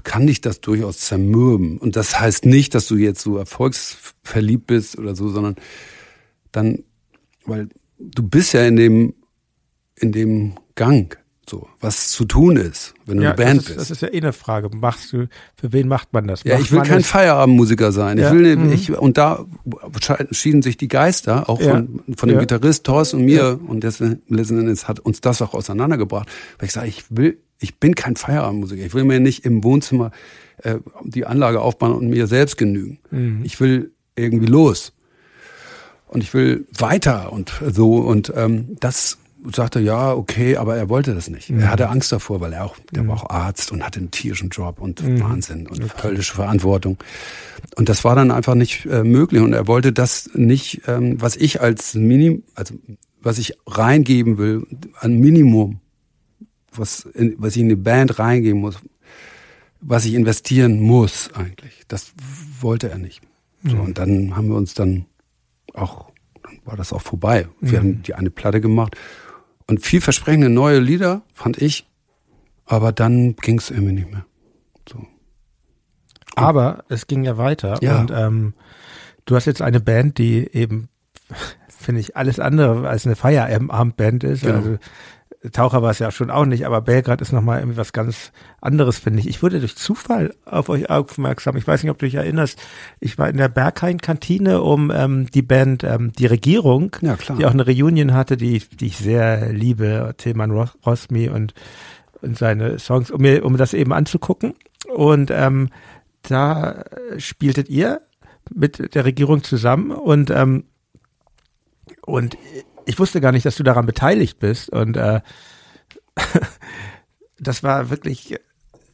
kann dich das durchaus zermürben. Und das heißt nicht, dass du jetzt so erfolgsverliebt bist oder so, sondern dann, weil du bist ja in dem, in dem Gang so, was zu tun ist, wenn du ja, eine Band das ist, bist. Das ist ja eh eine Frage. Machst du, für wen macht man das? Ja, macht ich will kein Feierabendmusiker sein. Ja. Ich will, mhm. ich, und da schieden sich die Geister, auch ja. von, von dem. Gitarrist Thorsten und mir. Und das, letzten Endes hat uns das auch auseinandergebracht. Weil ich sage, ich will, ich bin kein Feierabendmusiker. Ich will mir nicht im Wohnzimmer äh, die Anlage aufbauen und mir selbst genügen. Mhm. Ich will irgendwie los. Und ich will weiter und so. Und ähm, das sagte, ja, okay, aber er wollte das nicht. Mhm. Er hatte Angst davor, weil er auch, der mhm. war auch Arzt und hatte einen tierischen Job und mhm. Wahnsinn und okay. höllische Verantwortung. Und das war dann einfach nicht äh, möglich. Und er wollte das nicht, ähm, was ich als Minim, also was ich reingeben will, ein Minimum, was, in, was ich in die Band reingeben muss, was ich investieren muss eigentlich. Das wollte er nicht. So, mhm. und dann haben wir uns dann auch, war das auch vorbei. Wir mhm. haben die eine Platte gemacht und vielversprechende neue Lieder, fand ich. Aber dann ging es irgendwie nicht mehr. So. Aber es ging ja weiter. Ja. Und ähm, du hast jetzt eine Band, die eben, finde ich, alles andere als eine Feierabendband ist. Genau. Also Taucher war es ja schon auch nicht, aber Belgrad ist nochmal irgendwie was ganz anderes, finde ich. Ich wurde durch Zufall auf euch aufmerksam. Ich weiß nicht, ob du dich erinnerst. Ich war in der Berghain-Kantine, um ähm, die Band ähm, Die Regierung, ja, die auch eine Reunion hatte, die, die ich sehr liebe, Tilman Rosmi und, und seine Songs, um mir, um das eben anzugucken. Und ähm, da spieltet ihr mit der Regierung zusammen und ähm, und ich wusste gar nicht, dass du daran beteiligt bist. Und äh, das war wirklich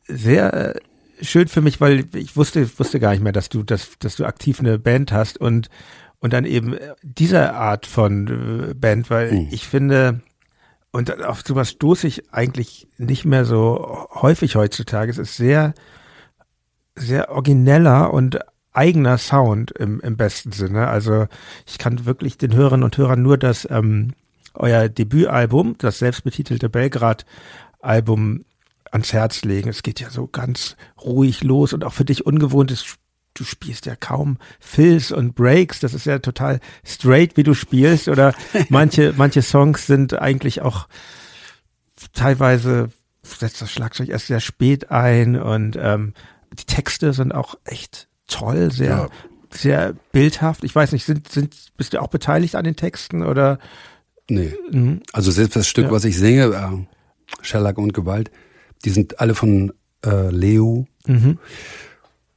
sehr äh, schön für mich, weil ich wusste, wusste gar nicht mehr, dass du, dass, dass du aktiv eine Band hast und und dann eben diese Art von äh, Band, weil mhm. ich finde, und auf sowas stoße ich eigentlich nicht mehr so häufig heutzutage. Es ist sehr, sehr origineller und eigener Sound im, im besten Sinne. Also ich kann wirklich den Hörerinnen und Hörern nur das ähm, euer Debütalbum, das selbstbetitelte Belgrad-Album ans Herz legen. Es geht ja so ganz ruhig los und auch für dich ungewohnt ist, du spielst ja kaum Fills und Breaks. Das ist ja total straight, wie du spielst. Oder manche, manche Songs sind eigentlich auch teilweise setzt das Schlagzeug erst sehr spät ein und ähm, die Texte sind auch echt toll, sehr, ja. sehr bildhaft. Ich weiß nicht, sind, sind, bist du auch beteiligt an den Texten oder? Nee. Mhm. Also selbst das Stück, ja. was ich singe, äh, Shellac und Gewalt, die sind alle von äh, Leo. Mhm.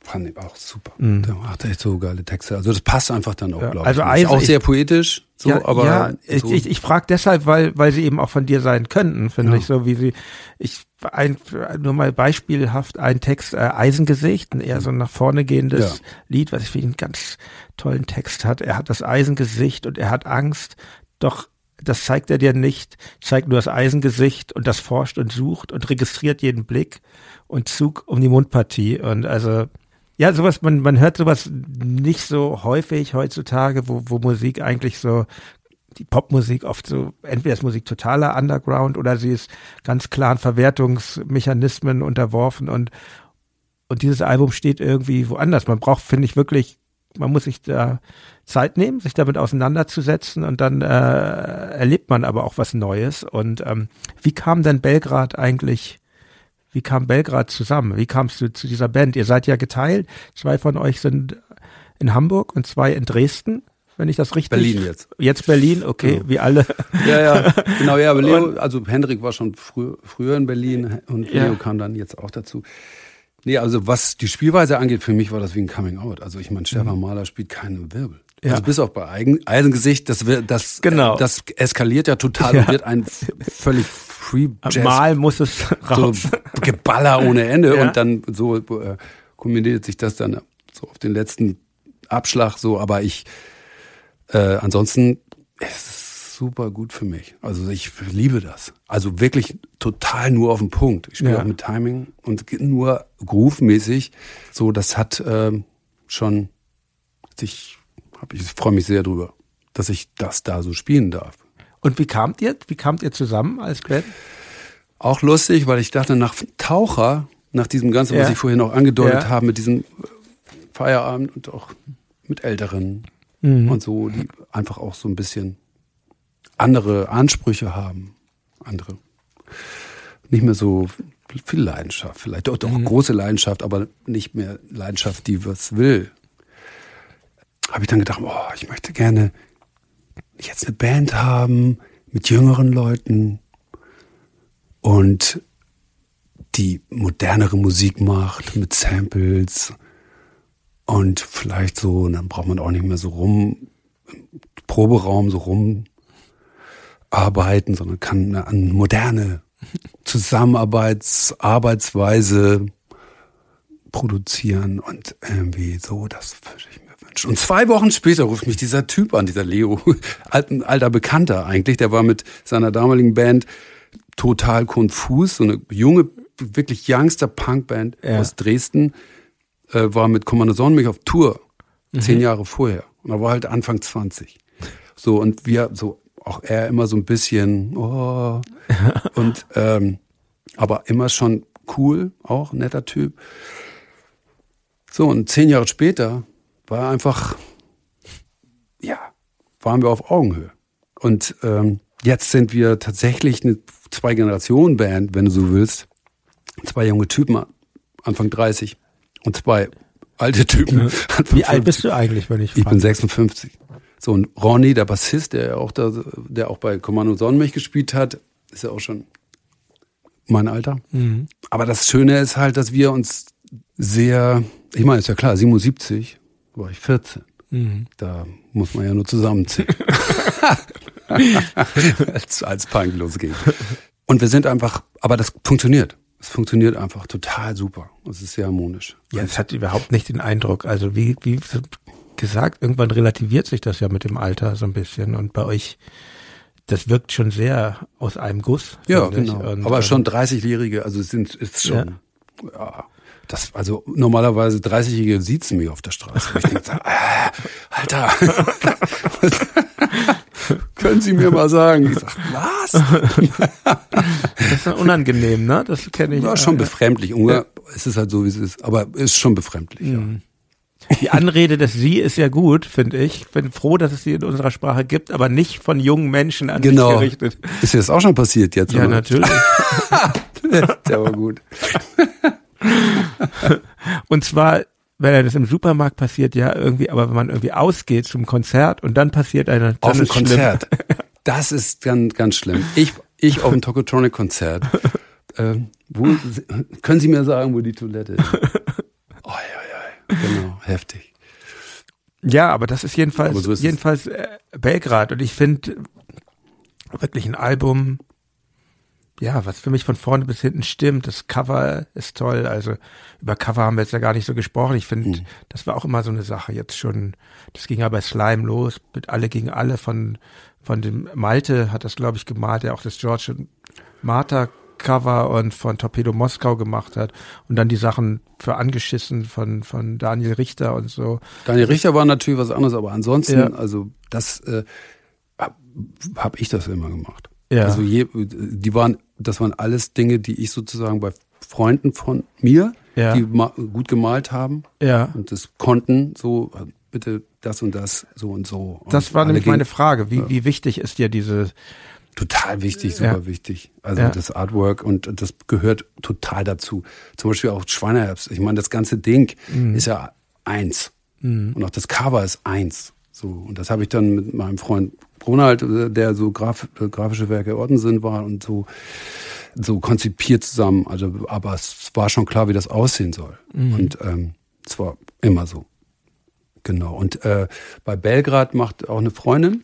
Fand ich auch super. Mhm. Der macht echt so geile Texte. Also das passt einfach dann auch, ja, glaube also ich. Also auch sehr poetisch, so, ja, aber. Ja, ich, so. ich, ich frage deshalb, weil, weil sie eben auch von dir sein könnten, finde ja. ich, so wie sie. Ich ein, nur mal beispielhaft ein Text, äh, Eisengesicht, ein eher so nach vorne gehendes ja. Lied, was ich für ihn einen ganz tollen Text hat. Er hat das Eisengesicht und er hat Angst, doch das zeigt er dir nicht, zeigt nur das Eisengesicht und das forscht und sucht und registriert jeden Blick und Zug um die Mundpartie und also ja, sowas, man, man hört sowas nicht so häufig heutzutage, wo, wo Musik eigentlich so, die Popmusik oft so, entweder ist Musik totaler Underground oder sie ist ganz klaren Verwertungsmechanismen unterworfen und, und dieses Album steht irgendwie woanders. Man braucht, finde ich, wirklich, man muss sich da Zeit nehmen, sich damit auseinanderzusetzen und dann äh, erlebt man aber auch was Neues. Und ähm, wie kam denn Belgrad eigentlich wie kam Belgrad zusammen? Wie kamst du zu dieser Band? Ihr seid ja geteilt. Zwei von euch sind in Hamburg und zwei in Dresden, wenn ich das richtig. Berlin jetzt. Jetzt Berlin, okay, ja. wie alle. Ja, ja, genau, ja, aber Leo, also Hendrik war schon frü früher in Berlin und Leo ja. kam dann jetzt auch dazu. Nee, also was die Spielweise angeht, für mich war das wie ein Coming Out. Also ich meine, Stefan mhm. Mahler spielt keine Wirbel. Ja. Also bis auf bei Eigen, Eisengesicht, das das, genau. das eskaliert ja total und wird ein völlig Free Jazz. Mal muss es raus. So Geballer ohne Ende ja. und dann so äh, kombiniert sich das dann so auf den letzten Abschlag so, aber ich, äh, ansonsten, es ist super gut für mich. Also ich liebe das. Also wirklich total nur auf den Punkt. Ich spiele ja. auch mit Timing und nur groove-mäßig. So, das hat äh, schon sich, hab ich freue mich sehr drüber, dass ich das da so spielen darf. Und wie kamt ihr? Wie kamt ihr zusammen als Band? Auch lustig, weil ich dachte, nach Taucher, nach diesem Ganzen, ja. was ich vorhin noch angedeutet ja. habe, mit diesem Feierabend und auch mit Älteren mhm. und so, die einfach auch so ein bisschen andere Ansprüche haben, andere. Nicht mehr so viel Leidenschaft, vielleicht doch, doch mhm. große Leidenschaft, aber nicht mehr Leidenschaft, die was will. Habe ich dann gedacht, oh, ich möchte gerne jetzt eine Band haben mit jüngeren Leuten und die modernere Musik macht mit Samples und vielleicht so, und dann braucht man auch nicht mehr so rum, Proberaum so rum arbeiten, sondern kann eine moderne Zusammenarbeits-Arbeitsweise produzieren und irgendwie so, das würde ich mir. Und zwei Wochen später ruft mich dieser Typ an, dieser Leo, ein alter Bekannter eigentlich, der war mit seiner damaligen Band total konfus, so eine junge, wirklich youngster Punkband ja. aus Dresden, äh, war mit Kommando Sonnenmilch auf Tour, mhm. zehn Jahre vorher. Und er war halt Anfang 20. So, und wir, so, auch er immer so ein bisschen, oh, und, ähm, aber immer schon cool, auch netter Typ. So, und zehn Jahre später war einfach, ja, waren wir auf Augenhöhe. Und ähm, jetzt sind wir tatsächlich eine Zwei-Generationen-Band, wenn du so willst. Zwei junge Typen, Anfang 30 und zwei alte Typen. Wie alt bist du eigentlich, wenn ich frage? Ich bin 56. So, und Ronny, der Bassist, der auch da, der auch bei Kommando Sonnenmilch gespielt hat, ist ja auch schon mein Alter. Mhm. Aber das Schöne ist halt, dass wir uns sehr, ich meine, ist ja klar, 77 war ich 14. Mhm. Da muss man ja nur zusammenziehen. als, als Punk losgeht. Und wir sind einfach, aber das funktioniert. Es funktioniert einfach total super. Es ist sehr harmonisch. Ja, es hat überhaupt nicht den Eindruck. Also wie, wie gesagt, irgendwann relativiert sich das ja mit dem Alter so ein bisschen. Und bei euch, das wirkt schon sehr aus einem Guss. Ja, genau. Und, aber schon 30-Jährige, also sind, ist schon, ja. ja. Das, also normalerweise 30-Jährige siezen mich auf der Straße. ich denke, äh, Alter, können Sie mir mal sagen? Ich sag, was? das ist unangenehm, ne? Das kenne ich. Ja, schon befremdlich. Ja. Es ist halt so, wie es ist. Aber es ist schon befremdlich, mhm. ja. Die Anrede des Sie ist ja gut, finde ich. Ich bin froh, dass es sie in unserer Sprache gibt, aber nicht von jungen Menschen an genau. sich gerichtet. Ist dir das auch schon passiert jetzt? Ja, oder? natürlich. der war gut. Und zwar wenn das im Supermarkt passiert, ja irgendwie, aber wenn man irgendwie ausgeht zum Konzert und dann passiert eine auf dem Konzert, das ist ganz ganz schlimm. Ich ich auf dem Tokotronic Konzert. Äh, wo können Sie mir sagen, wo die Toilette ist? Oh, ja, ja, genau, heftig. Ja, aber das ist jedenfalls so ist jedenfalls äh, Belgrad und ich finde wirklich ein Album ja, was für mich von vorne bis hinten stimmt. Das Cover ist toll. Also über Cover haben wir jetzt ja gar nicht so gesprochen. Ich finde, mhm. das war auch immer so eine Sache. Jetzt schon, das ging ja bei Slime los, mit alle gegen alle von, von dem Malte hat das, glaube ich, gemalt, der auch das George und Martha Cover und von Torpedo Moskau gemacht hat und dann die Sachen für angeschissen von von Daniel Richter und so. Daniel Richter war natürlich was anderes, aber ansonsten, ja. also das äh, habe hab ich das immer gemacht. Ja. Also je, die waren das waren alles Dinge, die ich sozusagen bei Freunden von mir, ja. die gut gemalt haben ja. und das konnten, so bitte das und das, so und so. Und das war nämlich meine Frage. Wie, wie wichtig ist dir diese Total wichtig, super ja. wichtig. Also ja. das Artwork und das gehört total dazu. Zum Beispiel auch Schweineherbst. Ich meine, das ganze Ding mhm. ist ja eins. Mhm. Und auch das Cover ist eins. So. Und das habe ich dann mit meinem Freund Ronald, der so graf, grafische Werke Ordensinn war und so, so konzipiert zusammen. Also, aber es war schon klar, wie das aussehen soll. Mhm. Und ähm, es war immer so. Genau. Und äh, bei Belgrad macht auch eine Freundin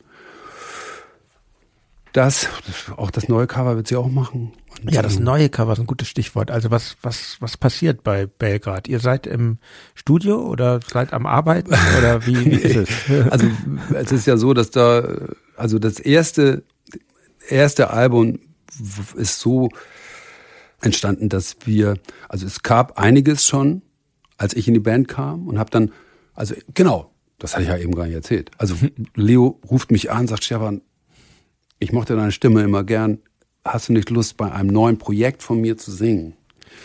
das. Auch das neue Cover wird sie auch machen. Und ja, das neue Cover ist ein gutes Stichwort. Also was, was, was passiert bei Belgrad? Ihr seid im Studio oder seid am Arbeiten oder wie, wie ist es? also es ist ja so, dass da, also das erste, erste Album ist so entstanden, dass wir, also es gab einiges schon, als ich in die Band kam und habe dann, also genau, das hatte ich ja eben gar nicht erzählt. Also Leo ruft mich an, sagt Stefan, ich mochte deine Stimme immer gern. Hast du nicht Lust, bei einem neuen Projekt von mir zu singen?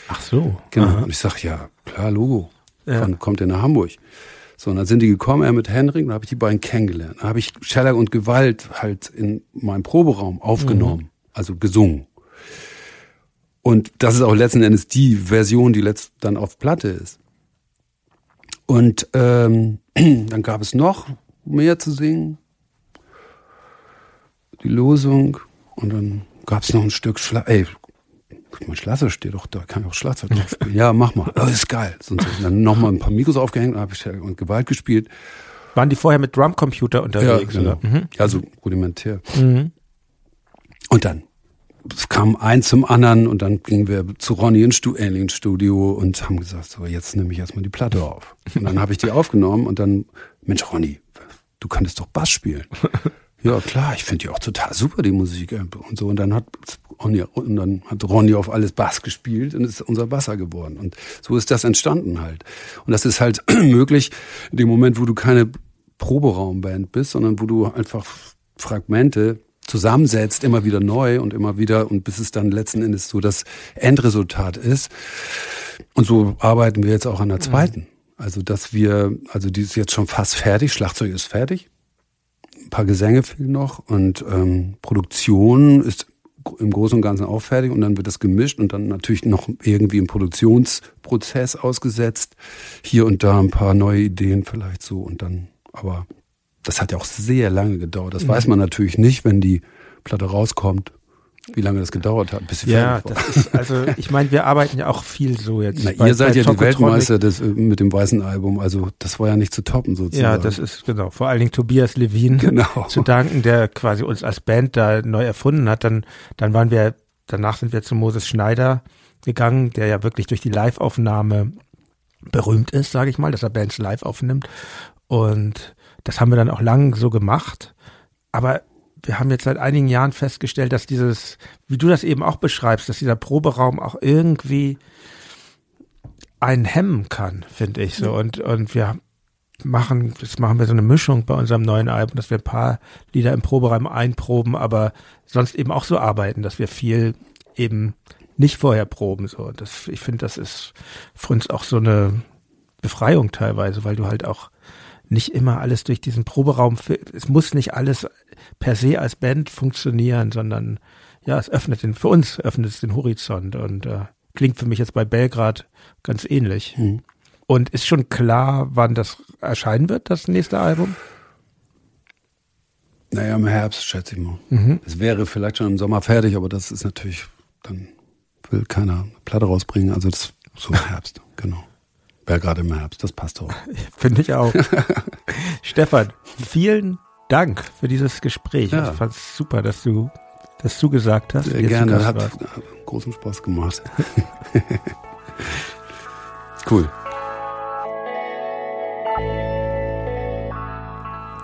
Ach so. Genau. Aha. Und ich sag, ja, klar, Logo. Ja. Wann kommt ihr nach Hamburg? So, und dann sind die gekommen, er mit Henrik, dann habe ich die beiden kennengelernt. Dann habe ich Scheller und Gewalt halt in meinem Proberaum aufgenommen, mhm. also gesungen. Und das ist auch letzten Endes die Version, die letzt dann auf Platte ist. Und ähm, dann gab es noch mehr zu singen die Losung und dann gab es noch ein Stück Schlag. Ey, mein Schlagzeug steht doch da, kann ich auch Schlagzeug drauf spielen. ja, mach mal. Das ist geil. Und dann nochmal ein paar Mikros aufgehängt, dann habe ich und Gewalt gespielt. Waren die vorher mit Drumcomputer unterwegs? Ja, genau. Mhm. Ja, so rudimentär. Mhm. Und dann es kam eins zum anderen und dann gingen wir zu Ronny ins Studio und haben gesagt, so jetzt nehme ich erstmal die Platte auf. Und dann habe ich die aufgenommen und dann, Mensch Ronny, du könntest doch Bass spielen. Ja, klar, ich finde die auch total super, die Musik äh, und so. Und dann hat Ronny, und dann hat Ronny auf alles Bass gespielt und ist unser Basser geworden. Und so ist das entstanden halt. Und das ist halt möglich in dem Moment, wo du keine Proberaumband bist, sondern wo du einfach Fragmente zusammensetzt, immer wieder neu und immer wieder und bis es dann letzten Endes so das Endresultat ist. Und so arbeiten wir jetzt auch an der mhm. zweiten. Also, dass wir, also die ist jetzt schon fast fertig, Schlagzeug ist fertig, ein paar Gesänge fehlen noch und ähm, Produktion ist im Großen und Ganzen auch fertig und dann wird das gemischt und dann natürlich noch irgendwie im Produktionsprozess ausgesetzt. Hier und da ein paar neue Ideen vielleicht so und dann, aber das hat ja auch sehr lange gedauert. Das mhm. weiß man natürlich nicht, wenn die Platte rauskommt wie lange das gedauert hat, bis sie Ja, das ist, also ich meine, wir arbeiten ja auch viel so jetzt. Na, bei, ihr seid ja die Weltmeister des, mit dem weißen Album, also das war ja nicht zu toppen sozusagen. Ja, das ist genau. Vor allen Dingen Tobias Levin genau. zu danken, der quasi uns als Band da neu erfunden hat. Dann, dann waren wir, danach sind wir zu Moses Schneider gegangen, der ja wirklich durch die Live-Aufnahme berühmt ist, sage ich mal, dass er Bands live aufnimmt. Und das haben wir dann auch lang so gemacht. Aber wir haben jetzt seit einigen Jahren festgestellt, dass dieses, wie du das eben auch beschreibst, dass dieser Proberaum auch irgendwie einen hemmen kann, finde ich so. Und, und wir machen, jetzt machen wir so eine Mischung bei unserem neuen Album, dass wir ein paar Lieder im Proberaum einproben, aber sonst eben auch so arbeiten, dass wir viel eben nicht vorher proben, so. Das, ich finde, das ist für uns auch so eine Befreiung teilweise, weil du halt auch nicht immer alles durch diesen Proberaum, es muss nicht alles per se als Band funktionieren, sondern ja, es öffnet den, für uns öffnet es den Horizont und äh, klingt für mich jetzt bei Belgrad ganz ähnlich. Mhm. Und ist schon klar, wann das erscheinen wird, das nächste Album? Naja, im Herbst, schätze ich mal. Mhm. Es wäre vielleicht schon im Sommer fertig, aber das ist natürlich, dann will keiner eine Platte rausbringen. Also das so im Herbst, genau. Wäre gerade im Herbst, das passt auch. Finde ich auch. Stefan, vielen Dank für dieses Gespräch. Ja. Ich fand es super, dass du das zugesagt hast. Sehr gerne, hat, hat großen Spaß gemacht. cool.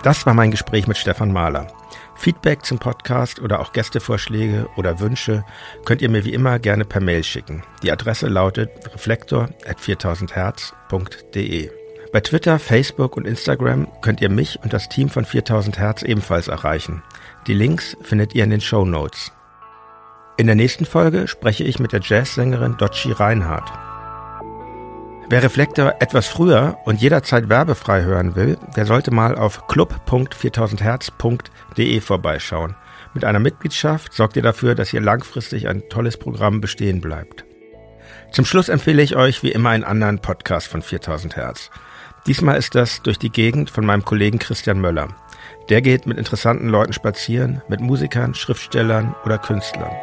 Das war mein Gespräch mit Stefan Mahler. Feedback zum Podcast oder auch Gästevorschläge oder Wünsche könnt ihr mir wie immer gerne per Mail schicken. Die Adresse lautet reflektor.4000herz.de. Bei Twitter, Facebook und Instagram könnt ihr mich und das Team von 4000 Hertz ebenfalls erreichen. Die Links findet ihr in den Show Notes. In der nächsten Folge spreche ich mit der Jazzsängerin Dotschi Reinhardt. Wer Reflektor etwas früher und jederzeit werbefrei hören will, der sollte mal auf club.4000herz.de vorbeischauen. Mit einer Mitgliedschaft sorgt ihr dafür, dass hier langfristig ein tolles Programm bestehen bleibt. Zum Schluss empfehle ich euch wie immer einen anderen Podcast von 4000 Hertz. Diesmal ist das durch die Gegend von meinem Kollegen Christian Möller. Der geht mit interessanten Leuten spazieren, mit Musikern, Schriftstellern oder Künstlern.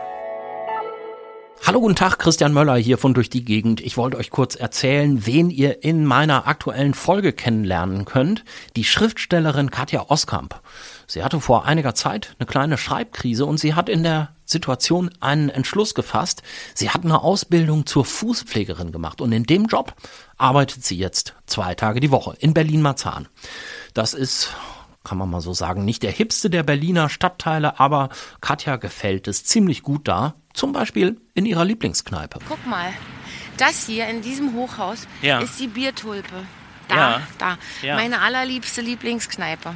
Hallo, guten Tag, Christian Möller hier von Durch die Gegend. Ich wollte euch kurz erzählen, wen ihr in meiner aktuellen Folge kennenlernen könnt. Die Schriftstellerin Katja Oskamp. Sie hatte vor einiger Zeit eine kleine Schreibkrise und sie hat in der Situation einen Entschluss gefasst. Sie hat eine Ausbildung zur Fußpflegerin gemacht und in dem Job arbeitet sie jetzt zwei Tage die Woche in Berlin-Marzahn. Das ist kann man mal so sagen, nicht der hipste der Berliner Stadtteile, aber Katja gefällt es ziemlich gut da, zum Beispiel in ihrer Lieblingskneipe. Guck mal, das hier in diesem Hochhaus Ja. ist die Biertulpe. Da, Ja. da. Ja. Meine allerliebste Lieblingskneipe.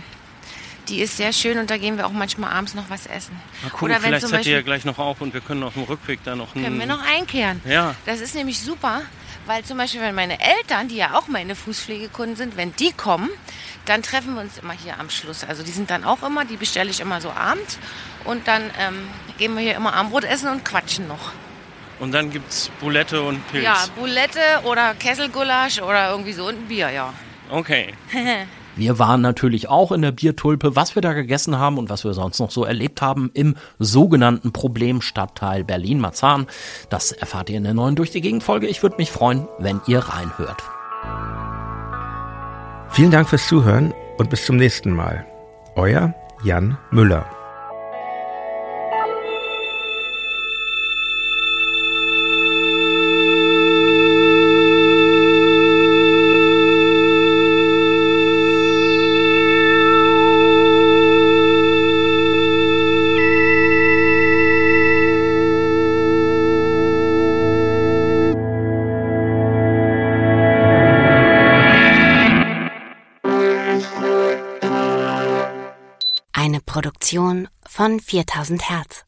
Die ist sehr schön und da gehen wir auch manchmal abends noch was essen. Mal gucken, Oder wenn vielleicht zum seid ihr ja gleich noch auf und wir können auf dem Rückweg da noch können wir noch einkehren. Ja. Das ist nämlich super, weil zum Beispiel, wenn meine Eltern, die ja auch meine Fußpflegekunden sind, wenn die kommen, dann treffen wir uns immer hier am Schluss. Also die sind dann auch immer, die bestelle ich immer so abends und dann ähm, gehen wir hier immer Armbrot essen und quatschen noch. Und dann gibt's Boulette und Pilz. Ja, Boulette oder Kesselgulasch oder irgendwie so und ein Bier, ja. Okay. Wir waren natürlich auch in der Biertulpe. Was wir da gegessen haben und was wir sonst noch so erlebt haben im sogenannten Problemstadtteil Berlin-Marzahn, das erfahrt ihr in der neuen Durch die Gegend-Folge. Ich würde mich freuen, wenn ihr reinhört. Vielen Dank fürs Zuhören und bis zum nächsten Mal. Euer Jan Müller. Von 4000 Hertz.